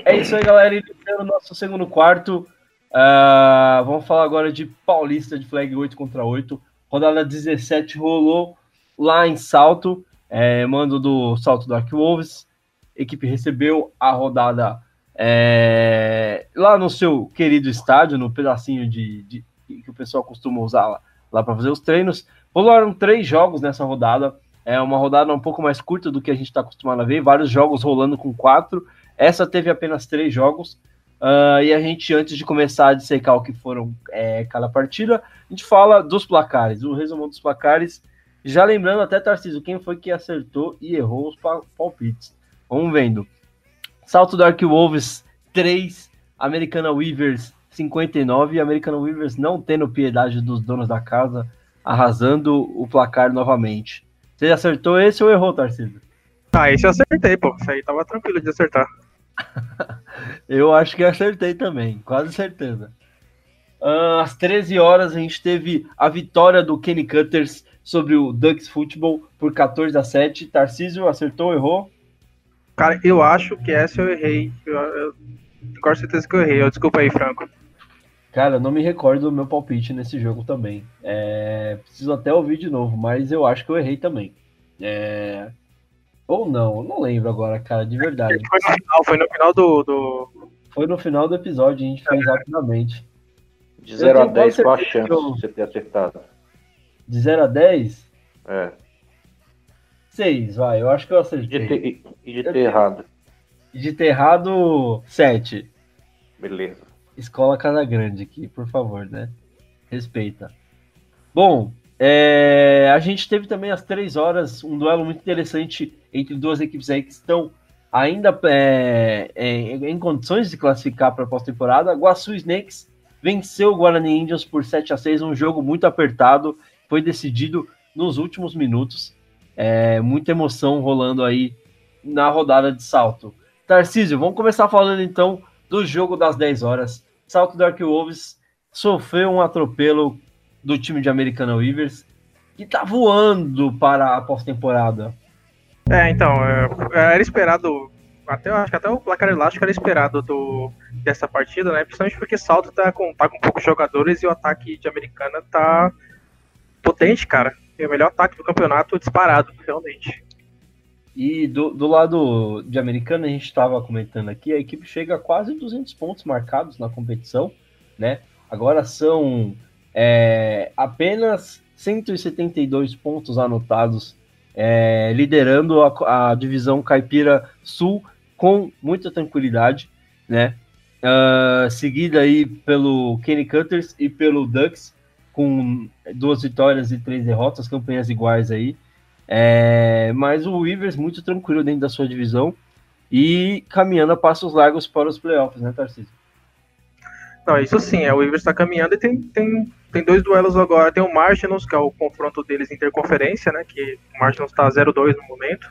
S1: É isso aí, galera. Iniciando o nosso segundo quarto. Uh, vamos falar agora de Paulista de flag 8 contra 8. Rodada 17 rolou lá em Salto. É, mando do Salto Dark Wolves. Equipe recebeu a rodada é, lá no seu querido estádio, no pedacinho de, de que o pessoal costuma usar lá, lá para fazer os treinos. Rolaram três jogos nessa rodada. É uma rodada um pouco mais curta do que a gente está acostumado a ver. Vários jogos rolando com quatro. Essa teve apenas três jogos. Uh, e a gente, antes de começar a dissecar o que foram é, cada partida, a gente fala dos placares, o resumo dos placares. Já lembrando até, Tarcísio, quem foi que acertou e errou os palpites. Vamos vendo. Salto Dark Wolves 3, Americana Weavers 59 e Americana Weavers não tendo piedade dos donos da casa, arrasando o placar novamente. Você acertou esse ou errou, Tarcísio?
S2: Ah, esse eu acertei, pô. Isso aí tava tranquilo de acertar.
S1: eu acho que acertei também, quase certeza. Uh, às 13 horas a gente teve a vitória do Kenny Cutters sobre o Ducks Football por 14 a 7. Tarcísio acertou ou errou?
S2: Cara, eu acho que essa eu errei. Eu, eu tenho certeza que eu errei. Eu, desculpa aí, Franco.
S1: Cara, eu não me recordo do meu palpite nesse jogo também. É, preciso até ouvir de novo, mas eu acho que eu errei também. É, ou não, não lembro agora, cara, de verdade.
S2: Foi no final, foi no final do. do...
S1: Foi no final do episódio, a gente fez rapidamente.
S4: De 0 a 10, qual a chance de você ter acertado?
S1: De 0 a 10?
S4: É.
S1: 6, vai, eu acho que eu acertei.
S4: E de ter, e de ter errado?
S1: E de ter errado, 7.
S4: Beleza.
S1: Escola Casa Grande aqui, por favor, né? Respeita. Bom, é, a gente teve também às 3 horas um duelo muito interessante entre duas equipes aí que estão ainda é, é, em condições de classificar para a pós-temporada. Guaçu Snakes venceu o Guarani Indians por 7 a 6 um jogo muito apertado, foi decidido nos últimos minutos. É, muita emoção rolando aí na rodada de salto. Tarcísio, vamos começar falando então do jogo das 10 horas. Salto Dark Wolves sofreu um atropelo do time de Americana Weavers, que tá voando para a pós-temporada.
S2: É, então, é, era esperado, até, acho que até o placar elástico era esperado do, dessa partida, né? Principalmente porque Salto tá com, tá com poucos jogadores e o ataque de Americana tá potente, cara. É o melhor ataque do campeonato disparado, realmente.
S1: E do, do lado de americano, a gente estava comentando aqui, a equipe chega a quase 200 pontos marcados na competição, né? Agora são é, apenas 172 pontos anotados, é, liderando a, a, divisão Caipira Sul com muita tranquilidade, né? Uh, seguida aí pelo Kenny Cutters e pelo Ducks, com duas vitórias e três derrotas, campanhas iguais aí. É, mas o Weavers muito tranquilo dentro da sua divisão. e caminhando a passos largos para os playoffs, né, Tarcísio?
S2: Não, isso sim, é, o Rivers está caminhando e tem, tem, tem dois duelos agora. Tem o Martians, que é o confronto deles interconferência, né? Que o Martians está 0-2 no momento.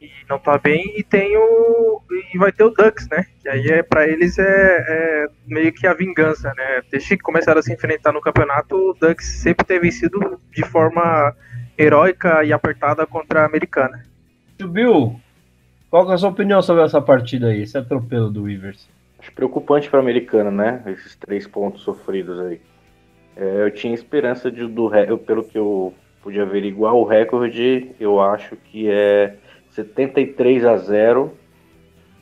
S2: E não tá bem. E tem o. E vai ter o Ducks, né? Que aí é para eles é, é, meio que a vingança, né? Desde que começaram a se enfrentar no campeonato, o Ducks sempre tem vencido de forma heróica e apertada contra a americana.
S1: Bill, qual é a sua opinião sobre essa partida aí, esse atropelo do Rivers?
S4: Acho preocupante para a americana, né? Esses três pontos sofridos aí. É, eu tinha esperança de, do pelo que eu pude averiguar, o recorde eu acho que é 73 a 0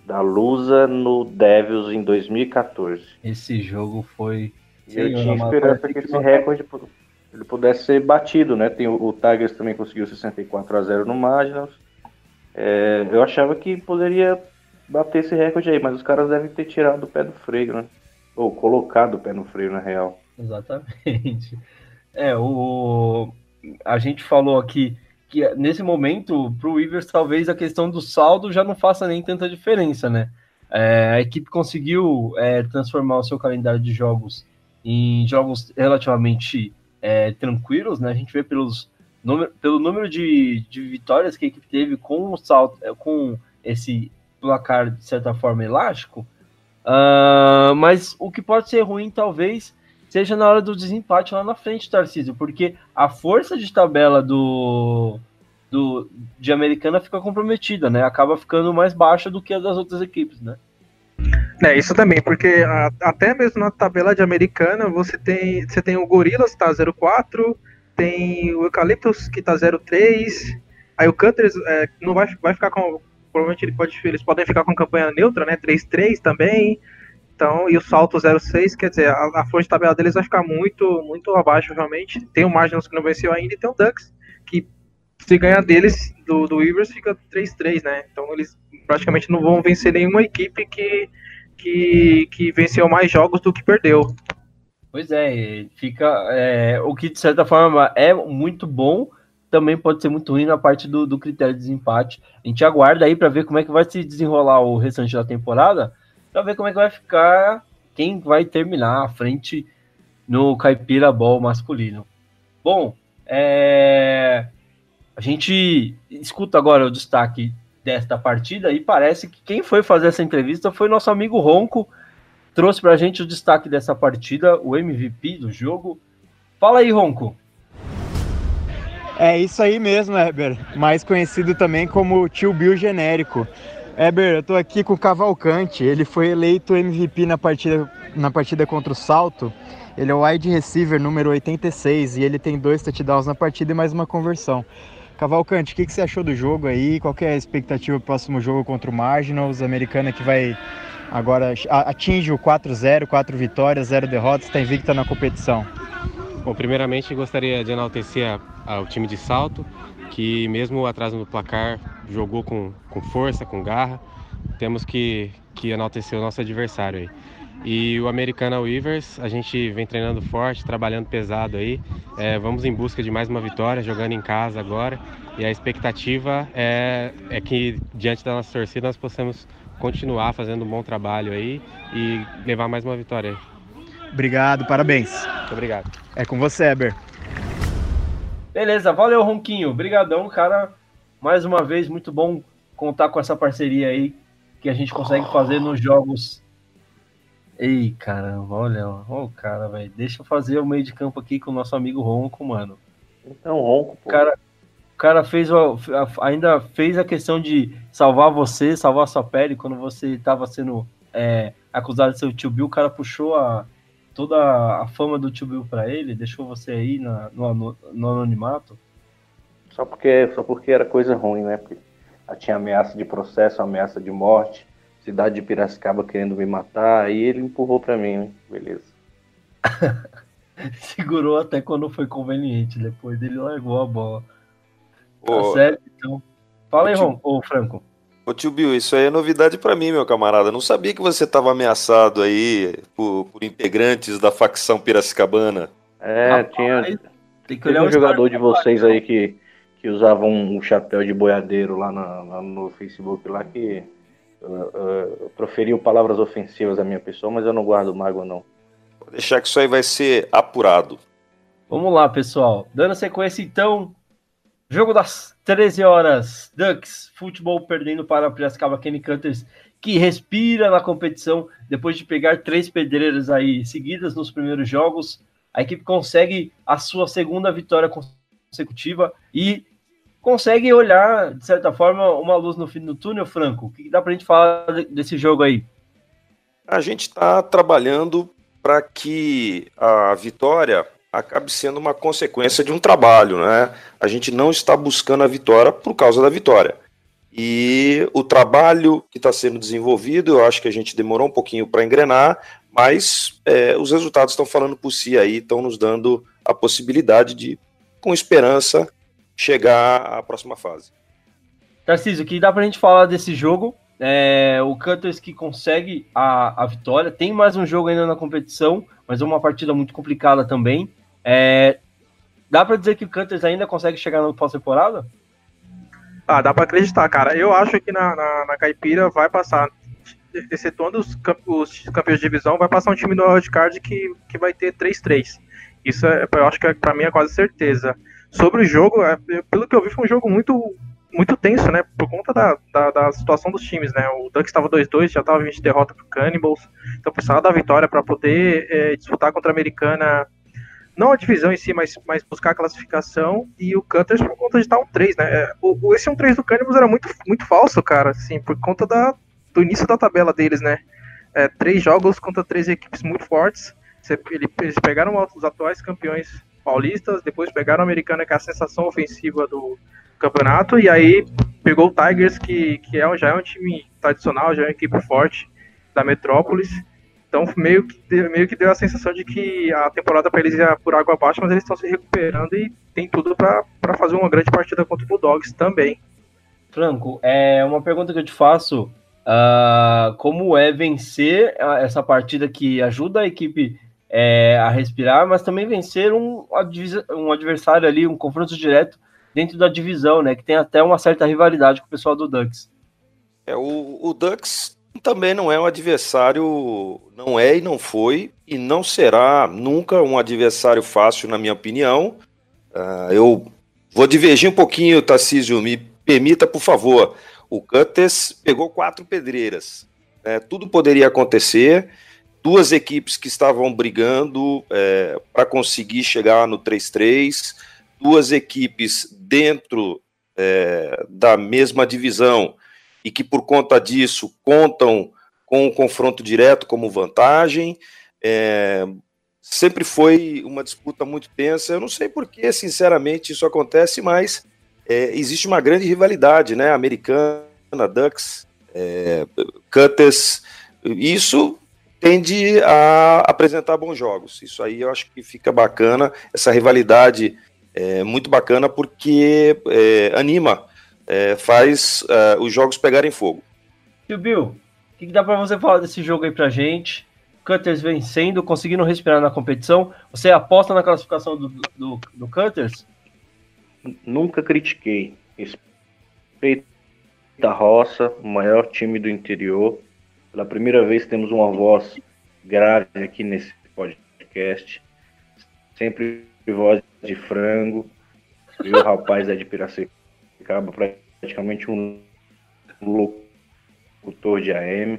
S4: da Lusa no Devils em 2014.
S1: Esse jogo foi.
S4: E eu tinha esperança que esse recorde ele pudesse ser batido, né? Tem o, o Tigers também conseguiu 64 a 0 no Magnus. É, eu achava que poderia bater esse recorde aí, mas os caras devem ter tirado o pé do freio, né? Ou colocado o pé no freio, na real.
S1: Exatamente. É, o... a gente falou aqui que nesse momento, para o Weavers, talvez a questão do saldo já não faça nem tanta diferença, né? É, a equipe conseguiu é, transformar o seu calendário de jogos em jogos relativamente é, tranquilos, né? A gente vê pelos número, pelo número de, de vitórias que a equipe teve com o salto, é, com esse placar, de certa forma, elástico. Uh, mas o que pode ser ruim, talvez, seja na hora do desempate lá na frente, Tarcísio, porque a força de tabela do, do de Americana fica comprometida, né? Acaba ficando mais baixa do que a das outras equipes, né?
S2: É, isso também, porque a, até mesmo na tabela de Americana você tem, você tem o Gorilas que tá 04, tem o Eucaliptus que tá 03, aí o Cutters é, não vai, vai ficar com provavelmente ele pode, eles podem ficar com campanha neutra, né? 3-3 também. Então, e o salto 0-6, quer dizer, a, a de tabela deles vai ficar muito, muito abaixo, realmente. Tem o Margins que não venceu ainda e tem o Ducks, que se ganhar deles, do, do Weavers, fica 3-3, né? Então eles praticamente não vão vencer nenhuma equipe que, que, que venceu mais jogos do que perdeu.
S1: Pois é, fica. É, o que de certa forma é muito bom também pode ser muito ruim na parte do, do critério de desempate. A gente aguarda aí para ver como é que vai se desenrolar o restante da temporada, para ver como é que vai ficar quem vai terminar à frente no Caipira Ball masculino. Bom, é... a gente escuta agora o destaque desta partida e parece que quem foi fazer essa entrevista foi nosso amigo Ronco, trouxe para a gente o destaque dessa partida, o MVP do jogo. Fala aí, Ronco.
S18: É isso aí mesmo, Heber. Mais conhecido também como Tio Bill genérico. Heber, eu tô aqui com o Cavalcante. Ele foi eleito MVP na partida, na partida contra o Salto. Ele é o wide receiver número 86 e ele tem dois touchdowns na partida e mais uma conversão. Cavalcante, o que, que você achou do jogo aí? Qual é a expectativa para o próximo jogo contra o Marginals? Americana que vai agora atinge o 4-0, 4 vitórias, 0 derrotas, está invicta na competição.
S19: Bom, primeiramente gostaria de enaltecer o time de salto, que mesmo atrás no placar jogou com, com força, com garra. Temos que, que enaltecer o nosso adversário aí. E o Americana Weavers, a gente vem treinando forte, trabalhando pesado aí. É, vamos em busca de mais uma vitória, jogando em casa agora. E a expectativa é, é que, diante da nossa torcida, nós possamos continuar fazendo um bom trabalho aí e levar mais uma vitória aí.
S18: Obrigado, parabéns.
S19: Muito obrigado.
S18: É com você, Eber.
S1: Beleza, valeu, Ronquinho. Obrigadão, cara. Mais uma vez, muito bom contar com essa parceria aí que a gente consegue fazer nos jogos. Ei, caramba, olha, ó, o cara, velho. Deixa eu fazer o meio de campo aqui com o nosso amigo Ronco, mano.
S4: Então, Ronco,
S1: pô. O cara, o cara fez o, ainda fez a questão de salvar você, salvar sua pele quando você estava sendo é, acusado de ser o tio Bill. O cara puxou a, toda a fama do Tio Bill pra ele, deixou você aí na, no, no, anonimato?
S4: Só porque, só porque era coisa ruim, né? Porque tinha ameaça de processo, ameaça de morte, cidade de Piracicaba querendo me matar, aí ele empurrou pra mim, né? Beleza.
S1: Segurou até quando foi conveniente, depois ele largou a bola. Tá certo, então. Fala aí, Ron, ô Franco.
S6: Ô tio Bill, isso aí é novidade para mim, meu camarada. Não sabia que você estava ameaçado aí por, por, integrantes da facção piracicabana.
S4: É, Rapaz, tinha, tem que olhar um jogador de vocês aí que, que usava um, um chapéu de boiadeiro lá, na, lá, no Facebook lá que uh, proferiu palavras ofensivas à minha pessoa, mas eu não guardo mágoa, não.
S6: Vou deixar que isso aí vai ser apurado.
S1: Vamos lá, pessoal. Dando sequência, então. Jogo das 13 horas. Ducks, futebol perdendo para o Piracicaba Kenny Cutters, que respira na competição depois de pegar três pedreiras aí seguidas nos primeiros jogos. A equipe consegue a sua segunda vitória consecutiva e consegue olhar, de certa forma, uma luz no fim do túnel, Franco. O que dá para a gente falar desse jogo aí?
S6: A gente está trabalhando para que a vitória acabe sendo uma consequência de um trabalho, né? A gente não está buscando a vitória por causa da vitória. E o trabalho que está sendo desenvolvido, eu acho que a gente demorou um pouquinho para engrenar, mas é, os resultados estão falando por si aí, estão nos dando a possibilidade de, com esperança, chegar à próxima fase.
S1: Tarcísio, o que dá para a gente falar desse jogo? É, o Cutters que consegue a, a vitória, tem mais um jogo ainda na competição, mas é uma partida muito complicada também. É, dá para dizer que o Cutters ainda consegue chegar na pós-temporada?
S2: Ah, dá para acreditar, cara. Eu acho que na, na, na Caipira vai passar, excetuando os, os campeões de divisão, vai passar um time do wildcard que, que vai ter 3-3. Isso é, eu acho que é, para mim é quase certeza. Sobre o jogo, é, pelo que eu vi, foi um jogo muito muito tenso, né? Por conta da, da, da situação dos times, né? O Ducks estava 2-2, já estava 20 derrota pro Cannibals, então precisava da vitória para poder é, disputar contra a Americana, não a divisão em si, mas, mas buscar a classificação, e o Cutters por conta de estar um 3, né? É, o, esse 1-3 do Cannibals era muito, muito falso, cara, assim, por conta da, do início da tabela deles, né? É, três jogos contra três equipes muito fortes, eles pegaram os atuais campeões paulistas, depois pegaram a americana, que é a sensação ofensiva do campeonato, e aí pegou o Tigers, que, que é, já é um time tradicional, já é uma equipe forte da Metrópolis. Então meio que, meio que deu a sensação de que a temporada para eles ia por água abaixo, mas eles estão se recuperando e tem tudo para fazer uma grande partida contra o Bulldogs também.
S1: Franco, é uma pergunta que eu te faço. Uh, como é vencer essa partida que ajuda a equipe é, a respirar, mas também vencer um, um adversário ali, um confronto direto dentro da divisão, né? Que tem até uma certa rivalidade com o pessoal do Ducks.
S6: É, o, o Ducks também não é um adversário, não é e não foi, e não será nunca um adversário fácil, na minha opinião. Uh, eu vou divergir um pouquinho, Tarcísio, me permita, por favor. O Cutters pegou quatro pedreiras. Né? Tudo poderia acontecer duas equipes que estavam brigando é, para conseguir chegar no 3-3, duas equipes dentro é, da mesma divisão e que por conta disso contam com o confronto direto como vantagem. É, sempre foi uma disputa muito tensa. Eu não sei por que, sinceramente, isso acontece, mas é, existe uma grande rivalidade, né? Americana, Ducks, é, Cutters. Isso tende a apresentar bons jogos. Isso aí eu acho que fica bacana, essa rivalidade é muito bacana porque é, anima, é, faz é, os jogos pegarem fogo.
S1: Tio Bill, o que, que dá para você falar desse jogo aí pra gente? Cutters vencendo, conseguindo respirar na competição. Você aposta na classificação do, do, do Cutters?
S4: Nunca critiquei. Respeito da roça, o maior time do interior pela primeira vez temos uma voz grave aqui nesse podcast. Sempre voz de frango. E o rapaz é de Piracicaba, praticamente um locutor de AM.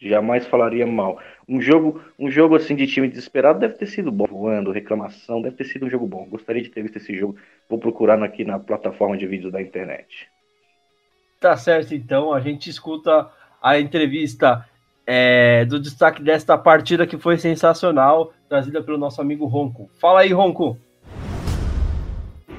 S4: Jamais falaria mal. Um jogo, um jogo assim de time desesperado deve ter sido bom. Voando, reclamação, deve ter sido um jogo bom. Gostaria de ter visto esse jogo. Vou procurar aqui na plataforma de vídeos da internet.
S1: Tá certo, então. A gente escuta a entrevista é, do destaque desta partida que foi sensacional, trazida pelo nosso amigo Ronco. Fala aí, Ronco.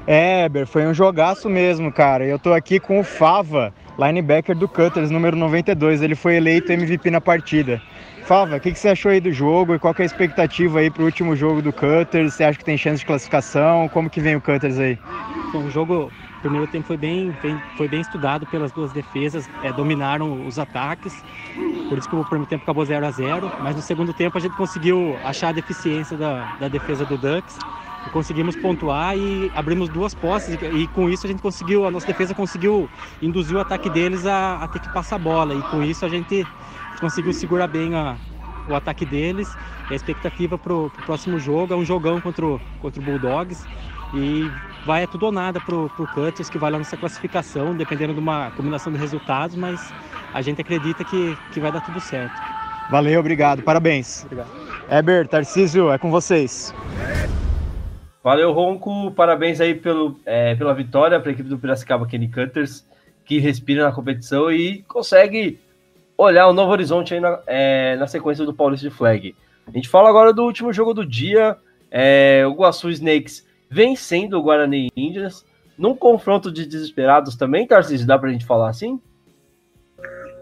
S18: É, Eber, foi um jogaço mesmo, cara. Eu tô aqui com o Fava, linebacker do Cutters, número 92. Ele foi eleito MVP na partida. Fava, o que, que, você achou aí do jogo e qual é a expectativa aí pro último jogo do Cutters? Você acha que tem chance de classificação? Como que vem o Cutters aí?
S20: Bom, o jogo o primeiro tempo foi bem, bem, foi bem estudado pelas duas defesas, é, dominaram os ataques, por isso que o primeiro tempo acabou 0 a 0 mas no segundo tempo a gente conseguiu achar a deficiência da, da defesa do Ducks conseguimos pontuar e abrimos duas posses e, e, com isso a gente conseguiu, a nossa defesa conseguiu induzir o ataque deles a, a ter que passar a bola e com isso a gente conseguiu segurar bem a, o ataque deles. E a expectativa para o próximo jogo é um jogão contra o, contra o Bulldogs e vai é tudo ou nada para o Cutters que vai lá nessa classificação, dependendo de uma combinação de resultados, mas a gente acredita que, que vai dar tudo certo.
S18: Valeu, obrigado, parabéns.
S20: Obrigado.
S18: Eber, Tarcísio, é com vocês.
S1: Valeu, Ronco. Parabéns aí pelo, é, pela vitória para a equipe do Piracicaba Kenny Cutters, que respira na competição e consegue olhar o novo horizonte aí na, é, na sequência do Paulista de Flag. A gente fala agora do último jogo do dia. É, o Guaçu Snakes vencendo o Guarani Indians num confronto de desesperados também, Tarcísio, dá pra gente falar assim?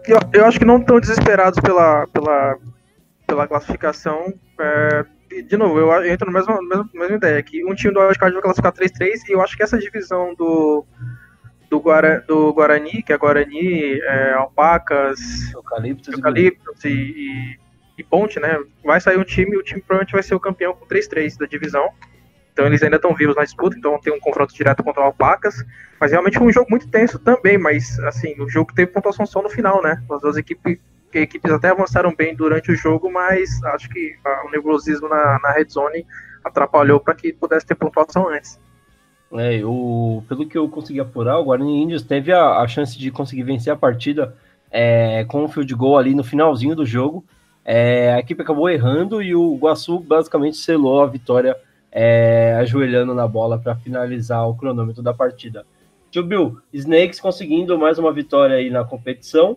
S2: Eu, eu acho que não tão desesperados pela, pela, pela classificação. É, de novo, eu, entro na mesma, mesma, mesma ideia, que um time do Wildcard vai classificar 3-3 e eu acho que essa divisão do, do, Guara, do Guarani, que é Guarani, é, Alpacas,
S1: Eucaliptos,
S2: Eucaliptos e, e, e, Ponte, né? Vai sair um time e o time provavelmente vai ser o campeão com 3-3 da divisão. Então eles ainda estão vivos na disputa, então tem um confronto direto contra o Alpacas. Mas realmente foi um jogo muito tenso também, mas assim, o jogo teve pontuação só no final, né? As duas equipes, equipes até avançaram bem durante o jogo, mas acho que o nervosismo na, na red zone atrapalhou para que pudesse ter pontuação antes.
S1: É, o, pelo que eu consegui apurar, o Guarani Índios teve a, a chance de conseguir vencer a partida é, com um field goal ali no finalzinho do jogo. É, a equipe acabou errando e o Guaçu basicamente selou a vitória é, ajoelhando na bola para finalizar o cronômetro da partida. Tio Bill, Snakes conseguindo mais uma vitória aí na competição.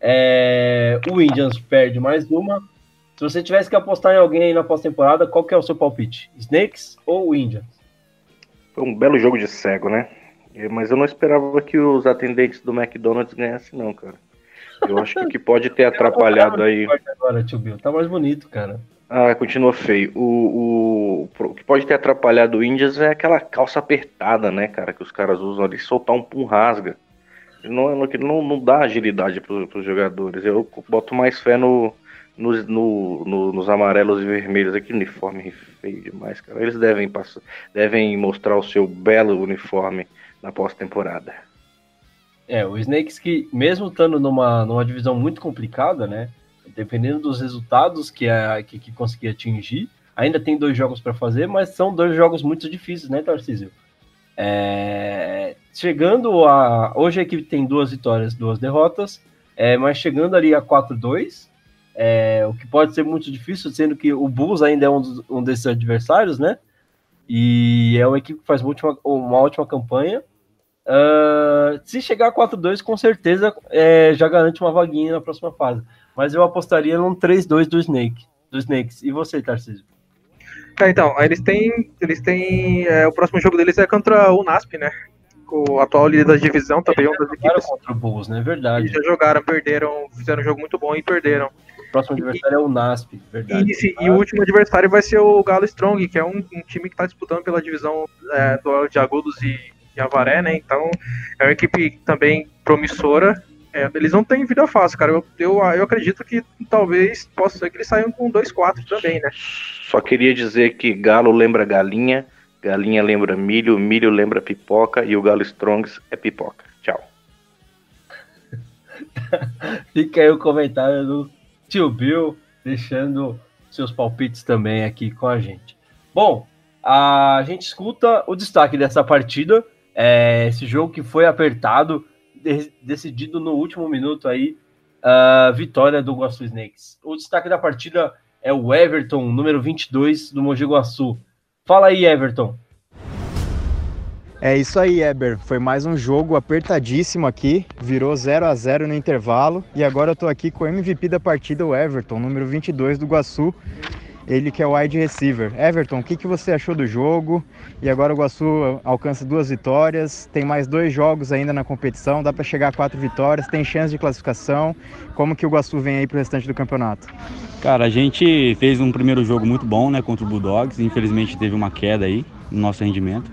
S1: É, o Indians perde mais uma. Se você tivesse que apostar em alguém aí na pós-temporada, qual que é o seu palpite? Snakes ou Indians?
S4: Foi um belo jogo de cego, né? Mas eu não esperava que os atendentes do McDonald's ganhassem, não, cara. Eu acho que o que pode ter atrapalhado aí.
S1: Agora, tio Bill, tá mais bonito, cara.
S4: Ah, continua feio. O, o, o que pode ter atrapalhado o Indians é aquela calça apertada, né, cara, que os caras usam ali, soltar um pum rasga. Não, não, não dá agilidade para os jogadores. Eu boto mais fé no, nos, no, no, nos amarelos e vermelhos. Aqui uniforme feio demais, cara. Eles devem, passar, devem mostrar o seu belo uniforme na pós-temporada.
S1: É, o Snakes que, mesmo estando numa, numa divisão muito complicada, né? Dependendo dos resultados que, a, que, que conseguir atingir, ainda tem dois jogos para fazer, mas são dois jogos muito difíceis, né, Tarcísio? É, chegando a. Hoje a equipe tem duas vitórias, duas derrotas, é, mas chegando ali a 4-2, é, o que pode ser muito difícil, sendo que o Bulls ainda é um, dos, um desses adversários, né? E é uma equipe que faz uma ótima, uma ótima campanha. Uh, se chegar a 4-2, com certeza é, já garante uma vaguinha na próxima fase. Mas eu apostaria num 3-2 do Snake, do Snakes. E você, Tarcísio?
S2: É, então, eles têm. Eles têm. É, o próximo jogo deles é contra o NASP, né? O atual líder da divisão também, uma das equipes.
S1: contra o Bulls, né? Verdade.
S2: Eles já jogaram, perderam, fizeram um jogo muito bom e perderam
S1: próximo adversário e, é o NASP, verdade.
S2: E, e, o último adversário vai ser o Galo Strong, que é um, um time que está disputando pela divisão é, do, de Agudos e, e Avaré, né? Então é uma equipe também promissora. É, eles não têm vida fácil, cara. Eu, eu, eu acredito que talvez possa ser que eles saiam com 2-4 também, né?
S4: Só queria dizer que Galo lembra galinha, galinha lembra milho, milho lembra pipoca e o Galo Strongs é pipoca. Tchau.
S1: Fica aí o comentário do tio Bill, deixando seus palpites também aqui com a gente. Bom, a gente escuta o destaque dessa partida, é, esse jogo que foi apertado, decidido no último minuto aí, a vitória do Guaçu Snakes. O destaque da partida é o Everton, número 22 do Mogi Guaçu. Fala aí, Everton.
S18: É isso aí, Eber. Foi mais um jogo apertadíssimo aqui. Virou 0 a 0 no intervalo. E agora eu tô aqui com o MVP da partida, o Everton, número 22 do Guaçu. Ele que é o wide receiver. Everton, o que, que você achou do jogo? E agora o Guaçu alcança duas vitórias. Tem mais dois jogos ainda na competição. Dá para chegar a quatro vitórias. Tem chance de classificação. Como que o Guaçu vem aí pro restante do campeonato?
S21: Cara, a gente fez um primeiro jogo muito bom, né, contra o Bulldogs. Infelizmente teve uma queda aí no nosso rendimento.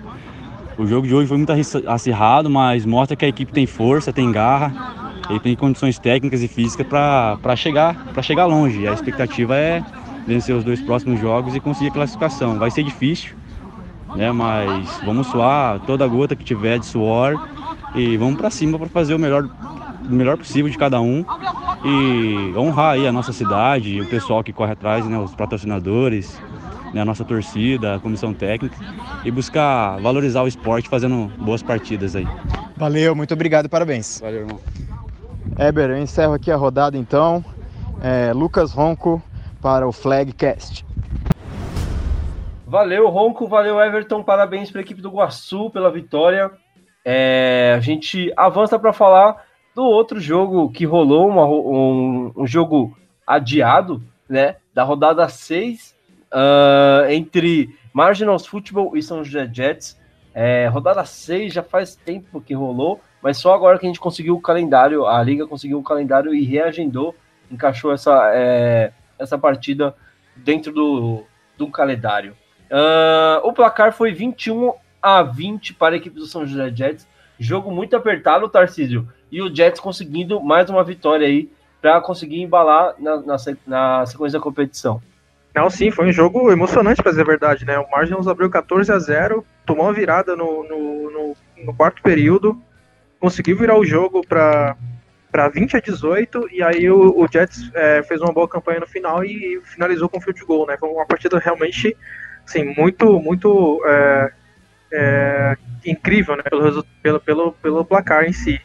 S21: O jogo de hoje foi muito acirrado, mas mostra que a equipe tem força, tem garra, e tem condições técnicas e físicas para chegar, chegar longe. A expectativa é vencer os dois próximos jogos e conseguir a classificação. Vai ser difícil, né? Mas vamos suar toda gota que tiver de suor e vamos para cima para fazer o melhor, o melhor possível de cada um e honrar aí a nossa cidade, o pessoal que corre atrás, né? Os patrocinadores, né, a nossa torcida, a comissão técnica e buscar valorizar o esporte fazendo boas partidas aí.
S18: Valeu, muito obrigado parabéns.
S21: Valeu, irmão.
S18: Éber, eu encerro aqui a rodada então. É, Lucas Ronco para o Flagcast.
S1: Valeu, Ronco, valeu, Everton. Parabéns para a equipe do Guaçu pela vitória. É, a gente avança para falar do outro jogo que rolou, uma, um, um, jogo adiado, né? Da rodada 6, uh, entre Marginals Football e São José Jets. É, rodada 6 já faz tempo que rolou, mas só agora que a gente conseguiu o calendário, a liga conseguiu o calendário e reagendou, encaixou essa, é, essa partida dentro do, do calendário. Uh, o placar foi 21 a 20 para a equipe do São José Jets. Jogo muito apertado, Tarcísio. E o Jets conseguindo mais uma vitória aí para conseguir embalar na, na, na, sequência da competição.
S2: Não, sim, foi um jogo emocionante, para dizer a verdade, né? O Margins abriu 14 a 0 tomou uma virada no, no, no, no quarto período, conseguiu virar o jogo para para 20 a 18 e aí o, o Jets é, fez uma boa campanha no final e finalizou com field goal, né? Foi uma partida realmente assim, muito, muito é, é, incrível, né, pelo, pelo, pelo, pelo placar em si.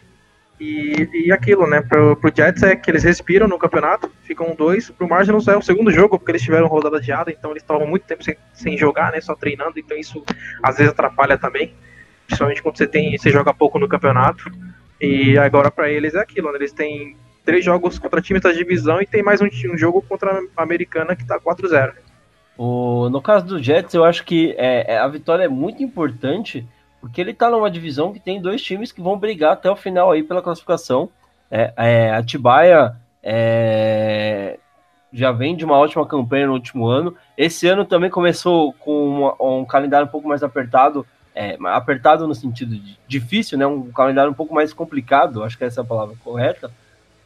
S2: E, e aquilo, né, pro, pro Jets é que eles respiram no campeonato, ficam dois, pro Marginals é o segundo jogo, porque eles tiveram rodada adiada, então eles estavam muito tempo sem, sem jogar, né, só treinando, então isso às vezes atrapalha também, principalmente quando você tem, você joga pouco no campeonato. E agora para eles é aquilo, né, eles têm três jogos contra times da divisão e tem mais um, um jogo contra a Americana que tá 4-0.
S1: O, no caso do Jets, eu acho que é, é, a vitória é muito importante, porque ele está numa divisão que tem dois times que vão brigar até o final aí pela classificação. É, é, a Tibaia é, já vem de uma ótima campanha no último ano. Esse ano também começou com uma, um calendário um pouco mais apertado, é, apertado no sentido difícil, né? Um calendário um pouco mais complicado, acho que essa é a palavra correta.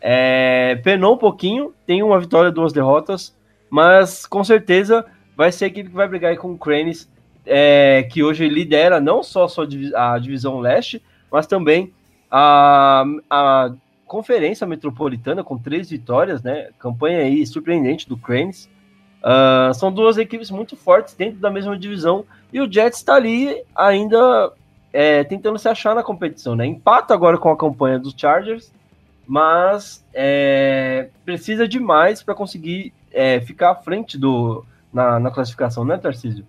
S1: É, penou um pouquinho, tem uma vitória, duas derrotas, mas com certeza vai ser a equipe que vai brigar com o Cranes, é, que hoje lidera não só a divisão leste, mas também a, a conferência metropolitana com três vitórias, né? Campanha aí surpreendente do Cranes. Uh, são duas equipes muito fortes dentro da mesma divisão e o Jets está ali ainda é, tentando se achar na competição, né? Empata agora com a campanha dos Chargers, mas é, precisa de mais para conseguir é, ficar à frente do, na, na classificação, né, Tarcísio?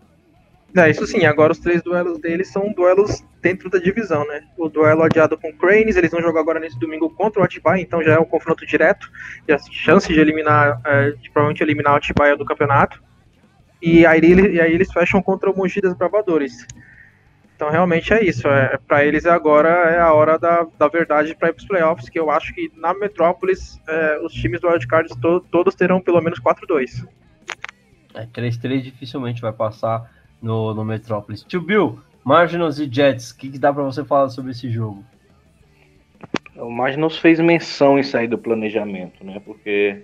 S2: É, isso sim, agora os três duelos deles são duelos dentro da divisão, né? O duelo adiado com o Cranes, eles vão jogar agora nesse domingo contra o Atibaia, então já é um confronto direto, e a chance de eliminar, é, de provavelmente eliminar o Atibaia do campeonato. E aí, e aí eles fecham contra o Mogi das Bravadores. Então realmente é isso, é, para eles agora é a hora da, da verdade para ir para os playoffs, que eu acho que na Metrópolis é, os times do wildcard to, todos terão pelo menos 4-2.
S1: É, 3-3 dificilmente vai passar no, no Metrópolis. Tio Bill, Marginals e Jets, o que, que dá para você falar sobre esse jogo?
S4: O Marginals fez menção em sair do planejamento, né? Porque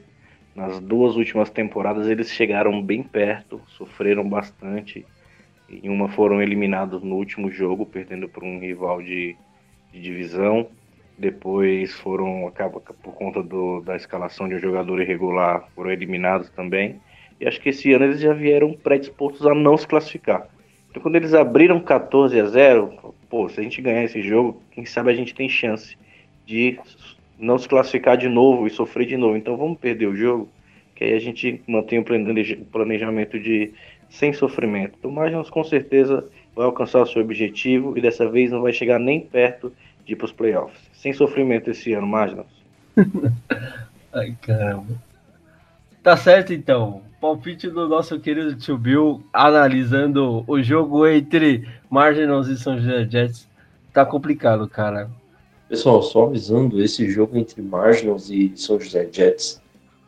S4: nas duas últimas temporadas eles chegaram bem perto, sofreram bastante. Em uma foram eliminados no último jogo, perdendo para um rival de, de divisão. Depois foram, por conta do, da escalação de um jogador irregular, foram eliminados também. E acho que esse ano eles já vieram predispostos a não se classificar. Então quando eles abriram 14 a 0, pô, se a gente ganhar esse jogo, quem sabe a gente tem chance de não se classificar de novo e sofrer de novo. Então vamos perder o jogo, que aí a gente mantém o planejamento de sem sofrimento. Então, Margins com certeza vai alcançar o seu objetivo e dessa vez não vai chegar nem perto de ir para os playoffs. Sem sofrimento esse ano, Margins.
S1: Ai, caramba. Tá certo então palpite do nosso querido tio Bill analisando o jogo entre Marginals e São José Jets. Tá complicado, cara.
S9: Pessoal, só avisando, esse jogo entre Marginals e São José Jets,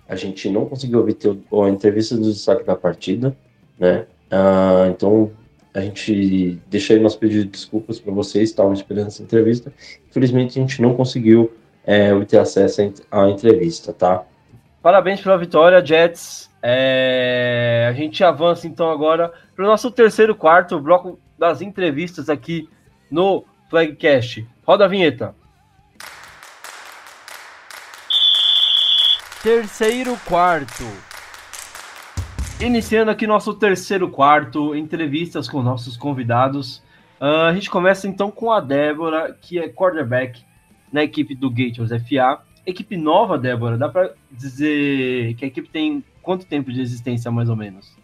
S9: a gente não conseguiu obter a entrevista do destaque da partida, né? Ah, então, a gente deixa aí nosso pedido de desculpas para vocês, estavam esperando essa entrevista. Infelizmente, a gente não conseguiu é, obter acesso à entrevista, tá?
S1: Parabéns pela vitória, Jets. É, a gente avança então agora para o nosso terceiro quarto, bloco das entrevistas aqui no Flagcast. Roda a vinheta. Terceiro quarto. Iniciando aqui nosso terceiro quarto, entrevistas com nossos convidados. Uh, a gente começa então com a Débora, que é quarterback na equipe do Gators FA. Equipe nova, Débora, dá para dizer que a equipe tem quanto tempo de existência, mais ou menos?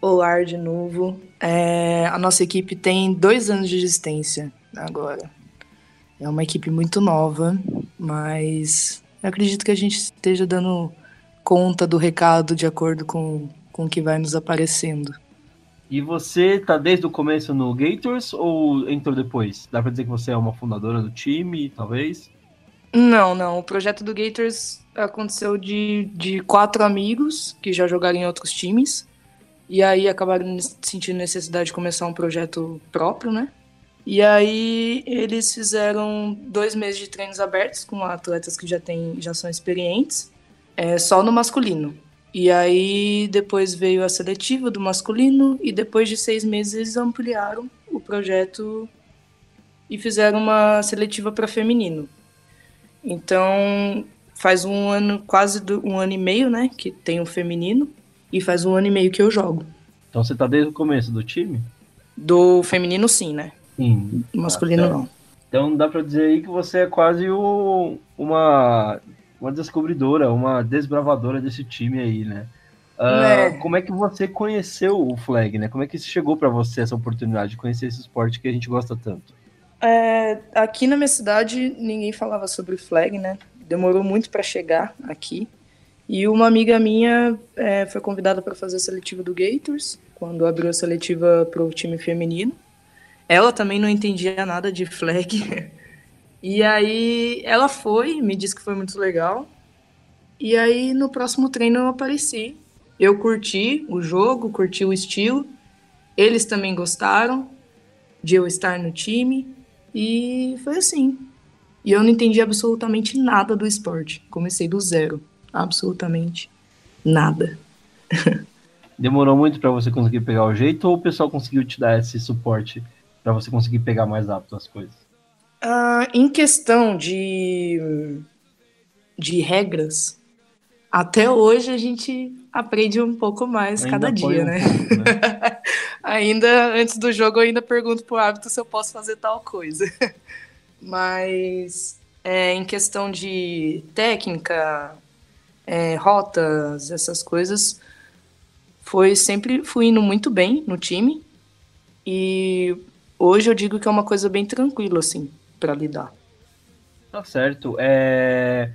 S5: Olá de novo. É, a nossa equipe tem dois anos de existência agora. É uma equipe muito nova, mas eu acredito que a gente esteja dando conta do recado de acordo com, com o que vai nos aparecendo.
S1: E você tá desde o começo no Gators ou entrou depois? Dá pra dizer que você é uma fundadora do time, talvez?
S5: Não, não. O projeto do Gators aconteceu de, de quatro amigos que já jogaram em outros times. E aí acabaram sentindo necessidade de começar um projeto próprio, né? E aí eles fizeram dois meses de treinos abertos com atletas que já, tem, já são experientes, é, só no masculino. E aí depois veio a seletiva do masculino e depois de seis meses eles ampliaram o projeto e fizeram uma seletiva para feminino. Então faz um ano, quase um ano e meio, né, que tem o feminino e faz um ano e meio que eu jogo.
S1: Então você tá desde o começo do time?
S5: Do feminino sim, né?
S1: Sim.
S5: Masculino não.
S1: Então dá para dizer aí que você é quase o, uma, uma descobridora, uma desbravadora desse time aí, né? Uh, é. Como é que você conheceu o flag, né? Como é que chegou para você essa oportunidade de conhecer esse esporte que a gente gosta tanto?
S5: É, aqui na minha cidade ninguém falava sobre flag, né? Demorou muito para chegar aqui. E uma amiga minha é, foi convidada para fazer a seletiva do Gators, quando abriu a seletiva para o time feminino. Ela também não entendia nada de flag. E aí ela foi, me disse que foi muito legal. E aí no próximo treino eu apareci. Eu curti o jogo, curti o estilo. Eles também gostaram de eu estar no time. E foi assim. E eu não entendi absolutamente nada do esporte. Comecei do zero. Absolutamente nada.
S1: Demorou muito para você conseguir pegar o jeito ou o pessoal conseguiu te dar esse suporte para você conseguir pegar mais rápido as coisas?
S5: Uh, em questão de, de regras, até hoje a gente aprende um pouco mais ainda cada dia, um né? Pouco, né? ainda antes do jogo eu ainda pergunto pro hábito se eu posso fazer tal coisa. Mas é, em questão de técnica, é, rotas, essas coisas, foi sempre fui indo muito bem no time. E hoje eu digo que é uma coisa bem tranquila, assim, para lidar.
S1: Tá certo. É...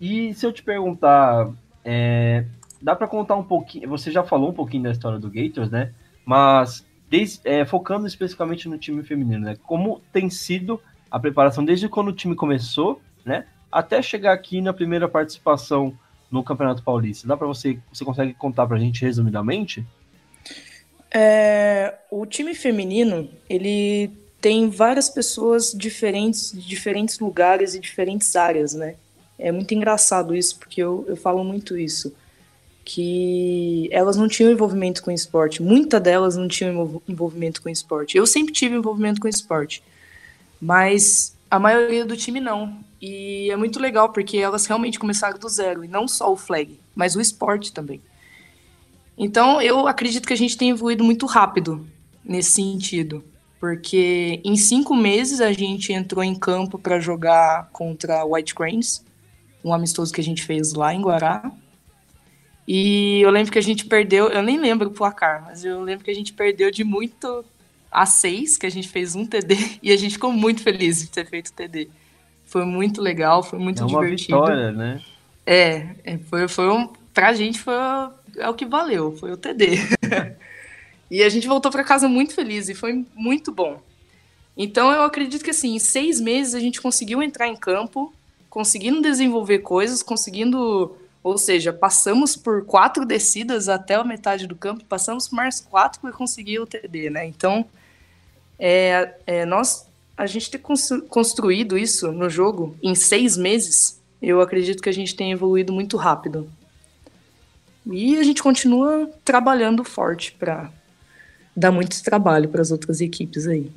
S1: E se eu te perguntar, é... dá para contar um pouquinho? Você já falou um pouquinho da história do Gators, né? Mas desde, é, focando especificamente no time feminino, né? Como tem sido a preparação desde quando o time começou, né? Até chegar aqui na primeira participação no Campeonato Paulista. Dá para você, você consegue contar para a gente resumidamente?
S5: É, o time feminino, ele tem várias pessoas diferentes, de diferentes lugares e diferentes áreas, né? É muito engraçado isso, porque eu, eu falo muito isso. Que elas não tinham envolvimento com esporte. Muitas delas não tinham envolvimento com esporte. Eu sempre tive envolvimento com esporte. Mas a maioria do time não. E é muito legal, porque elas realmente começaram do zero. E não só o flag, mas o esporte também. Então, eu acredito que a gente tem evoluído muito rápido nesse sentido, porque em cinco meses a gente entrou em campo para jogar contra White Cranes, um amistoso que a gente fez lá em Guará. E eu lembro que a gente perdeu, eu nem lembro o placar, mas eu lembro que a gente perdeu de muito a seis, que a gente fez um TD, e a gente ficou muito feliz de ter feito TD. Foi muito legal, foi muito é uma divertido.
S1: Vitória, né?
S5: É, é, foi, foi um, pra gente foi é o que valeu, foi o TD. e a gente voltou para casa muito feliz e foi muito bom. Então eu acredito que assim, em seis meses a gente conseguiu entrar em campo, conseguindo desenvolver coisas, conseguindo, ou seja, passamos por quatro descidas até a metade do campo, passamos por mais quatro para conseguir o TD, né? Então é, é, nós a gente ter construído isso no jogo em seis meses, eu acredito que a gente tem evoluído muito rápido. E a gente continua trabalhando forte para dá muito trabalho para as outras equipes aí.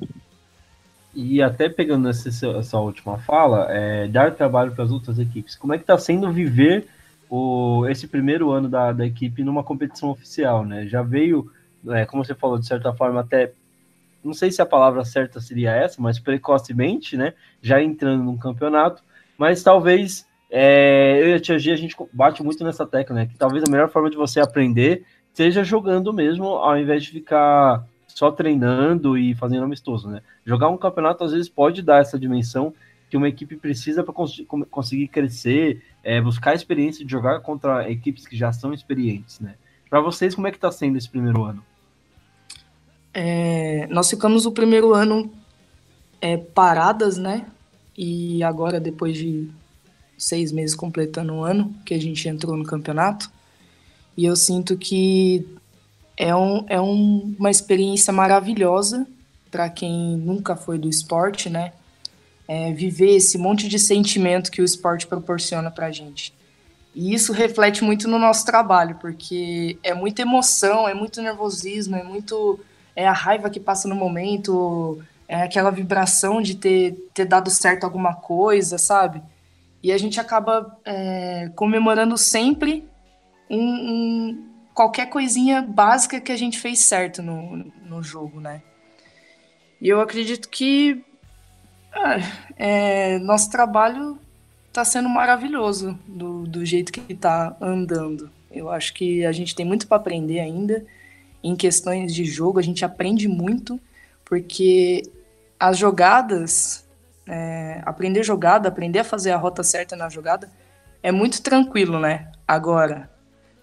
S1: E até pegando essa, essa última fala, é, dar trabalho para as outras equipes. Como é que está sendo viver o, esse primeiro ano da, da equipe numa competição oficial, né? Já veio, é, como você falou, de certa forma, até não sei se a palavra certa seria essa, mas precocemente, né? Já entrando num campeonato, mas talvez é, eu e a Tia G, a gente bate muito nessa tecla, né? Que talvez a melhor forma de você aprender seja jogando mesmo, ao invés de ficar só treinando e fazendo amistoso, né? Jogar um campeonato às vezes pode dar essa dimensão que uma equipe precisa para cons conseguir crescer, é, buscar a experiência de jogar contra equipes que já são experientes, né? Para vocês, como é que está sendo esse primeiro ano?
S5: É, nós ficamos o primeiro ano é, paradas, né? E agora, depois de seis meses completando um ano que a gente entrou no campeonato, e eu sinto que é, um, é um, uma experiência maravilhosa para quem nunca foi do esporte, né? É, viver esse monte de sentimento que o esporte proporciona para a gente. E isso reflete muito no nosso trabalho, porque é muita emoção, é muito nervosismo, é muito é a raiva que passa no momento, é aquela vibração de ter, ter dado certo alguma coisa, sabe? E a gente acaba é, comemorando sempre um, um, qualquer coisinha básica que a gente fez certo no, no jogo, né? E eu acredito que ah, é, nosso trabalho está sendo maravilhoso do, do jeito que está andando. Eu acho que a gente tem muito para aprender ainda em questões de jogo, a gente aprende muito, porque as jogadas, é, aprender jogada, aprender a fazer a rota certa na jogada, é muito tranquilo, né? Agora,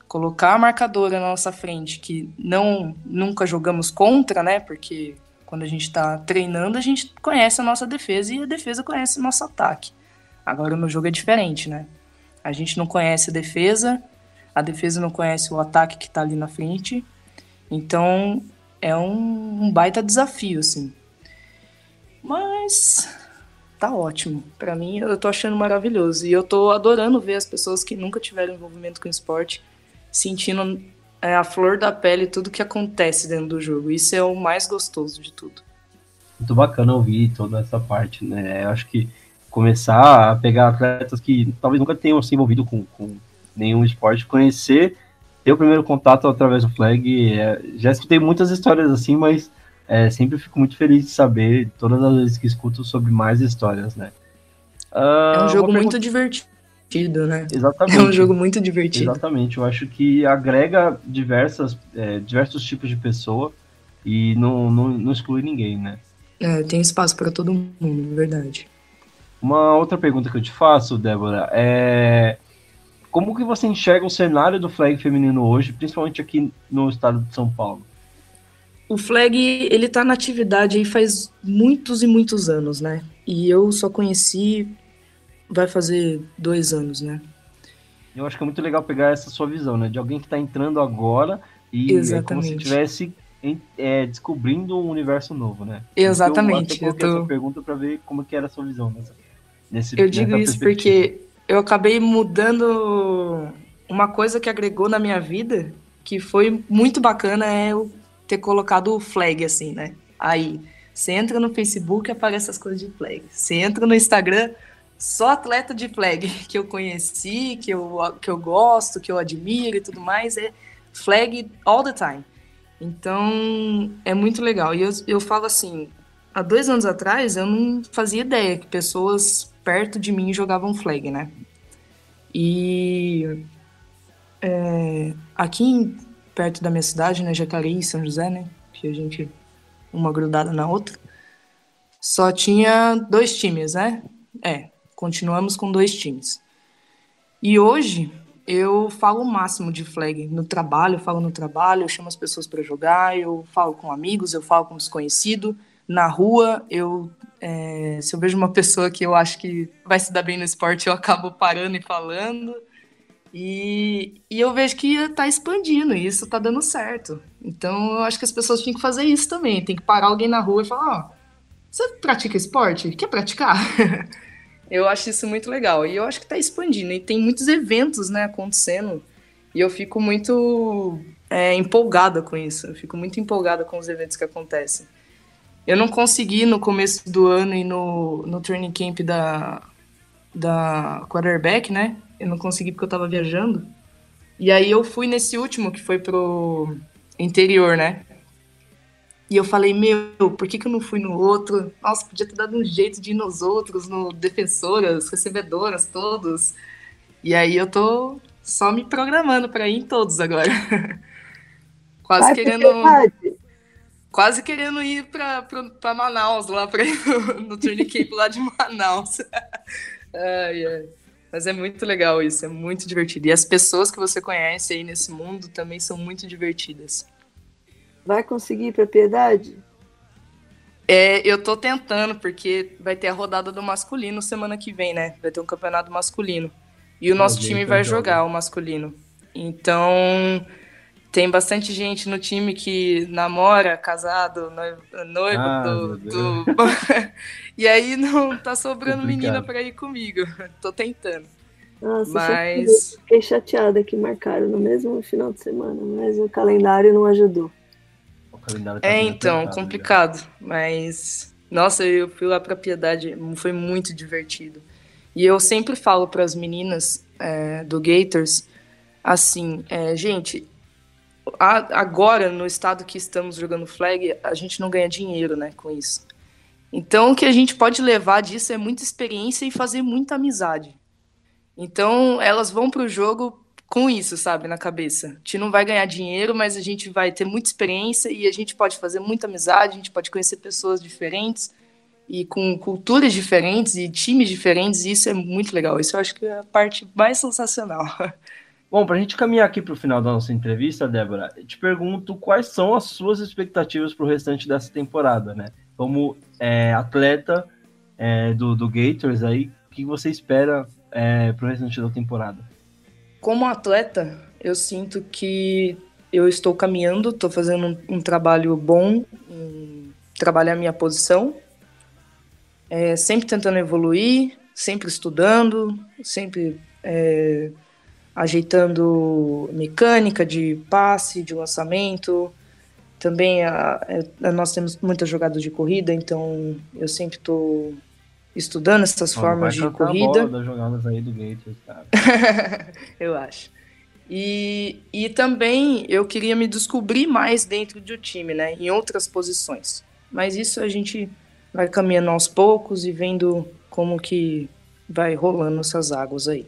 S5: colocar a marcadora na nossa frente, que não nunca jogamos contra, né? Porque quando a gente está treinando, a gente conhece a nossa defesa e a defesa conhece o nosso ataque. Agora no jogo é diferente, né? A gente não conhece a defesa, a defesa não conhece o ataque que está ali na frente, então é um, um baita desafio, assim. Mas tá ótimo. Para mim, eu tô achando maravilhoso. E eu tô adorando ver as pessoas que nunca tiveram envolvimento com esporte sentindo é, a flor da pele tudo que acontece dentro do jogo. Isso é o mais gostoso de tudo.
S1: Muito bacana ouvir toda essa parte, né? Eu acho que começar a pegar atletas que talvez nunca tenham se envolvido com, com nenhum esporte, conhecer ter o primeiro contato através do flag. É, já escutei muitas histórias assim, mas é, sempre fico muito feliz de saber, todas as vezes que escuto, sobre mais histórias, né?
S5: Uh, é um jogo muito divertido, né?
S1: Exatamente.
S5: É um jogo muito divertido.
S1: Exatamente. Eu acho que agrega diversas, é, diversos tipos de pessoa e não, não, não exclui ninguém, né?
S5: É, tem espaço para todo mundo, verdade.
S1: Uma outra pergunta que eu te faço, Débora, é como que você enxerga o cenário do flag feminino hoje, principalmente aqui no estado de São Paulo?
S5: O flag, ele tá na atividade aí faz muitos e muitos anos, né? E eu só conheci, vai fazer dois anos, né?
S1: Eu acho que é muito legal pegar essa sua visão, né? De alguém que está entrando agora e Exatamente. é como se estivesse é, descobrindo um universo novo, né?
S5: Exatamente.
S1: Então, eu, eu tô... essa pergunta para ver como que era a sua visão nessa,
S5: nesse Eu digo isso porque eu acabei mudando uma coisa que agregou na minha vida, que foi muito bacana, é eu ter colocado o flag, assim, né? Aí, você entra no Facebook aparece as coisas de flag. Você entra no Instagram, só atleta de flag que eu conheci, que eu, que eu gosto, que eu admiro e tudo mais, é flag all the time. Então, é muito legal. E eu, eu falo assim, há dois anos atrás eu não fazia ideia que pessoas perto de mim jogavam flag, né? E é, aqui perto da minha cidade, né, Jacareí São José, né, que a gente uma grudada na outra, só tinha dois times, né? É, continuamos com dois times. E hoje eu falo o máximo de flag no trabalho, eu falo no trabalho, eu chamo as pessoas para jogar, eu falo com amigos, eu falo com desconhecido. Na rua, eu é, se eu vejo uma pessoa que eu acho que vai se dar bem no esporte, eu acabo parando e falando. E, e eu vejo que está expandindo, e isso está dando certo. Então eu acho que as pessoas têm que fazer isso também. Tem que parar alguém na rua e falar: Ó, você pratica esporte? Quer praticar? eu acho isso muito legal. E eu acho que está expandindo. E tem muitos eventos né, acontecendo. E eu fico muito é, empolgada com isso. Eu fico muito empolgada com os eventos que acontecem. Eu não consegui no começo do ano e no, no training camp da, da quarterback, né? Eu não consegui porque eu tava viajando. E aí eu fui nesse último que foi pro interior, né? E eu falei, meu, por que, que eu não fui no outro? Nossa, podia ter dado um jeito de ir nos outros, no defensoras, recebedoras, todos. E aí eu tô só me programando para ir em todos agora. quase Vai querendo. Quase querendo ir para Manaus, lá para ir no, no camp lá de Manaus. ai, ai. Mas é muito legal isso, é muito divertido. E as pessoas que você conhece aí nesse mundo também são muito divertidas.
S3: Vai conseguir ir para Piedade?
S5: É, eu tô tentando, porque vai ter a rodada do masculino semana que vem, né? Vai ter um campeonato masculino. E o nosso time vai jogar o masculino. Então, tem bastante gente no time que namora, casado, noivo, noivo ah, do. do... e aí não tá sobrando Complicado. menina para ir comigo. Tô tentando.
S3: Nossa, mas. Fiquei chateada que marcaram no mesmo final de semana, mas o calendário não ajudou
S5: calendário tá É, então, complicado. Já. Mas, nossa, eu fui lá pra Piedade, foi muito divertido. E eu sempre falo para as meninas é, do Gators, assim, é, gente, a, agora no estado que estamos jogando flag, a gente não ganha dinheiro, né, com isso. Então, o que a gente pode levar disso é muita experiência e fazer muita amizade. Então, elas vão para o jogo com isso, sabe, na cabeça. A gente não vai ganhar dinheiro, mas a gente vai ter muita experiência e a gente pode fazer muita amizade, a gente pode conhecer pessoas diferentes e com culturas diferentes e times diferentes, e isso é muito legal. Isso eu acho que é a parte mais sensacional.
S1: Bom, para a gente caminhar aqui para o final da nossa entrevista, Débora, eu te pergunto quais são as suas expectativas para o restante dessa temporada, né? Como é, atleta é, do, do Gators aí, o que você espera é, para o restante da temporada?
S5: como atleta, eu sinto que eu estou caminhando, estou fazendo um, um, trabalho bom em trabalhar a minha posição, é, sempre tentando evoluir, sempre estudando, sempre é, ajeitando mecânica de passe, de lançamento. Também a, a, nós temos muitas jogadas de corrida, então eu sempre estou estudando essas formas de corrida. A
S1: bola das jogadas aí do Gators, cara.
S5: eu acho. E, e também eu queria me descobrir mais dentro do time, né? Em outras posições. Mas isso a gente vai caminhando aos poucos e vendo como que vai rolando essas águas aí.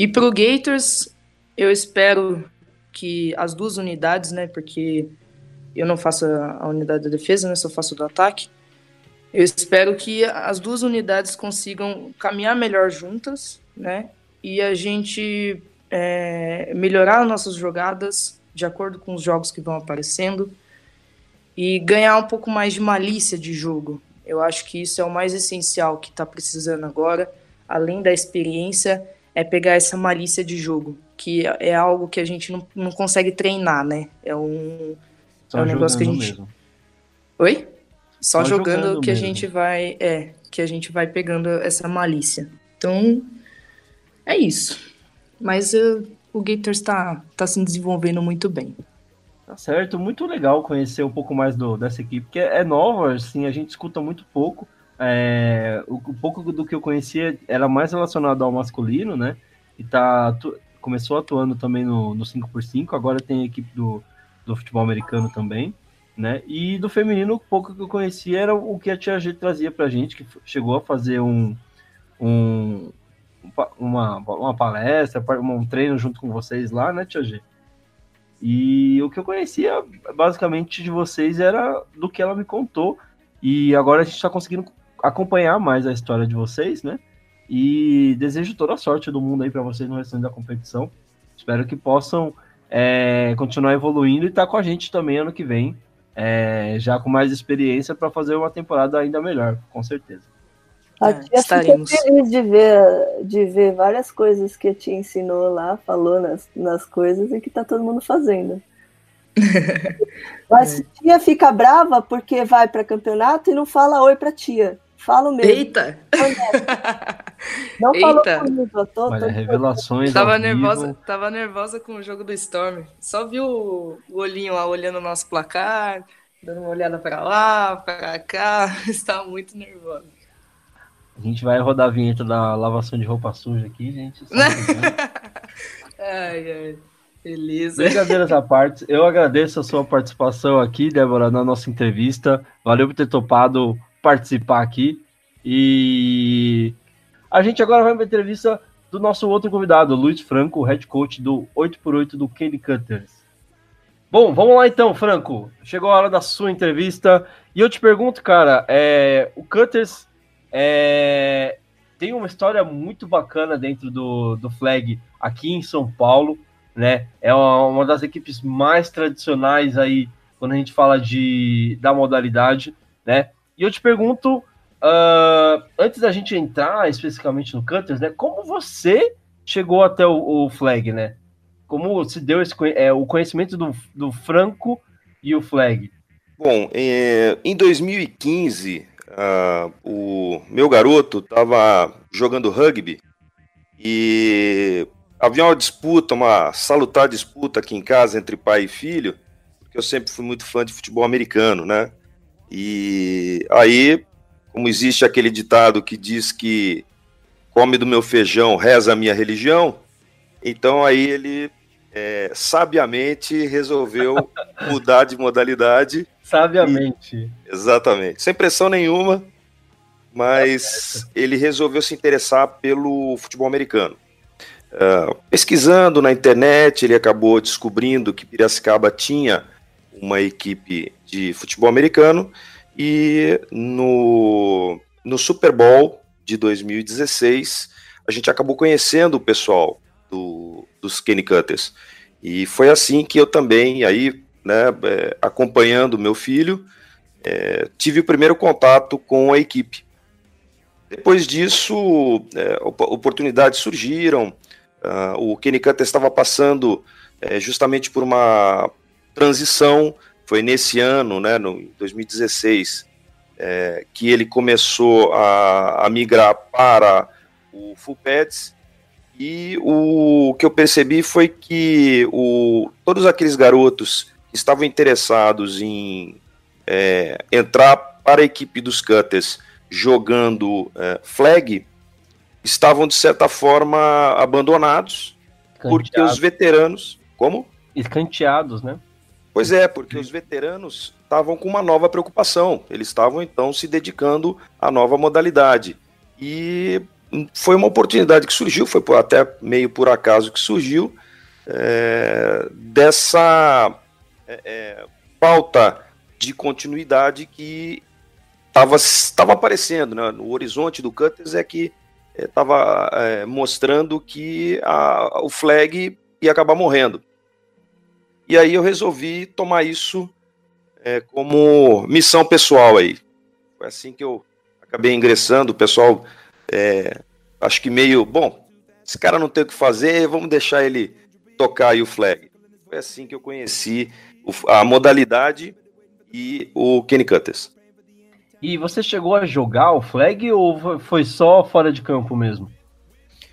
S5: E pro Gators, eu espero que as duas unidades, né? Porque eu não faço a unidade da defesa, né? Só faço do ataque. Eu espero que as duas unidades consigam caminhar melhor juntas, né? E a gente é, melhorar nossas jogadas de acordo com os jogos que vão aparecendo e ganhar um pouco mais de malícia de jogo. Eu acho que isso é o mais essencial que está precisando agora, além da experiência, é pegar essa malícia de jogo, que é algo que a gente não, não consegue treinar, né? É um, é um negócio que a gente. Mesmo. Oi? Só, Só jogando, jogando, que mesmo. a gente vai, é, que a gente vai pegando essa malícia. Então, é isso. Mas uh, o Gators está tá se desenvolvendo muito bem.
S1: Tá certo, muito legal conhecer um pouco mais do, dessa equipe, que é, é nova, assim, a gente escuta muito pouco. É, o, o, pouco do que eu conhecia era mais relacionado ao masculino, né? E tá, tu, começou atuando também no, no 5x5, agora tem a equipe do, do futebol americano também né? E do feminino, o pouco que eu conhecia era o que a Tia G trazia pra gente, que chegou a fazer um, um uma, uma palestra, um treino junto com vocês lá, né, Tia G? E o que eu conhecia basicamente de vocês era do que ela me contou. E agora a gente está conseguindo acompanhar mais a história de vocês, né? E desejo toda a sorte do mundo aí para vocês no restante da competição. Espero que possam é, continuar evoluindo e estar tá com a gente também ano que vem é, já com mais experiência para fazer uma temporada ainda melhor, com certeza.
S3: A tia estaremos. feliz de ver, de ver várias coisas que a tia ensinou lá, falou nas, nas coisas e que tá todo mundo fazendo. Mas é. tia fica brava porque vai para campeonato e não fala oi para tia. Fala mesmo.
S5: Eita!
S3: Não falou
S5: Eita.
S3: comigo, eu tô,
S1: Olha,
S3: tô-
S1: revelações.
S5: Tava
S1: vivo.
S5: nervosa, tava nervosa com o jogo do Storm. Só viu o olhinho lá olhando o nosso placar, dando uma olhada pra lá, pra cá. Estava muito nervosa.
S1: A gente vai rodar a vinheta da lavação de roupa suja aqui, gente.
S5: Ai, ai. Beleza.
S1: Brincadeiras à parte, eu agradeço a sua participação aqui, Débora, na nossa entrevista. Valeu por ter topado participar aqui. E a gente agora vai para a entrevista do nosso outro convidado, Luiz Franco, head coach do 8x8 do Candy Cutters. Bom, vamos lá então, Franco. Chegou a hora da sua entrevista. E eu te pergunto, cara, é, o Cutters é, tem uma história muito bacana dentro do, do Flag aqui em São Paulo né? É uma, uma das equipes mais tradicionais aí quando a gente fala de da modalidade, né? E eu te pergunto, ah, antes da gente entrar especificamente no Cutters, né? Como você chegou até o, o Flag, né? Como se deu esse, é, o conhecimento do, do Franco e o Flag?
S6: Bom, é, em 2015, ah, o meu garoto estava jogando rugby e havia uma disputa, uma salutar disputa aqui em casa entre pai e filho, porque eu sempre fui muito fã de futebol americano, né? E aí, como existe aquele ditado que diz que come do meu feijão, reza a minha religião, então aí ele é, sabiamente resolveu mudar de modalidade.
S1: Sabiamente.
S6: Exatamente. Sem pressão nenhuma, mas ele resolveu se interessar pelo futebol americano. Ah, pesquisando na internet, ele acabou descobrindo que Piracicaba tinha uma equipe de futebol americano e no, no Super Bowl de 2016 a gente acabou conhecendo o pessoal do, dos Kenny Cutters. E foi assim que eu também, aí, né, é, acompanhando meu filho, é, tive o primeiro contato com a equipe. Depois disso, é, op- oportunidades surgiram. ah, o Kenny Cutter estava passando é, justamente por uma transição. Foi nesse ano, né, no em 2016, é, que ele começou a, a migrar para o Full Pads. E o que eu percebi foi que o, todos aqueles garotos que estavam interessados em é, entrar para a equipe dos Cutters jogando é, flag estavam de certa forma abandonados porque
S1: Escanteados.
S6: os veteranos como
S1: Escanteados, né?
S6: Pois é, porque os veteranos estavam com uma nova preocupação. Eles estavam então se dedicando à nova modalidade. E foi uma oportunidade que surgiu, foi até meio por acaso que surgiu, é, dessa é, é, pauta de continuidade que estava aparecendo né? no horizonte do Cutters é que estava mostrando que a- o flag ia acabar morrendo. E aí eu resolvi tomar isso é, como missão pessoal aí. Foi assim que eu acabei ingressando. O pessoal, é, acho que meio, bom, esse cara não tem o que fazer, vamos deixar ele tocar aí o flag. Foi assim que eu conheci a modalidade e o Kenny Cutters.
S1: E você chegou a jogar o Flag ou foi só fora de campo mesmo?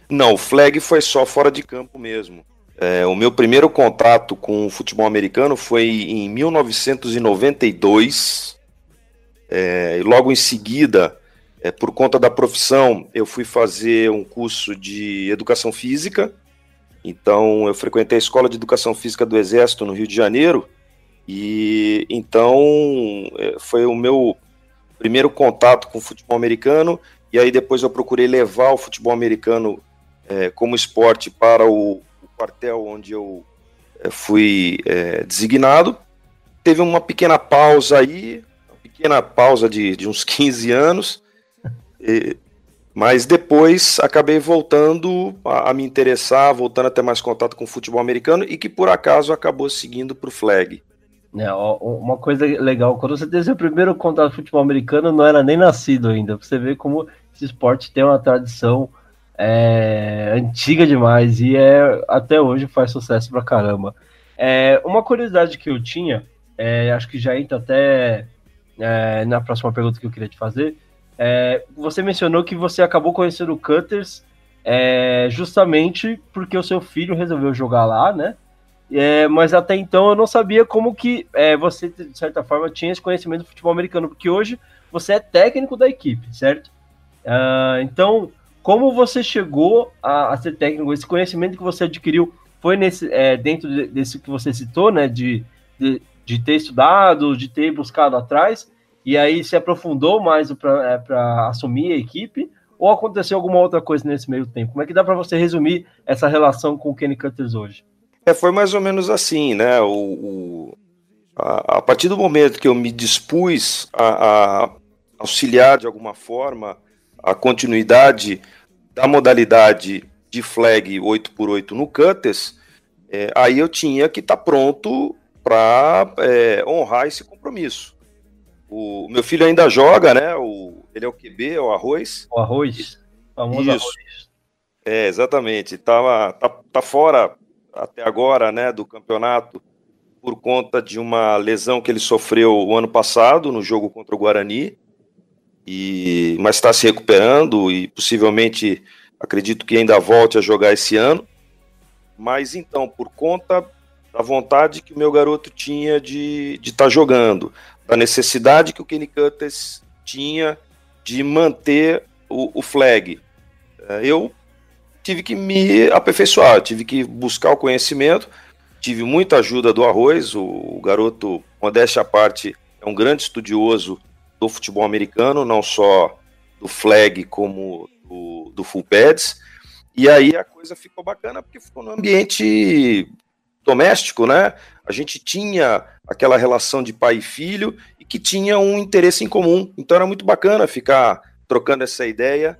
S6: Não, o flag foi só fora de campo mesmo. É, o meu primeiro contato com o futebol americano foi em 1992. É, e logo em seguida, é, por conta da profissão, eu fui fazer um curso de educação física. Então, eu frequentei a Escola de Educação Física do Exército no Rio de Janeiro. E então é, foi o meu primeiro contato com o futebol americano. E aí depois eu procurei levar o futebol americano é, como esporte para o, o quartel onde eu é, fui é, designado. Teve uma pequena pausa aí, uma pequena pausa de, de uns 15 anos, e- mas depois acabei voltando a, a me interessar, voltando a ter mais contato com o futebol americano e que por acaso acabou seguindo para o flag.
S1: É, uma coisa legal, quando você teve seu primeiro contato com futebol americano, não era nem nascido ainda. Você ver como esse esporte tem uma tradição é, antiga demais e é, até hoje faz sucesso pra caramba. É, uma curiosidade que eu tinha, é, acho que já entra até é, na próxima pergunta que eu queria te fazer, É, você mencionou que você acabou conhecendo o Cutters é, justamente porque o seu filho resolveu jogar lá, né? É, mas até então eu não sabia como que você, de certa forma, tinha esse conhecimento do futebol americano, porque hoje você é técnico da equipe, certo? Uh, então, como você chegou a, a, ser técnico? Esse conhecimento que você adquiriu foi nesse, é, dentro de, desse que você citou, né? De, de, de, ter estudado, de ter buscado atrás, e aí se aprofundou mais para é, assumir a equipe? Ou aconteceu alguma outra coisa nesse meio tempo? Como é que dá para você resumir essa relação com o Kenny Cutters hoje?
S6: É, foi mais ou menos assim, né? O, o a, a, partir do momento que eu me dispus a, a, auxiliar de alguma forma a continuidade da modalidade de flag 8x8 no Cutters, é, aí eu tinha que estar tá pronto para é, honrar esse compromisso. O meu filho ainda joga, né? O, ele é o QB, é o Arroz.
S1: O Arroz, famoso Isso. Arroz.
S6: É, exatamente. Tava, tá, tá fora até agora, né, do campeonato, por conta de uma lesão que ele sofreu o ano passado no jogo contra o Guarani, e mas está se recuperando e possivelmente acredito que ainda volte a jogar esse ano. Mas então, por conta da vontade que o meu garoto tinha de estar tá jogando, da necessidade que o Kenny Cutters tinha de manter o, o flag, eh, eu tive que me aperfeiçoar, tive que buscar o conhecimento, tive muita ajuda do Arroz, o, o garoto, modéstia à parte, é um grande estudioso do futebol americano, não só do flag como do, do full pads, e aí a coisa ficou bacana porque ficou no ambiente doméstico, né? A gente tinha aquela relação de pai e filho e que tinha um interesse em comum. Então era muito bacana ficar trocando essa ideia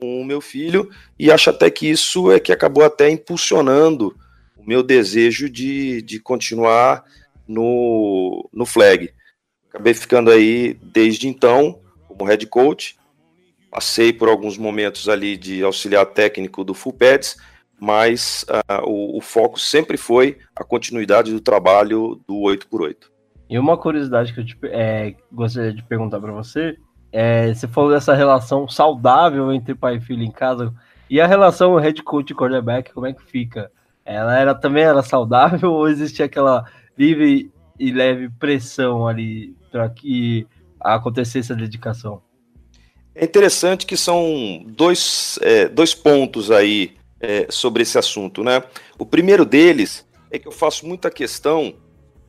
S6: com o meu filho, e acho até que isso é que acabou até impulsionando o meu desejo de, de continuar no, no flag. Acabei ficando aí desde então como head coach, passei por alguns momentos ali de auxiliar técnico do Full Pads, mas uh, o, o, foco sempre foi a continuidade do trabalho do 8x8.
S1: E uma curiosidade que eu te, é, gostaria de perguntar para você é, você falou dessa relação saudável entre pai e filho em casa. E a relação head coach e quarterback, como é que fica? Ela era também era saudável ou existia aquela livre e leve pressão ali para que acontecesse a dedicação?
S6: É interessante que são dois, é, dois pontos aí é, sobre esse assunto, né? O primeiro deles é que eu faço muita questão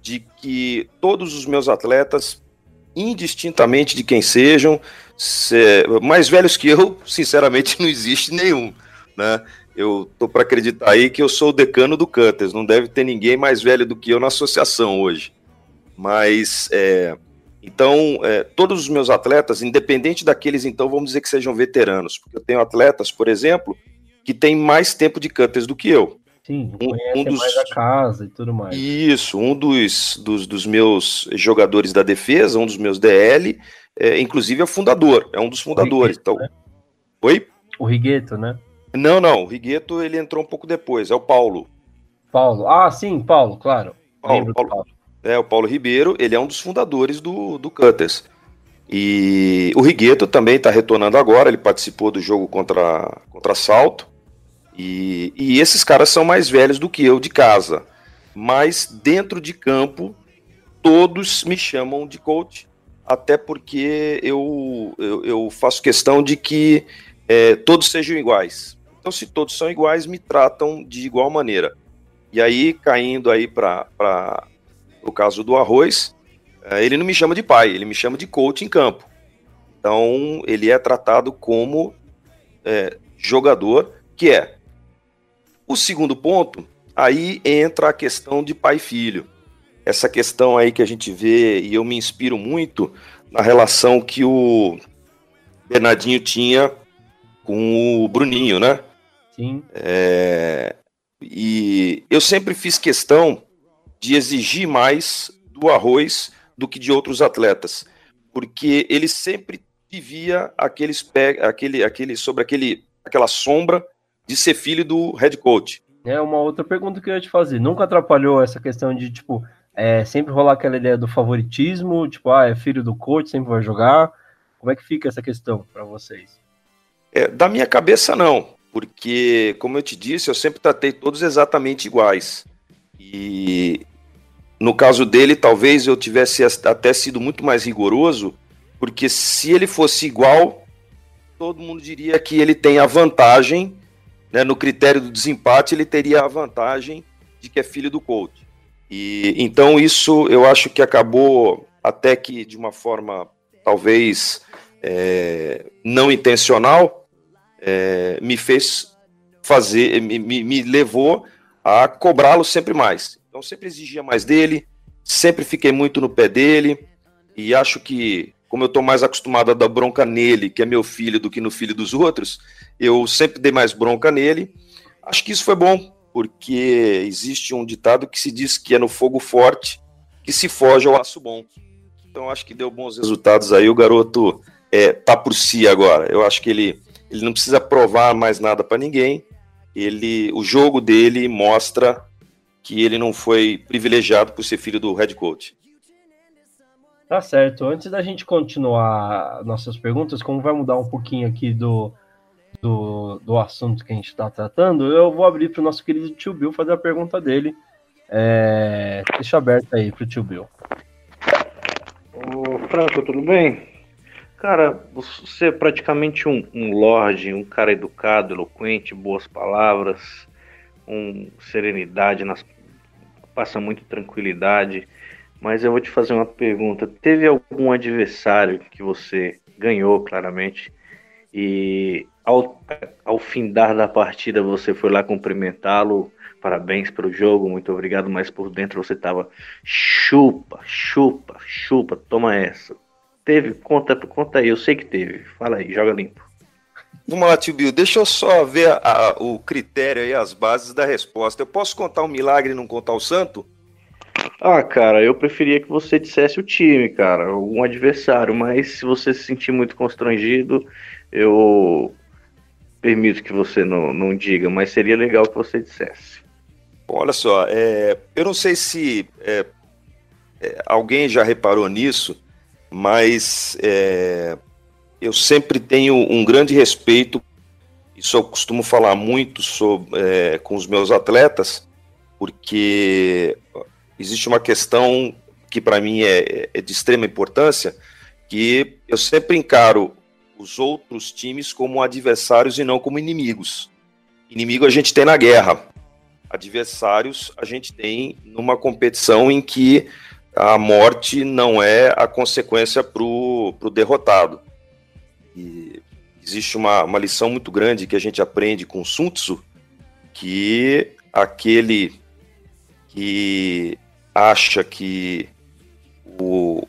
S6: de que todos os meus atletas indistintamente de quem sejam, se, mais velhos que eu, sinceramente, não existe nenhum, né? Eu tô para acreditar aí que eu sou o decano do Cutters, não deve ter ninguém mais velho do que eu na associação hoje. Mas, é, então, é, todos os meus atletas, independente daqueles, então, vamos dizer que sejam veteranos, porque eu tenho atletas, por exemplo, que têm mais tempo de Cutters do que eu.
S1: Sim, um, um dos, mais a casa e tudo mais.
S6: Isso, um dos, dos, dos meus jogadores da defesa, um dos meus DL, é, inclusive é o fundador, é um dos fundadores. Rigueto, então... Né? Oi?
S1: O Rigueto, né?
S6: Não, não, o Rigueto ele entrou um pouco depois, é o Paulo.
S1: Paulo, ah, sim, Paulo, claro.
S6: Paulo, Paulo. Paulo. É, o Paulo Ribeiro, ele é um dos fundadores do, do Cutters. E o Rigueto também está retornando agora, ele participou do jogo contra, contra Salto. E, e esses caras são mais velhos do que eu de casa. Mas dentro de campo, todos me chamam de coach, até porque eu, eu, eu faço questão de que é, todos sejam iguais. Então, se todos são iguais, me tratam de igual maneira. E aí, caindo aí para o caso do arroz, é, ele não me chama de pai, ele me chama de coach em campo. Então, ele é tratado como é, jogador, que é o segundo ponto, aí entra a questão de pai e filho. Essa questão aí que a gente vê, e eu me inspiro muito na relação que o Bernardinho tinha com o Bruninho, né?
S1: Sim.
S6: É, e eu sempre fiz questão de exigir mais do arroz do que de outros atletas, porque ele sempre vivia aqueles aquele, aquele sobre aquele, aquela sombra de ser filho do head coach.
S1: É uma outra pergunta que eu ia te fazer. Nunca atrapalhou essa questão de, tipo, é, sempre rolar aquela ideia do favoritismo, tipo, ah, é filho do coach, sempre vai jogar. Como é que fica essa questão para vocês?
S6: É, da minha cabeça, não, porque, como eu te disse, eu sempre tratei todos exatamente iguais. E no caso dele, talvez eu tivesse até sido muito mais rigoroso, porque se ele fosse igual, todo mundo diria que ele tem a vantagem, né, no critério do desempate, ele teria a vantagem de que é filho do coach. E então isso eu acho que acabou até que de uma forma talvez é, não intencional, é, me fez fazer, me, me levou a cobrá-lo sempre mais. Então sempre exigia mais dele, sempre fiquei muito no pé dele e acho que como eu estou mais acostumado a dar bronca nele, que é meu filho, do que no filho dos outros, eu sempre dei mais bronca nele. Acho que isso foi bom, porque existe um ditado que se diz que é no fogo forte que se foge ao aço bom. Então acho que deu bons resultados aí. O garoto é, tá por si agora. Eu acho que ele, ele não precisa provar mais nada para ninguém. Ele, o jogo dele mostra que ele não foi privilegiado por ser filho do head coach.
S1: Tá certo. Antes da gente continuar nossas perguntas, como vai mudar um pouquinho aqui do, do, do assunto que a gente está tratando, eu vou abrir para o nosso querido tio Bill fazer a pergunta dele. É, deixa aberto aí para o tio Bill.
S4: Ô, Franco, tudo bem? Cara, você é praticamente um, um lorde, um cara educado, eloquente, boas palavras, um serenidade, nas, passa muito tranquilidade. Mas eu vou te fazer uma pergunta. Teve algum adversário que você ganhou claramente e ao, ao findar da partida você foi lá cumprimentá-lo? Parabéns pelo jogo, muito obrigado, mas por dentro você tava chupa, chupa, chupa, toma essa. Teve? Conta, conta aí, eu sei que teve. Fala aí, joga limpo.
S6: Vamos lá, tio Bill, deixa eu só ver a, a, o critério e as bases da resposta. Eu posso contar um milagre e não contar o santo?
S4: Ah, cara, eu preferia que você dissesse o time, cara, um adversário, mas se você se sentir muito constrangido, eu permito que você não, não diga, mas seria legal que você dissesse.
S6: Bom, olha só, é, eu não sei se é, é, alguém já reparou nisso, mas é, eu sempre tenho um grande respeito, isso eu costumo falar muito sobre, é, com os meus atletas, porque existe uma questão que para mim é, é, de extrema importância, que eu sempre encaro os outros times como adversários e não como inimigos. Inimigo a gente tem na guerra, adversários a gente tem numa competição em que a morte não é a consequência para o derrotado. E existe uma, uma lição muito grande que a gente aprende com Sun Tzu, que aquele que acha que o,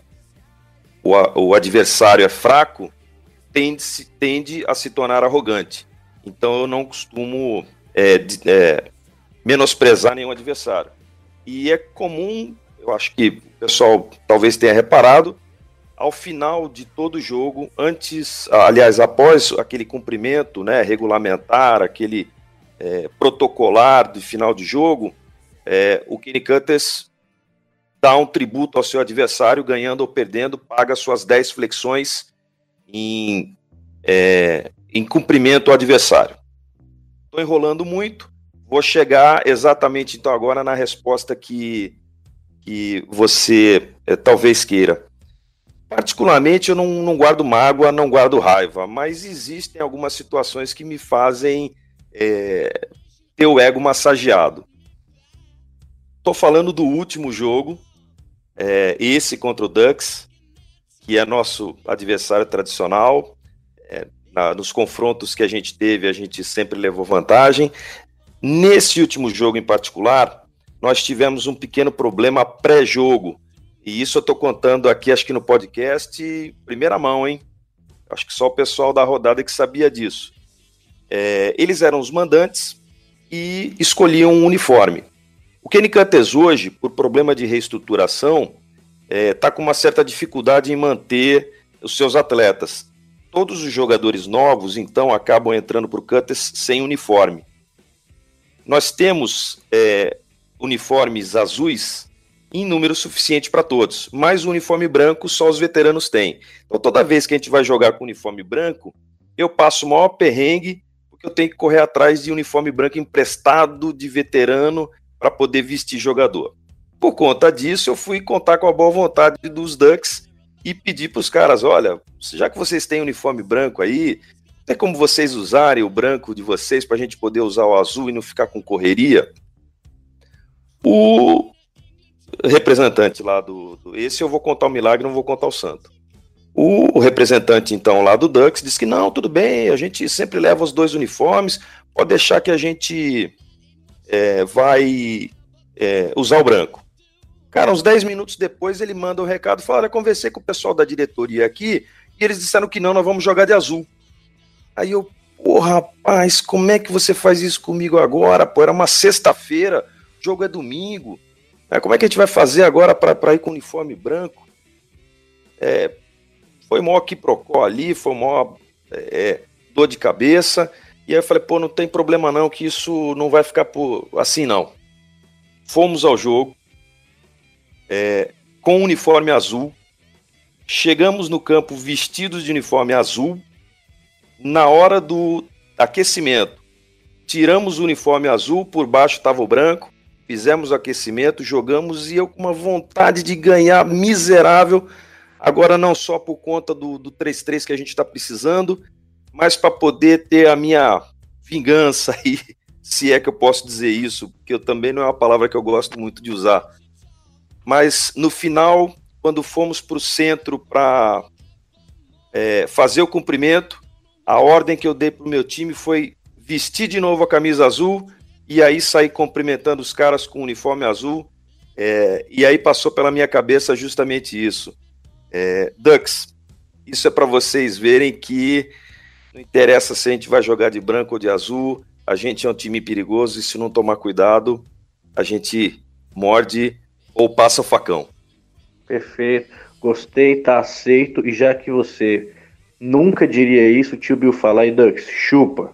S6: o, o adversário é fraco tende, tende a se tornar arrogante. Então eu não costumo é, é, menosprezar nenhum adversário. E é comum, eu acho que o pessoal talvez tenha reparado, ao final de todo jogo, antes, aliás, após aquele cumprimento né, regulamentar, aquele é, protocolar de final de jogo, é, o Kenny Cutters dá um tributo ao seu adversário, ganhando ou perdendo, paga suas 10 flexões em, é, em cumprimento ao adversário. Estou enrolando muito, vou chegar exatamente então agora na resposta que, que você é, talvez queira. Particularmente, eu não, não, guardo mágoa, não guardo raiva, mas existem algumas situações que me fazem é, ter o ego massageado. Estou falando do último jogo, é, esse contra o Ducks, que é nosso adversário tradicional. É, na, nos confrontos que a gente teve, a gente sempre levou vantagem. Nesse último jogo em particular, nós tivemos um pequeno problema pré-jogo. E isso eu estou contando aqui, acho que no podcast, primeira mão, hein? Acho que só o pessoal da rodada que sabia disso. É, eles eram os mandantes e escolhiam um uniforme. O Kenny Cantes hoje, por problema de reestruturação, está é, tá com uma certa dificuldade em manter os seus atletas. Todos os jogadores novos, então, acabam entrando para o Cutters sem uniforme. Nós temos é, uniformes azuis em número suficiente para todos. Mas o uniforme branco só os veteranos têm. Então toda vez que a gente vai jogar com uniforme branco, eu passo o maior perrengue, porque eu tenho que correr atrás de uniforme branco emprestado de veterano para poder vestir jogador. Por conta disso, eu fui contar com a boa vontade dos Ducks e pedir para os caras: olha, já que vocês têm uniforme branco aí, tem como vocês usarem o branco de vocês para a gente poder usar o azul e não ficar com correria? O representante lá do, do, Esse eu vou contar o milagre, não vou contar o santo. O representante, então, lá do Ducks disse que não, tudo bem, a gente sempre leva os dois uniformes, pode deixar que a gente é, vai é, usar o branco. Cara, uns 10 minutos depois ele manda o um recado, fala, olha, conversei com o pessoal da diretoria aqui, e eles disseram que não, nós vamos jogar de azul. Aí eu, pô, rapaz, como é que você faz isso comigo agora? Pô, era uma sexta-feira, o jogo é domingo. É, como é que a gente vai fazer agora para ir com uniforme branco? É, foi maior que procó ali, foi maior é, dor de cabeça. E aí eu falei, pô, não tem problema não, que isso não vai ficar por assim não. Fomos ao jogo é, com uniforme azul. Chegamos no campo vestidos de uniforme azul. Na hora do aquecimento, tiramos o uniforme azul, por baixo estava o branco fizemos o aquecimento, jogamos e eu com uma vontade de ganhar miserável. Agora, não só por conta do 3-3 que a gente está precisando, mas para poder ter a minha vingança aí, se é que eu posso dizer isso, porque eu também não é uma palavra que eu gosto muito de usar. Mas no final, quando fomos para o centro para é, fazer o cumprimento, a ordem que eu dei para o meu time foi vestir de novo a camisa azul e aí saí cumprimentando os caras com o uniforme azul. É, e aí passou pela minha cabeça justamente isso. É, Ducks, isso é para vocês verem que não interessa se a gente vai jogar de branco ou de azul, a gente é um time perigoso e se não tomar cuidado, a gente morde ou passa o facão.
S4: Perfeito, gostei, tá aceito. E já que você nunca diria isso, o tio Bill fala aí, Ducks, chupa.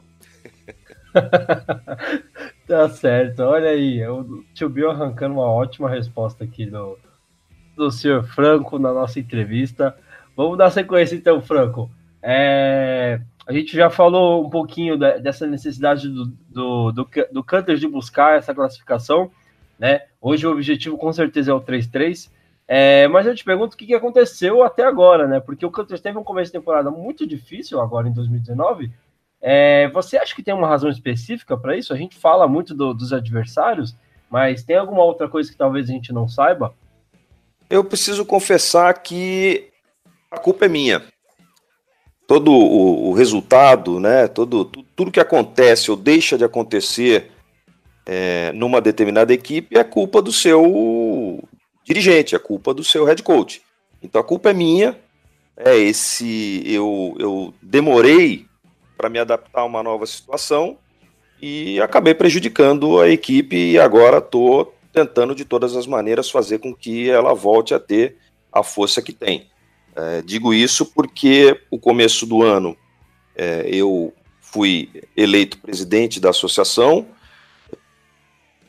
S1: Tá certo, olha aí, o tio Bill arrancando uma ótima resposta aqui do, do senhor Franco na nossa entrevista. Vamos dar sequência então, Franco. É, a gente já falou um pouquinho da, dessa necessidade do, do, do, do Cutters de buscar essa classificação, né? Hoje o objetivo com certeza é o 3-3. É, mas eu te pergunto o que, que aconteceu até agora, né? Porque o Cutters teve um começo de temporada muito difícil agora em 2019 é, você acha que tem uma razão específica para isso? A gente fala muito do, dos adversários, mas tem alguma outra coisa que talvez a gente não saiba?
S6: Eu preciso confessar que a culpa é minha. Todo o, o resultado, né, todo, tudo que acontece ou deixa de acontecer é, numa determinada equipe é culpa do seu dirigente, é culpa do seu head coach. Então a culpa é minha. É esse eu, eu demorei para me adaptar a uma nova situação e acabei prejudicando a equipe e agora estou tentando de todas as maneiras fazer com que ela volte a ter a força que tem. É, digo isso porque o começo do ano é, eu fui eleito presidente da associação,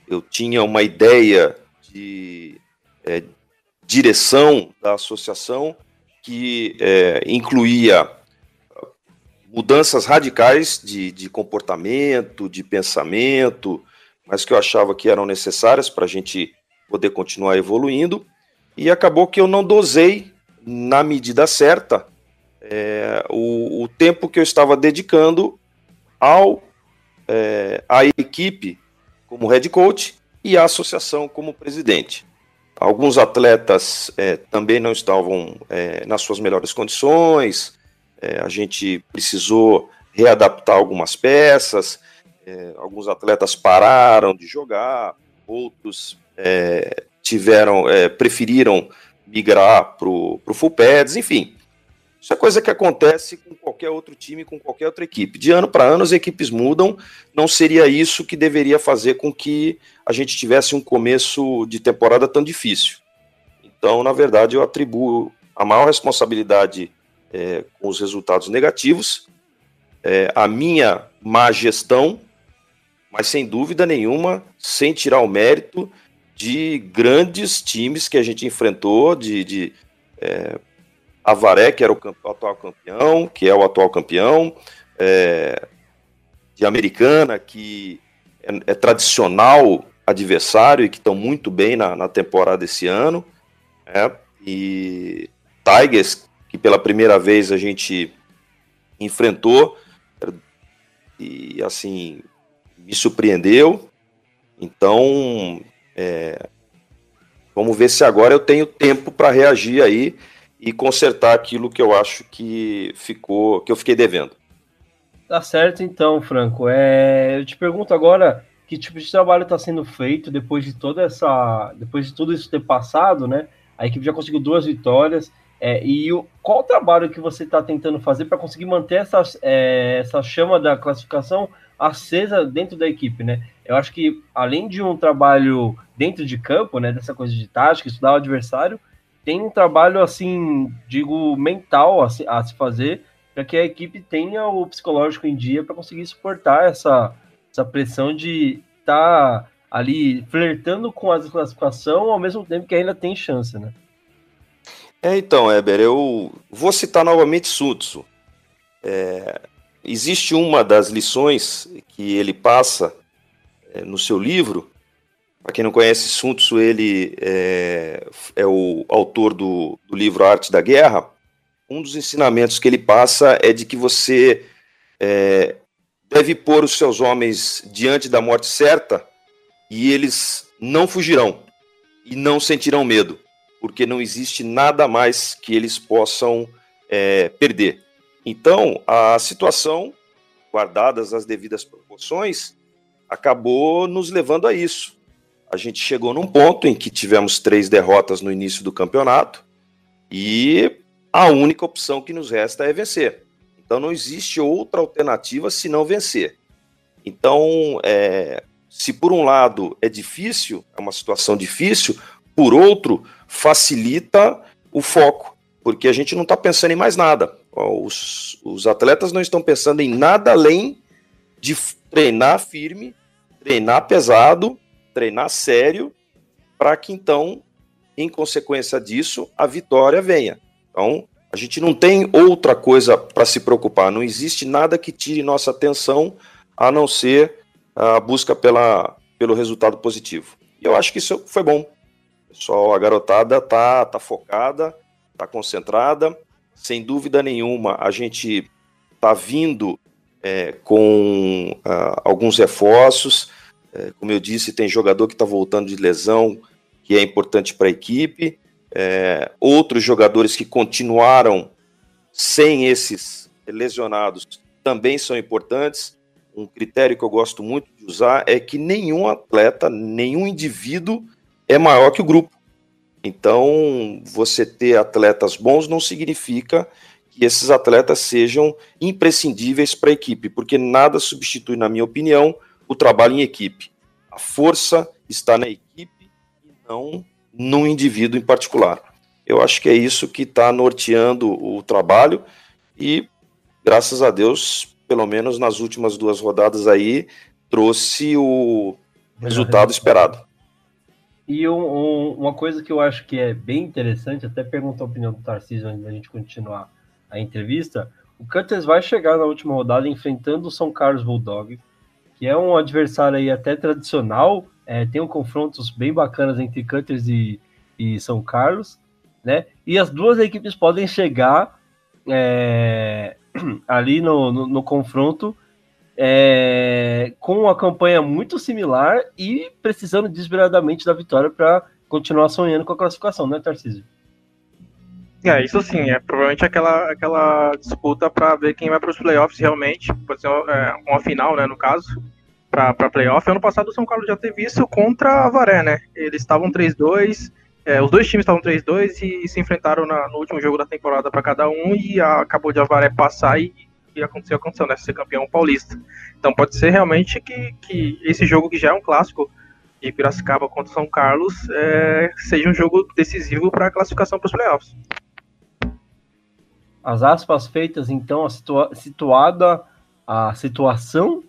S6: eu tinha uma ideia de é, direção da associação que é, incluía mudanças radicais de, de comportamento, de pensamento, mas que eu achava que eram necessárias para a gente poder continuar evoluindo. E acabou que eu não dosei na medida certa é, o, o, tempo que eu estava dedicando ao é, à equipe como head coach e à associação como presidente. Alguns atletas é, também não estavam nas suas melhores condições, é, a gente precisou readaptar algumas peças, é, alguns atletas pararam de jogar, outros é, tiveram, é, preferiram migrar para o full pads, enfim. Isso é coisa que acontece com qualquer outro time, com qualquer outra equipe. De ano para ano as equipes mudam, não seria isso que deveria fazer com que a gente tivesse um começo de temporada tão difícil. Então, na verdade, eu atribuo a maior responsabilidade é, com os resultados negativos, é, a minha má gestão, mas sem dúvida nenhuma, sem tirar o mérito de grandes times que a gente enfrentou, de, de é, Avaré, que era o, o, atual campeão, que é o atual campeão, é, de Americana, que é, é, tradicional adversário e que estão muito bem na, na temporada esse ano, né? e Tigers, que pela primeira vez a gente enfrentou, e assim, me surpreendeu. Então, é, vamos ver se agora eu tenho tempo para reagir aí e consertar aquilo que eu acho que ficou, que eu fiquei devendo.
S1: Tá certo, então, Franco. É, eu te pergunto agora que tipo de trabalho está sendo feito depois de toda essa, depois de tudo isso ter passado, né? A equipe já conseguiu duas vitórias. É, e o, qual o trabalho que você está tentando fazer para conseguir manter essa, é, essa chama da classificação acesa dentro da equipe, né? Eu acho que além de um trabalho dentro de campo, né, dessa coisa de tática, estudar o adversário, tem um trabalho assim, digo, mental a se, a se fazer para que a equipe tenha o psicológico em dia para conseguir suportar essa, essa pressão de estar tá ali flertando com a desclassificação ao mesmo tempo que ainda tem chance, né?
S6: É, então, Eber, eu vou citar novamente Sutsu. É, existe uma das lições que ele passa é, no seu livro. Para quem não conhece Sun Tzu, ele é, é o autor do, do, livro Arte da Guerra. Um dos ensinamentos que ele passa é de que você é, deve pôr os seus homens diante da morte certa e eles não fugirão e não sentirão medo porque não existe nada mais que eles possam é, perder. Então, a situação, guardadas as devidas proporções, acabou nos levando a isso. A gente chegou num ponto em que tivemos três derrotas no início do campeonato e a única opção que nos resta é vencer. Então, não existe outra alternativa senão vencer. Então, é, se por um lado é difícil, é uma situação difícil, por outro, facilita o foco, porque a gente não está pensando em mais nada. Os, os atletas não estão pensando em nada além de treinar firme, treinar pesado, treinar sério, para que então, em consequência disso, a vitória venha. Então, a gente não tem outra coisa para se preocupar, não existe nada que tire nossa atenção a não ser a busca pela, pelo resultado positivo. E eu acho que isso foi bom. Pessoal, a garotada tá, tá focada, tá concentrada. Sem dúvida nenhuma, a gente tá vindo é, com uh, alguns reforços. É, como eu disse, tem jogador que está voltando de lesão, que é importante para a equipe. É, outros jogadores que continuaram sem esses lesionados também são importantes. Um critério que eu gosto muito de usar é que nenhum atleta, nenhum indivíduo é maior que o grupo. Então, você ter atletas bons não significa que esses atletas sejam imprescindíveis para a equipe, porque nada substitui, na minha opinião, o trabalho em equipe. A força está na equipe e não num indivíduo em particular. Eu acho que é isso que está norteando o trabalho e, graças a Deus, pelo menos nas últimas duas rodadas aí, trouxe o resultado esperado.
S1: E um, um, uma coisa que eu acho que é bem interessante, até perguntar a opinião do Tarcísio antes da gente continuar a entrevista, o Cutters vai chegar na última rodada enfrentando o São Carlos Bulldog, que é um adversário aí até tradicional, é, tem um confrontos bem bacanas entre Cutters e, e São Carlos, né? E as duas equipes podem chegar é, ali no, no, no confronto é, com uma campanha muito similar e precisando desesperadamente da vitória para continuar sonhando com a classificação, né, Tarcísio?
S2: É, isso sim, é provavelmente aquela, aquela disputa para ver quem vai para os playoffs realmente, pode ser é, uma final, né, no caso, para playoff. Ano passado o São Carlos já teve isso contra a Varé, né? Eles estavam 3-2, é, os dois times estavam 3-2 e se enfrentaram na, no último jogo da temporada para cada um e a, acabou de a Varé passar e que aconteceu, aconteceu, né? Ser campeão paulista. Então pode ser realmente que, que esse jogo que já é um clássico de Piracicaba contra São Carlos é, seja um jogo decisivo para a classificação para os playoffs.
S1: As aspas feitas, então, a situa situada a situação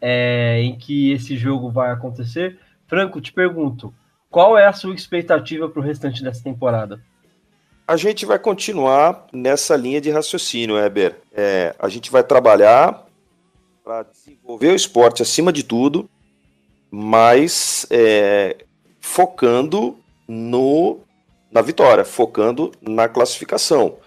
S1: é, em que esse jogo vai acontecer. Franco, te pergunto, qual é a sua expectativa para o restante dessa temporada?
S6: A gente vai continuar nessa linha de raciocínio, Heber. É, a gente vai trabalhar para desenvolver o esporte acima de tudo, mas é, focando no, na vitória, focando na classificação.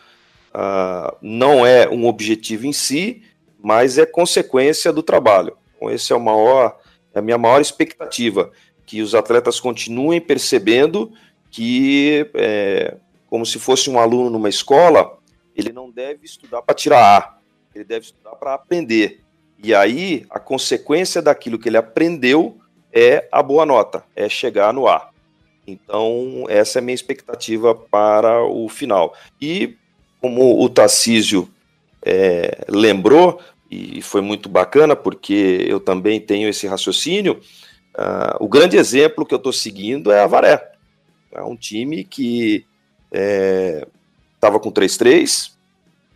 S6: Uh, não é um objetivo em si, mas é consequência do trabalho. Então, esse é maior, é a minha maior expectativa, que os atletas continuem percebendo que, é, como se fosse um aluno numa escola, ele não deve estudar para tirar A, ele deve estudar para aprender. E aí, a consequência daquilo que ele aprendeu é a boa nota, é chegar no A. Então, essa é a minha expectativa para o final. E, como o Tarcísio é, lembrou, e foi muito bacana, porque eu também tenho esse raciocínio, uh, o grande exemplo que eu estou seguindo é a Varé. É um time que estava é, com 3-3,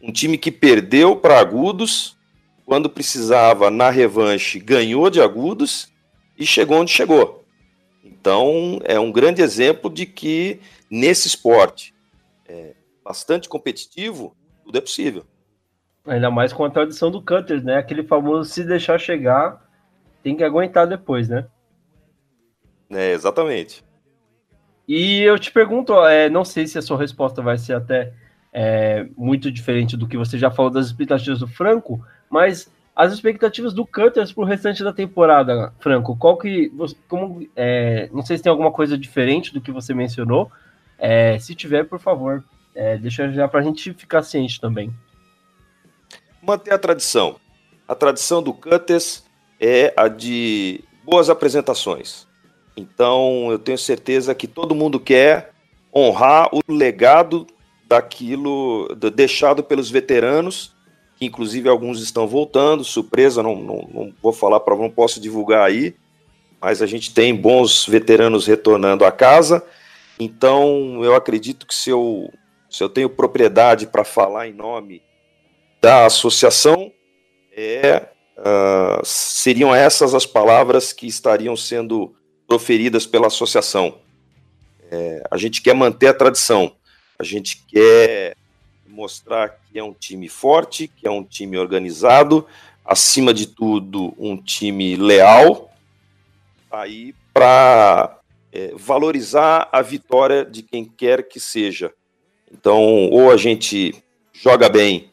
S6: um time que perdeu para agudos, quando precisava na revanche, ganhou de agudos e chegou onde chegou. Então, é um grande exemplo de que nesse esporte é, bastante competitivo, tudo é possível.
S1: Ainda mais com a tradição do Cutters, né? Aquele famoso se deixar chegar, tem que aguentar depois, né?
S6: É, exatamente.
S1: E eu te pergunto, é, não sei se a sua resposta vai ser até é, muito diferente do que você já falou das expectativas do Franco, mas as expectativas do Cutters para o restante da temporada, Franco, qual que. Como, é, não sei se tem alguma coisa diferente do que você mencionou. É, se tiver, por favor, é, deixa já para a gente ficar ciente também.
S6: Manter a tradição. A tradição do Cutters é a de boas apresentações. Então, eu tenho certeza que todo mundo quer honrar o legado daquilo deixado pelos veteranos que inclusive alguns estão voltando, surpresa, não, não, não vou falar para não posso divulgar aí, mas a gente tem bons veteranos retornando à casa, então eu acredito que se eu, se eu tenho propriedade para falar em nome da associação, é, uh, seriam essas as palavras que estariam sendo proferidas pela associação. É, a gente quer manter a tradição, a gente quer mostrar que é um time forte, que é um time organizado, acima de tudo, um time leal, aí para é, valorizar a vitória de quem quer que seja. Então, ou a gente joga bem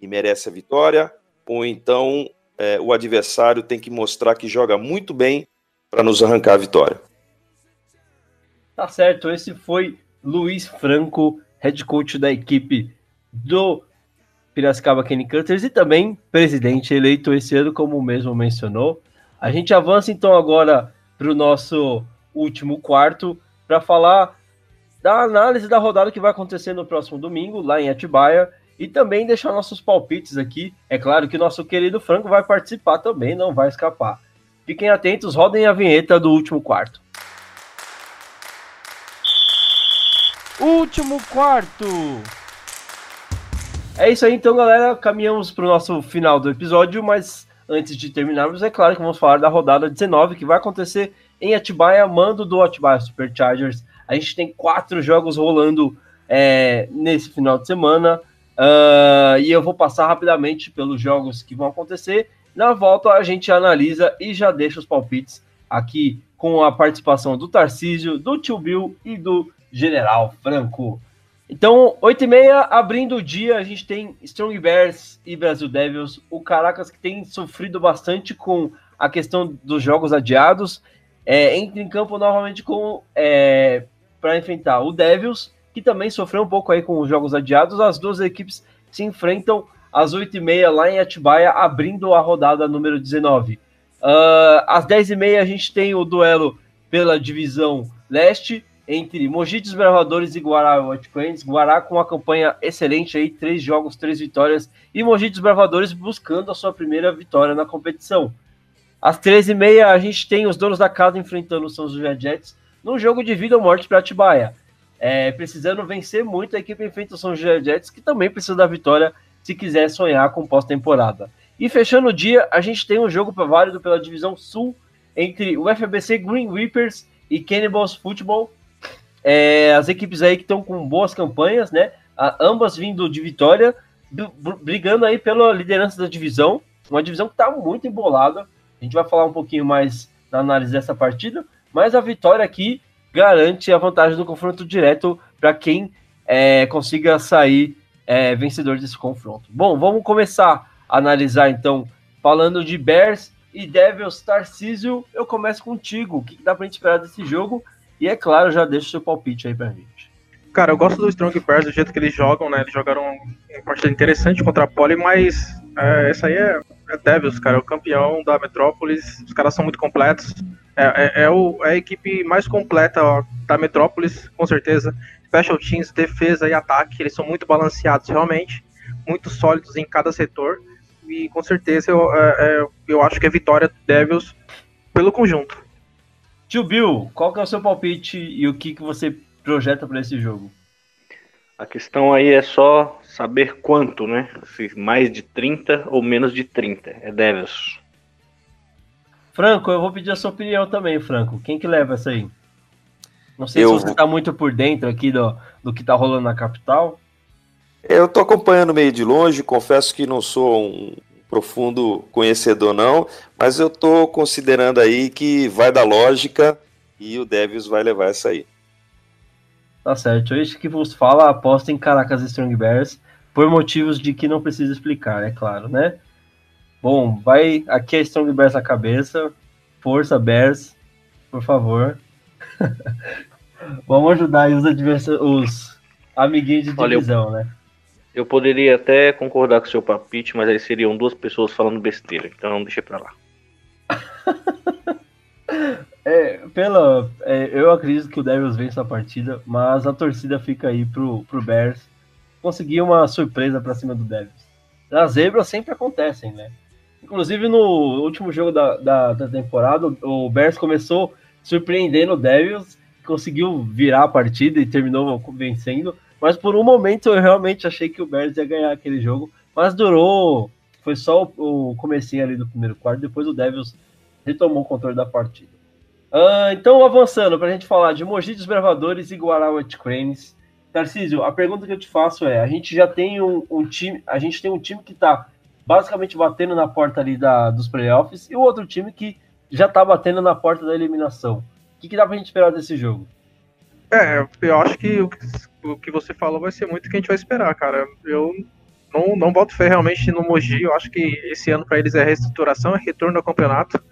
S6: e merece a vitória, ou então é, o adversário tem que mostrar que joga muito bem para nos arrancar a vitória.
S1: Tá certo, esse foi Luiz Franco, head coach da equipe do Piracicaba Kenny Cutters e também presidente eleito esse ano, como mesmo mencionou. A gente avança então agora para o nosso último quarto para falar da análise da rodada que vai acontecer no próximo domingo, lá em Atibaia, e também deixar nossos palpites aqui. É claro que nosso querido Franco vai participar também, não vai escapar. Fiquem atentos, rodem a vinheta do último quarto. Último quarto! É isso aí, então, galera. Caminhamos para o nosso final do episódio, mas antes de terminarmos, é claro que vamos falar da rodada 19, que vai acontecer em Atibaia, mando do Atibaia Superchargers. A gente tem quatro jogos rolando é, nesse final de semana. Uh, e eu vou passar rapidamente pelos jogos que vão acontecer. Na volta, a gente analisa e já deixa os palpites aqui com a participação do Tarcísio, do Tio Bill e do General Franco. Então, 8 e meia, abrindo o dia, a gente tem Strong Bears e Brasil Devils. O Caracas que tem sofrido bastante com a questão dos jogos adiados. É, entra em campo novamente com é, para enfrentar o Devils, que também sofreu um pouco aí com os jogos adiados. As duas equipes se enfrentam às 8 e meia lá em Atibaia, abrindo a rodada número 19. Uh, às 10 e meia a gente tem o duelo pela divisão leste, entre Mogi Desbravadores e Guará White Cranes. Guará com uma campanha excelente aí, três jogos, três vitórias. E Mogi Desbravadores buscando a sua primeira vitória na competição. Às 13h30 a gente tem os donos da casa enfrentando o São José Jets num jogo de vida ou morte para Atibaia. É, precisando vencer muito, a equipe enfrenta o São José Jets, que também precisa da vitória se quiser sonhar com pós-temporada. E fechando o dia, a gente tem um jogo válido pela divisão sul entre o FBC Green Reapers e Cannibals Football. É, as equipes aí que estão com boas campanhas, né? A, ambas vindo de vitória, brigando aí pela liderança da divisão. Uma divisão que está muito embolada. A gente vai falar um pouquinho mais na análise dessa partida, mas a vitória aqui garante a vantagem do confronto direto para quem é, consiga sair é, vencedor desse confronto. Bom, vamos começar a analisar então, falando de Bears e Devils Tarcísio. Eu começo contigo. O que dá para gente esperar desse jogo? E é claro, já deixa o seu palpite aí para gente.
S2: Cara, eu gosto do Strong Bears, do jeito que eles jogam, né? Eles jogaram uma partida interessante contra a Poli, mas é, essa aí é, é Devils, cara, é o campeão da Metrópolis. Os caras são muito completos. É, é, é, o, é a equipe mais completa ó, da Metrópolis, com certeza. Special Teams, defesa e ataque, eles são muito balanceados realmente, muito sólidos em cada setor. E com certeza eu, é, é, eu acho que é vitória do Devils pelo conjunto.
S1: Tio Bill, qual que é o seu palpite e o que, que você projeta para esse jogo?
S4: A questão aí é só saber quanto, né? Se mais de 30 ou menos de 30. É Devils.
S1: Franco, eu vou pedir a sua opinião também, Franco. Quem que leva essa aí? Não sei eu se você está muito por dentro aqui do, do que está rolando na capital.
S6: Eu estou acompanhando meio de longe, confesso que não sou um profundo conhecedor não, mas eu estou considerando aí que vai dar lógica e o Devils vai levar essa aí.
S1: Tá certo. Hoje que vos fala, aposta em Caracas Strong Bears por motivos de que não precisa explicar, é claro, né? Bom, vai aqui é Strong Bears na cabeça. Força Bears, por favor. Vamos ajudar aí os, os amiguinhos de divisão, Olha, eu, né?
S4: Eu poderia até concordar com o seu palpite, mas aí seriam duas pessoas falando besteira, então deixa pra lá.
S1: é, pela, é, eu acredito que o Devils vence a partida, mas a torcida fica aí pro, pro Bears conseguir uma surpresa pra cima do Devils. As zebras sempre acontecem, né? Inclusive, no último jogo da, da, da temporada, o Bears começou surpreendendo o Devils, conseguiu virar a partida e terminou vencendo. Mas por um momento eu realmente achei que o Bears ia ganhar aquele jogo. Mas durou. Foi só o, comecinho ali do primeiro quarto. Depois o Devils retomou o controle da partida. Uh, então, avançando, para a gente falar de Mogi dos Bravadores e Guarauet Cranes. Tarcísio, a pergunta que eu te faço é: a gente já tem um, um time, a gente tem um time que está basicamente batendo na porta ali da, dos playoffs, e o outro time que já tá batendo na porta da eliminação. O que, que dá pra gente esperar desse jogo?
S2: É, eu acho que o, o que você falou vai ser muito o que a gente vai esperar, cara. Eu não, não boto fé realmente no Mogi. Eu acho que esse ano para eles é reestruturação, é retorno ao campeonato.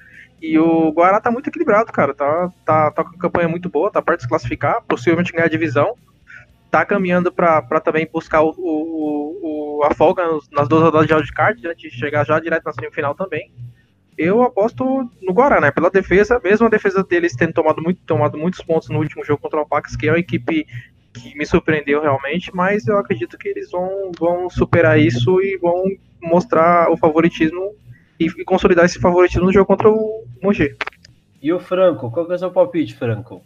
S2: E o Guará tá muito equilibrado, cara. Tá, tá, tá com campanha muito boa, tá perto de se classificar, possivelmente ganhar a divisão tá caminhando para também buscar o, o, o, a folga nas duas rodadas de wildcard, né, de chegar já direto na semifinal também. Eu aposto no Guará, né? Pela defesa, mesmo a defesa deles tendo tomado, muito, tomado muitos pontos no último jogo contra o Pax, que é uma equipe que me surpreendeu realmente, mas eu acredito que eles vão, vão superar isso e vão mostrar o favoritismo e, e consolidar esse favoritismo no jogo contra o Mogi.
S1: E o Franco, qual que é o seu palpite, Franco?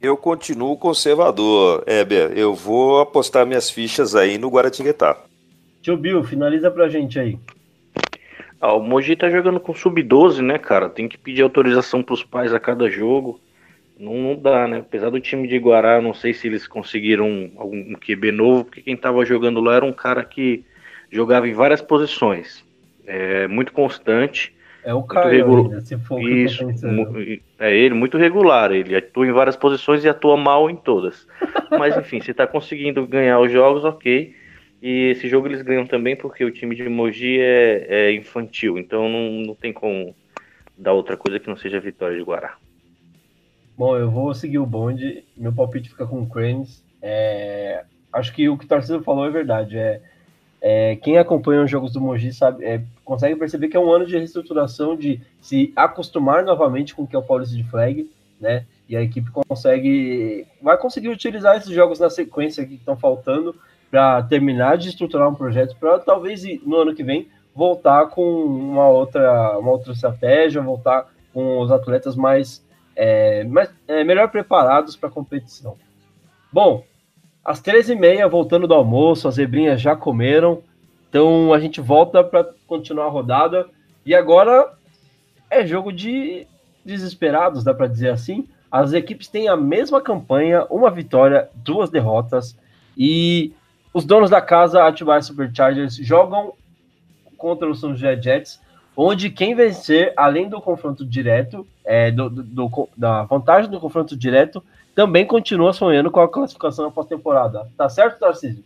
S6: Eu continuo conservador, Heber. Eu vou apostar minhas fichas aí no Guaratinguetá.
S1: Tio Bill, finaliza pra gente aí.
S4: Ah, o Mogi tá jogando com sub-12, né, cara? Tem que pedir autorização pros pais a cada jogo. Não, não, dá, né? Apesar do time de Guará, não sei se eles conseguiram algum QB novo, porque quem tava jogando lá era um cara que jogava em várias posições. É muito constante.
S1: É o Caio, né? se
S4: for Isso, é ele, muito regular. Ele atua em várias posições e atua mal em todas. Mas enfim, se tá conseguindo ganhar os jogos, ok. E esse jogo eles ganham também porque o time de Mogi é, é infantil. Então não, não tem como dar outra coisa que não seja a vitória de Guará.
S1: Bom, eu vou seguir o bonde. Meu palpite fica com o Cranes. É... Acho que o que o Tarcísio falou é verdade. É é, quem acompanha os jogos do Mogi sabe, é, consegue perceber que é um ano de reestruturação, de se acostumar novamente com o que é o Paulista de Flag, né? E a equipe consegue, vai conseguir utilizar esses jogos na sequência que estão faltando para terminar de estruturar um projeto para talvez no ano que vem voltar com uma outra, uma outra estratégia, voltar com os atletas mais, é, mais é, melhor preparados para a competição. Bom, às 13h30, voltando do almoço, as zebrinhas já comeram. Então a gente volta para continuar a rodada. E agora é jogo de desesperados, dá para dizer assim. as equipes têm a mesma campanha, uma vitória, duas derrotas, e os donos da casa, Atibaia Superchargers, jogam contra o São José Jets, onde quem vencer, além do confronto direto, é, do, do, do, da vantagem do confronto direto, também continua sonhando com a classificação na pós-temporada. Tá certo, Tarcísio?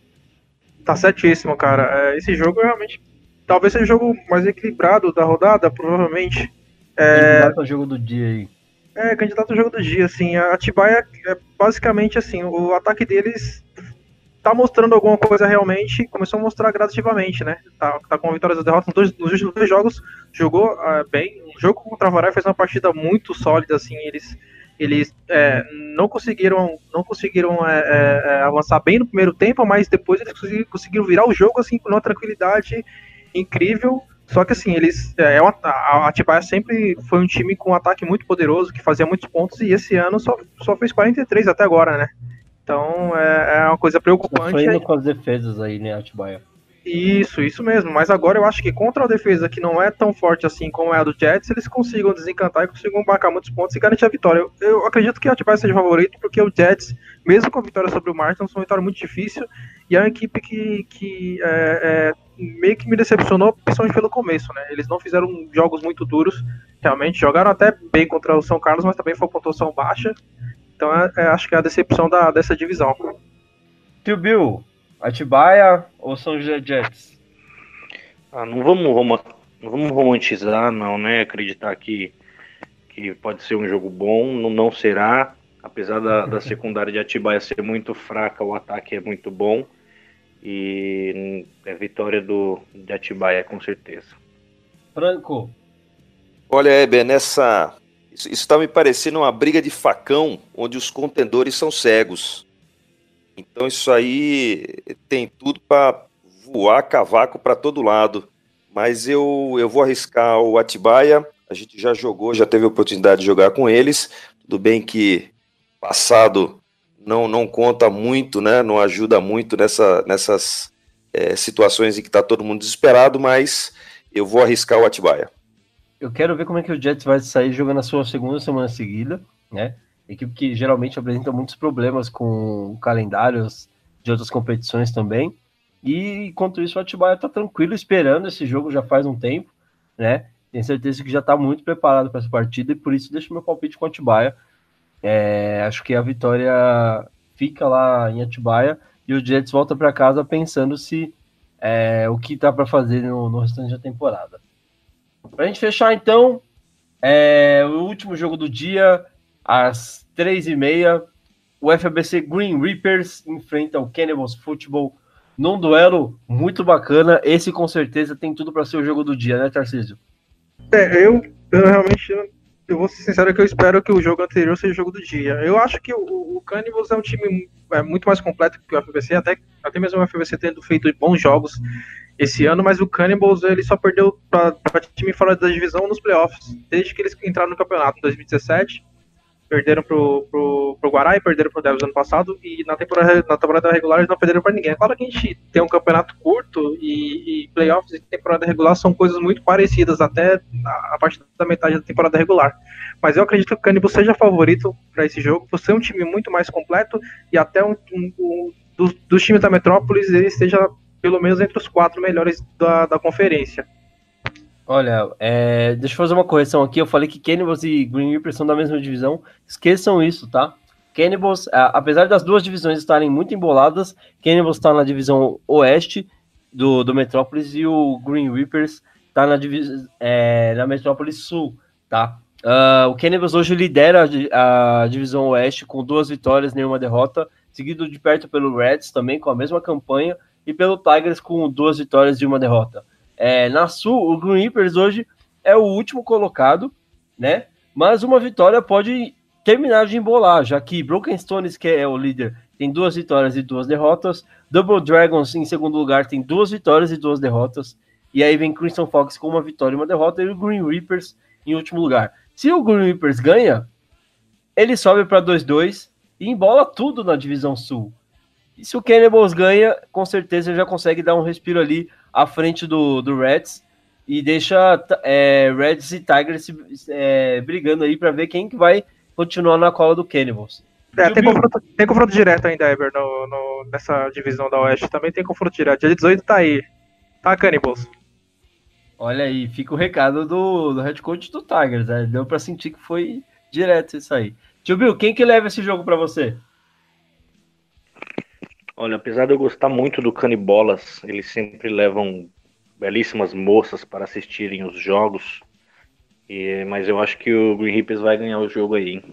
S2: Tá certíssimo, cara. É, esse jogo realmente talvez seja o jogo mais equilibrado da rodada, provavelmente.
S1: É... Candidato ao jogo do dia aí.
S2: É, candidato ao jogo do dia, assim. A Atibaia é basicamente assim, o ataque deles tá mostrando alguma coisa realmente, começou a mostrar gradativamente, né? Tá, tá com vitórias e derrotas nos, dois, nos últimos dois jogos, jogou uh, bem. O jogo contra a Varai fez uma partida muito sólida, assim, eles eles é, não conseguiram não conseguiram é, é, é, avançar bem no primeiro tempo, mas depois eles conseguiram virar o jogo assim com uma tranquilidade incrível. Só que assim, eles é, é a Atibaia sempre foi um time com um ataque muito poderoso, que fazia muitos pontos, e esse ano só, só fez 43 até agora, né? Então é, é uma coisa preocupante.
S1: Foi indo com as defesas aí, né, Atibaia?
S2: Isso, isso mesmo. Mas agora eu acho que contra a defesa que não é tão forte assim como é a do Jets, eles consigam desencantar e consigam marcar muitos pontos e garantir a vitória. Eu, eu acredito que a Atibaia seja favorito, porque o Jets, mesmo com a vitória sobre o Martins, é uma vitória muito difícil e é uma equipe que, que é, é, meio que me decepcionou, principalmente pelo começo, né? Eles não fizeram jogos muito duros, realmente. Jogaram até bem contra o São Carlos, mas também foi pontuação baixa. Então é, é, acho que é a decepção da, dessa divisão.
S1: Tio Bill, Atibaia ou São José Jets?
S4: Ah, não vamos, rom não vamos romantizar, não, né? Acreditar que, que pode ser um jogo bom, não, não será. Apesar da, da secundária de Atibaia ser muito fraca, o ataque é muito bom. E é vitória do, de Atibaia, com certeza.
S1: Franco.
S6: Olha, Heber, nessa. Isso está me parecendo uma briga de facão onde os contendores são cegos. Então isso aí tem tudo para voar cavaco para todo lado. Mas eu, eu vou arriscar o Atibaia. A gente já jogou, já teve a oportunidade de jogar com eles. Tudo bem que passado não, não conta muito, né? Não ajuda muito nessa, nessas é, situações em que está todo mundo desesperado, mas eu vou arriscar o Atibaia.
S1: Eu quero ver como é que o Jets vai sair jogando a sua segunda semana seguida, né? equipe que geralmente apresenta muitos problemas com calendários de outras competições também. E enquanto isso, o Atibaia está tranquilo, esperando esse jogo já faz um tempo, né? Tenho certeza que já está muito preparado para essa partida e por isso deixo meu palpite com o Atibaia. É, acho que a vitória fica lá em Atibaia e o Jets volta para casa pensando se é, o que tá para fazer no, no, restante da temporada. Para a gente fechar, então, é, o último jogo do dia, às três e meia, o FABC Green Reapers enfrenta o Cannibals Football num duelo muito bacana. Esse com certeza tem tudo para ser o jogo do dia, né, Tarcísio?
S2: É, eu, eu realmente eu vou ser sincero que eu espero que o jogo anterior seja o jogo do dia. Eu acho que o, o Cannibals é um time é, muito mais completo que o FBC, até, até mesmo o FBC tendo feito bons jogos esse ano, mas o Cannibals ele só perdeu para time fora da divisão nos playoffs, desde que eles entraram no campeonato em 2017 perderam pro, pro, pro Guará e perderam pro Devils ano passado, e na temporada, na temporada regular eles não perderam para ninguém. É claro que a gente tem um campeonato curto e, e playoffs e temporada regular são coisas muito parecidas, até a, a partir da metade da temporada regular. Mas eu acredito que o Cannibal seja favorito para esse jogo, por ser um time muito mais completo e até um, um, um dos, dos, times da Metrópolis ele esteja pelo menos entre os quatro melhores da, da conferência.
S1: Olha, é, deixa eu fazer uma correção aqui. Eu falei que Cannibals e Green Reaper são da mesma divisão. Esqueçam isso, tá? Cannibals, apesar das duas divisões estarem muito emboladas, Cannibals está na divisão oeste do, do Metrópolis e o Green Reapers está na, é, na Metrópolis Sul, tá? Uh, o Cannibals hoje lidera a, a, divisão oeste com duas vitórias, nenhuma derrota, seguido de perto pelo Reds também com a mesma campanha e pelo Tigers com duas vitórias e uma derrota. É, na Sul, o Green Reapers hoje é o último colocado, né? Mas uma vitória pode terminar de embolar, já que Broken Stones, que é o líder, tem duas vitórias e duas derrotas. Double Dragons, em segundo lugar, tem duas vitórias e duas derrotas. E aí vem Crimson Fox com uma vitória e uma derrota, e o Green Reapers em último lugar. Se o Green Reapers ganha, ele sobe para 2-2 e embola tudo na divisão sul. E se o Cannibals ganha, com certeza já consegue dar um respiro ali à frente do, do Reds e deixa é, Reds e Tigers é, brigando aí para ver quem que vai continuar na cola do Cannibals.
S2: É, tem confronto, tem confronto direto ainda, Ever, no, no, nessa divisão da Oeste. Também tem confronto direto. Dia 18 tá aí. Tá, Cannibals?
S1: Olha aí, fica o recado do, do head coach do Tigers. Né? Deu pra sentir que foi direto isso aí. Tio Bill, quem que leva esse jogo para você?
S4: Olha, apesar de eu gostar muito do Canibolas, eles sempre levam belíssimas moças para assistirem os jogos. E, mas eu acho que o Green Reapers vai ganhar o jogo aí.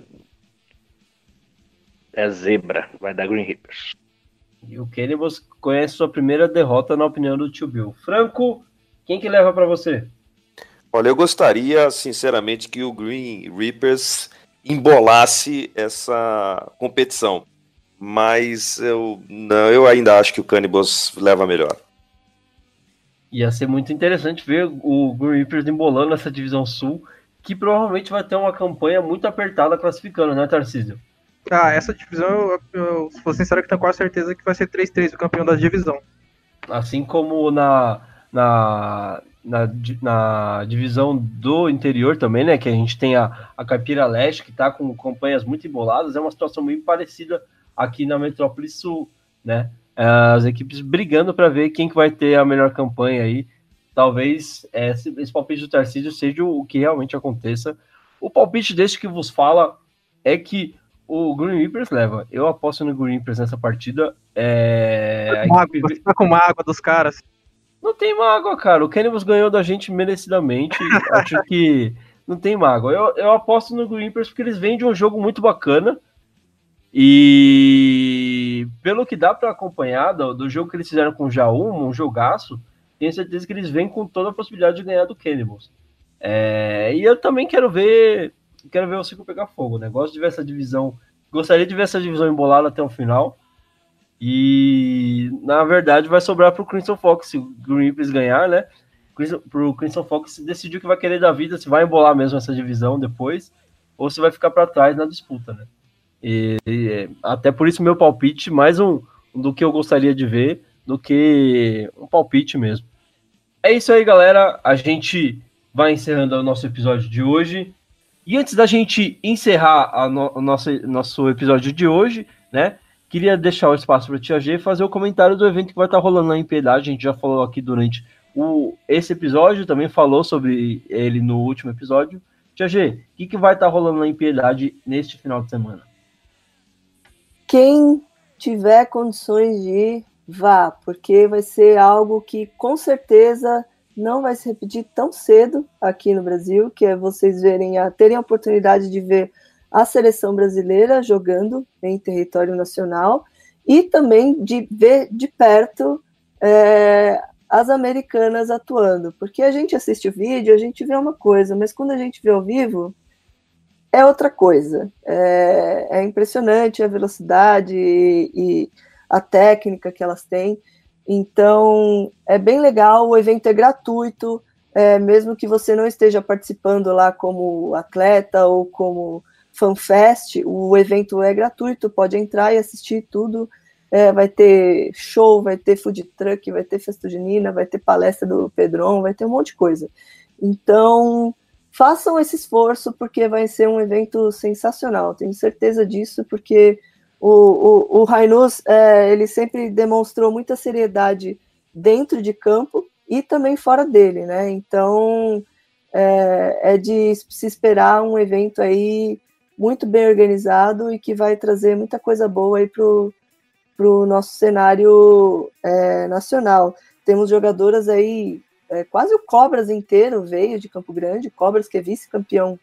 S4: É zebra, vai dar Green Reapers.
S1: E o Cannibals conhece sua primeira derrota na opinião do tio Bill. Franco, quem que leva para você?
S6: Olha, eu gostaria, sinceramente, que o Green Reapers embolasse essa competição. Mas eu não, eu ainda acho que o Cannibals leva melhor.
S1: Ia ser muito interessante ver o Green Reapers embolando essa divisão sul, que provavelmente vai ter uma campanha muito apertada classificando, né, Tarcísio?
S2: Ah, essa divisão, eu, eu, se for sincero, que tenho quase certeza que vai ser 3-3 o campeão da divisão.
S1: Assim como na, na, na, na, divisão do interior também, né? Que a gente tem a, a Caipira Leste, que está com campanhas muito emboladas, é uma situação bem parecida aqui na Metrópole Sul, né? As equipes brigando para ver quem que vai ter a melhor campanha aí. Talvez esse, esse palpite do Tarcísio seja o, que realmente aconteça. O palpite deste que vos fala é que o Green Reapers leva. Eu aposto no Green Reapers nessa partida. É...
S2: Tá com, água, tá com água dos caras.
S1: Não tem mágoa, cara. O Cannibals ganhou da gente merecidamente. Acho que não tem mágoa. Eu, eu aposto no Green Reapers porque eles vêm de um jogo muito bacana. E pelo que dá para acompanhar do, do, jogo que eles fizeram com o Jaum, um jogaço, tenho certeza que eles vêm com toda a possibilidade de ganhar do Cannibals. É, e eu também quero ver quero ver o Cico pegar fogo, né? Gosto de ver essa divisão. Gostaria de ver essa divisão embolada até o final. E na verdade vai sobrar para o Crimson Fox se o Green ganhar, né? Para o Crimson Fox decidir o que vai querer da vida, se vai embolar mesmo essa divisão depois, ou se vai ficar para trás na disputa, né? E, e, até por isso meu palpite, mais um, do que eu gostaria de ver do que um palpite mesmo. É isso aí, galera. A gente vai encerrando o nosso episódio de hoje. E antes da gente encerrar no, o nosso, nosso episódio de hoje, né? Queria deixar o espaço para o Tia G fazer o comentário do evento que vai estar rolando na Impiedade. A gente já falou aqui durante o, esse episódio, também falou sobre ele no último episódio. Tia G, o que, que vai estar rolando na Impiedade neste final de semana?
S3: Quem tiver condições de ir, vá, porque vai ser algo que com certeza não vai se repetir tão cedo aqui no Brasil, que é vocês verem a terem a oportunidade de ver a seleção brasileira jogando em território nacional e também de ver de perto é, as americanas atuando, porque a gente assiste o vídeo, a gente vê uma coisa, mas quando a gente vê ao vivo é outra coisa. É, é impressionante a velocidade e, e a técnica que elas têm. Então, é bem legal, o evento é gratuito, é, mesmo que você não esteja participando lá como atleta ou como fanfest, o evento é gratuito, pode entrar e assistir tudo. É, vai ter show, vai ter food truck, vai ter festa junina, vai ter palestra do Pedron, vai ter um monte de coisa. Então, façam esse esforço, porque vai ser um evento sensacional, tenho certeza disso, porque o, o, o Rainus, é, ele sempre demonstrou muita seriedade dentro de campo e também fora dele, né? Então é, é, de se esperar um evento aí muito bem organizado e que vai trazer muita coisa boa aí pro, pro nosso cenário é, nacional. Temos jogadoras aí, é, quase o Cobras inteiro veio de Campo Grande, Cobras que é vice-campeão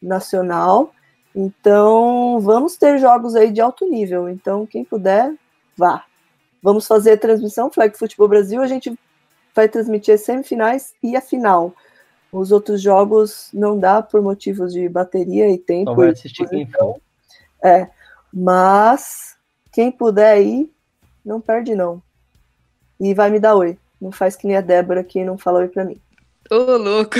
S3: nacional, então, vamos ter jogos aí de alto nível. Então, quem puder, vá. Vamos fazer a transmissão Flag Futebol Brasil. A gente vai transmitir as semifinais e a final. Os outros jogos não dá por motivos de bateria e tempo.
S1: Vai assistir quem for.
S3: É, mas quem puder ir, não perde não. E vai me dar oi. Não faz que nem a Débora que não fala oi pra mim.
S5: Ô, louco.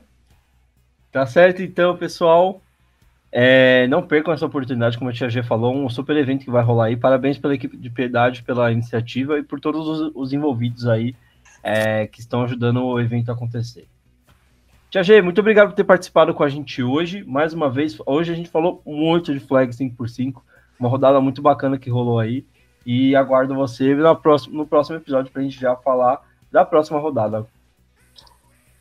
S1: tá certo então, pessoal. É, não percam essa oportunidade, como a Tia G falou, um super evento que vai rolar aí. Parabéns pela equipe de Piedade, pela iniciativa e por todos os, os envolvidos aí é, que estão ajudando o evento a acontecer. Tia G, muito obrigado por ter participado com a gente hoje. Mais uma vez, hoje a gente falou muito de flag 5x5, uma rodada muito bacana que rolou aí. E aguardo você no próximo, no próximo episódio para a gente já falar da próxima rodada.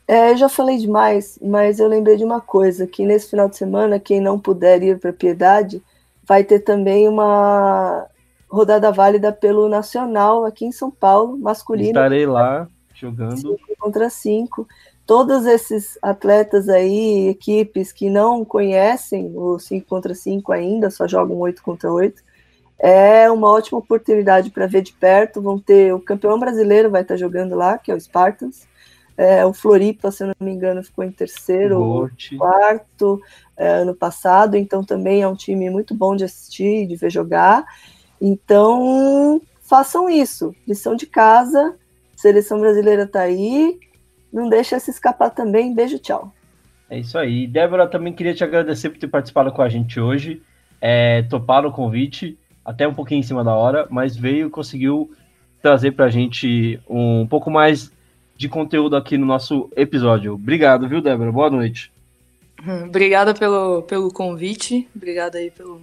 S3: É, eu já falei demais, mas eu lembrei de uma coisa, que nesse final de semana, quem não puder ir para Piedade, vai ter também uma rodada válida pelo Nacional aqui em São Paulo, masculino.
S1: Estarei lá jogando.
S3: Cinco contra cinco. Todos esses atletas aí, equipes que não conhecem o 5 contra 5 ainda, só jogam 8 contra 8, é uma ótima oportunidade para ver de perto. Vão ter o campeão brasileiro vai estar jogando lá, que é o Spartans. É, o Floripa, se eu não me engano, ficou em terceiro ou quarto é, ano passado, então também é um time muito bom de assistir, de ver jogar. Então, façam isso. Lição de casa, seleção brasileira está aí, não deixa se escapar também. Beijo, tchau.
S1: É isso aí. Débora, também queria te agradecer por ter participado com a gente hoje. É, toparam o convite, até um pouquinho em cima da hora, mas veio e conseguiu trazer para a gente um pouco mais de conteúdo aqui no nosso episódio. Obrigado, viu, Débora? Boa noite.
S5: Obrigada pelo, pelo convite, obrigada aí pelo,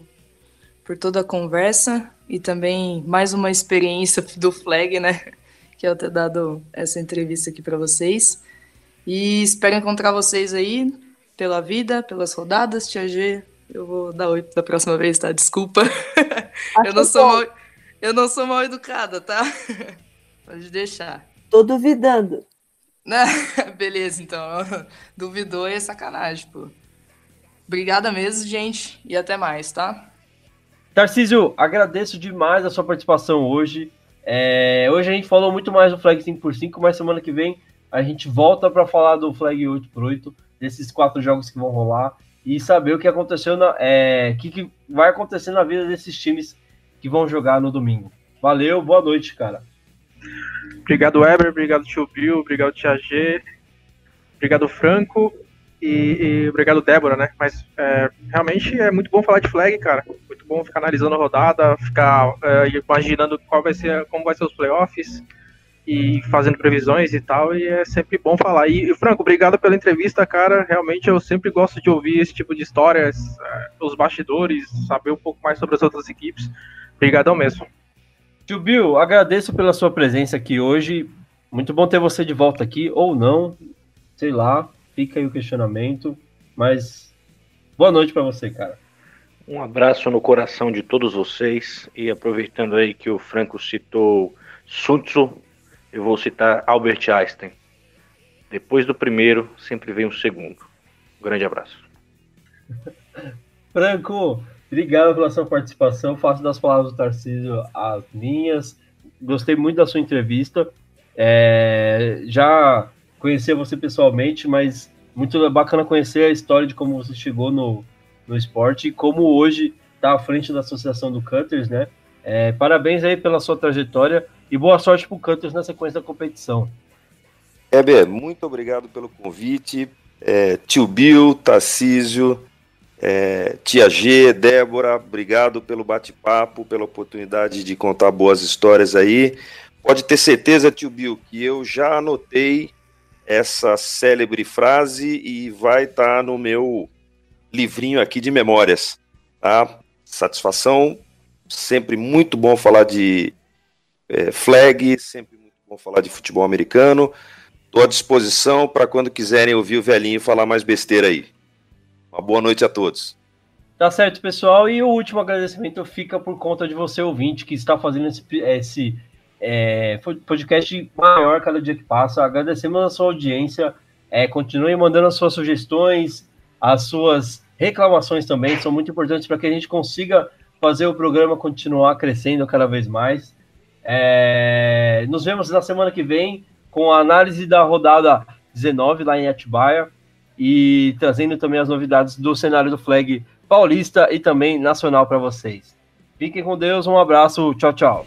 S5: por toda a conversa e também mais uma experiência do Flag, né? Que eu ter dado essa entrevista aqui para vocês. E espero encontrar vocês aí pela vida, pelas rodadas. Tia G, eu vou dar oi da próxima vez, tá? Desculpa. eu não, sou mal, eu não sou mal educada, tá? Pode deixar.
S3: Tô duvidando.
S5: Beleza, então. Duvidou é sacanagem, pô. Obrigada mesmo, gente, e até mais, tá?
S1: Tarcísio, agradeço demais a sua participação hoje. É, hoje a gente falou muito mais do Flag 5x5, mas semana que vem a gente volta para falar do Flag 8x8, desses quatro jogos que vão rolar, e saber o que aconteceu, na, é, que, que vai acontecer na vida desses times que vão jogar no domingo. Valeu, boa noite, cara.
S2: Obrigado, Weber. Obrigado, Tio Bill. Obrigado, Tia G. Obrigado, Franco. E, e obrigado, Débora, né? Mas é, realmente é muito bom falar de flag, cara. Muito bom ficar analisando a rodada, ficar é, imaginando qual vai ser, como vai ser os playoffs e fazendo previsões e tal. E é sempre bom falar. E, e Franco, obrigado pela entrevista, cara. Realmente eu sempre gosto de ouvir esse tipo de histórias, é, os bastidores, saber um pouco mais sobre as outras equipes. Obrigadão mesmo.
S1: Tio Bill, agradeço pela sua presença aqui hoje. Muito bom ter você de volta aqui, ou não, sei lá, fica aí o questionamento. Mas boa noite para você, cara.
S4: Um abraço no coração de todos vocês. E aproveitando aí que o Franco citou Sun Tzu, eu vou citar Albert Einstein. Depois do primeiro, sempre vem o segundo. Um grande abraço.
S1: Franco, Obrigado pela sua participação. Faço das palavras do Tarcísio as minhas. Gostei muito da sua entrevista. É, já conhecia você pessoalmente, mas muito bacana conhecer a história de como você chegou no, no esporte e como hoje está à frente da Associação do Cutters, né? É, parabéns aí pela sua trajetória e boa sorte para o Cutters na sequência da competição.
S6: Heber, muito obrigado pelo convite. É, tio Bill, Tarcísio, é, Tia G, Débora, obrigado pelo bate-papo, pela oportunidade de contar boas histórias aí. Pode ter certeza, tio Bill, que eu já anotei essa célebre frase e vai estar tá no meu livrinho aqui de memórias. Tá? Satisfação, sempre muito bom falar de é, flag, sempre muito bom falar de futebol americano. Estou à disposição para quando quiserem ouvir o velhinho falar mais besteira aí. Uma boa noite a todos.
S1: Tá certo, pessoal. E o último agradecimento fica por conta de você, ouvinte, que está fazendo esse, esse é, podcast maior cada dia que passa. Agradecemos a sua audiência. É, continue mandando as suas sugestões, as suas reclamações também. São muito importantes para que a gente consiga fazer o programa continuar crescendo cada vez mais. É, nos vemos na semana que vem com a análise da rodada 19 lá em Atibaia e trazendo também as novidades do cenário do flag paulista e também nacional para vocês. Fiquem com Deus, um abraço, tchau, tchau.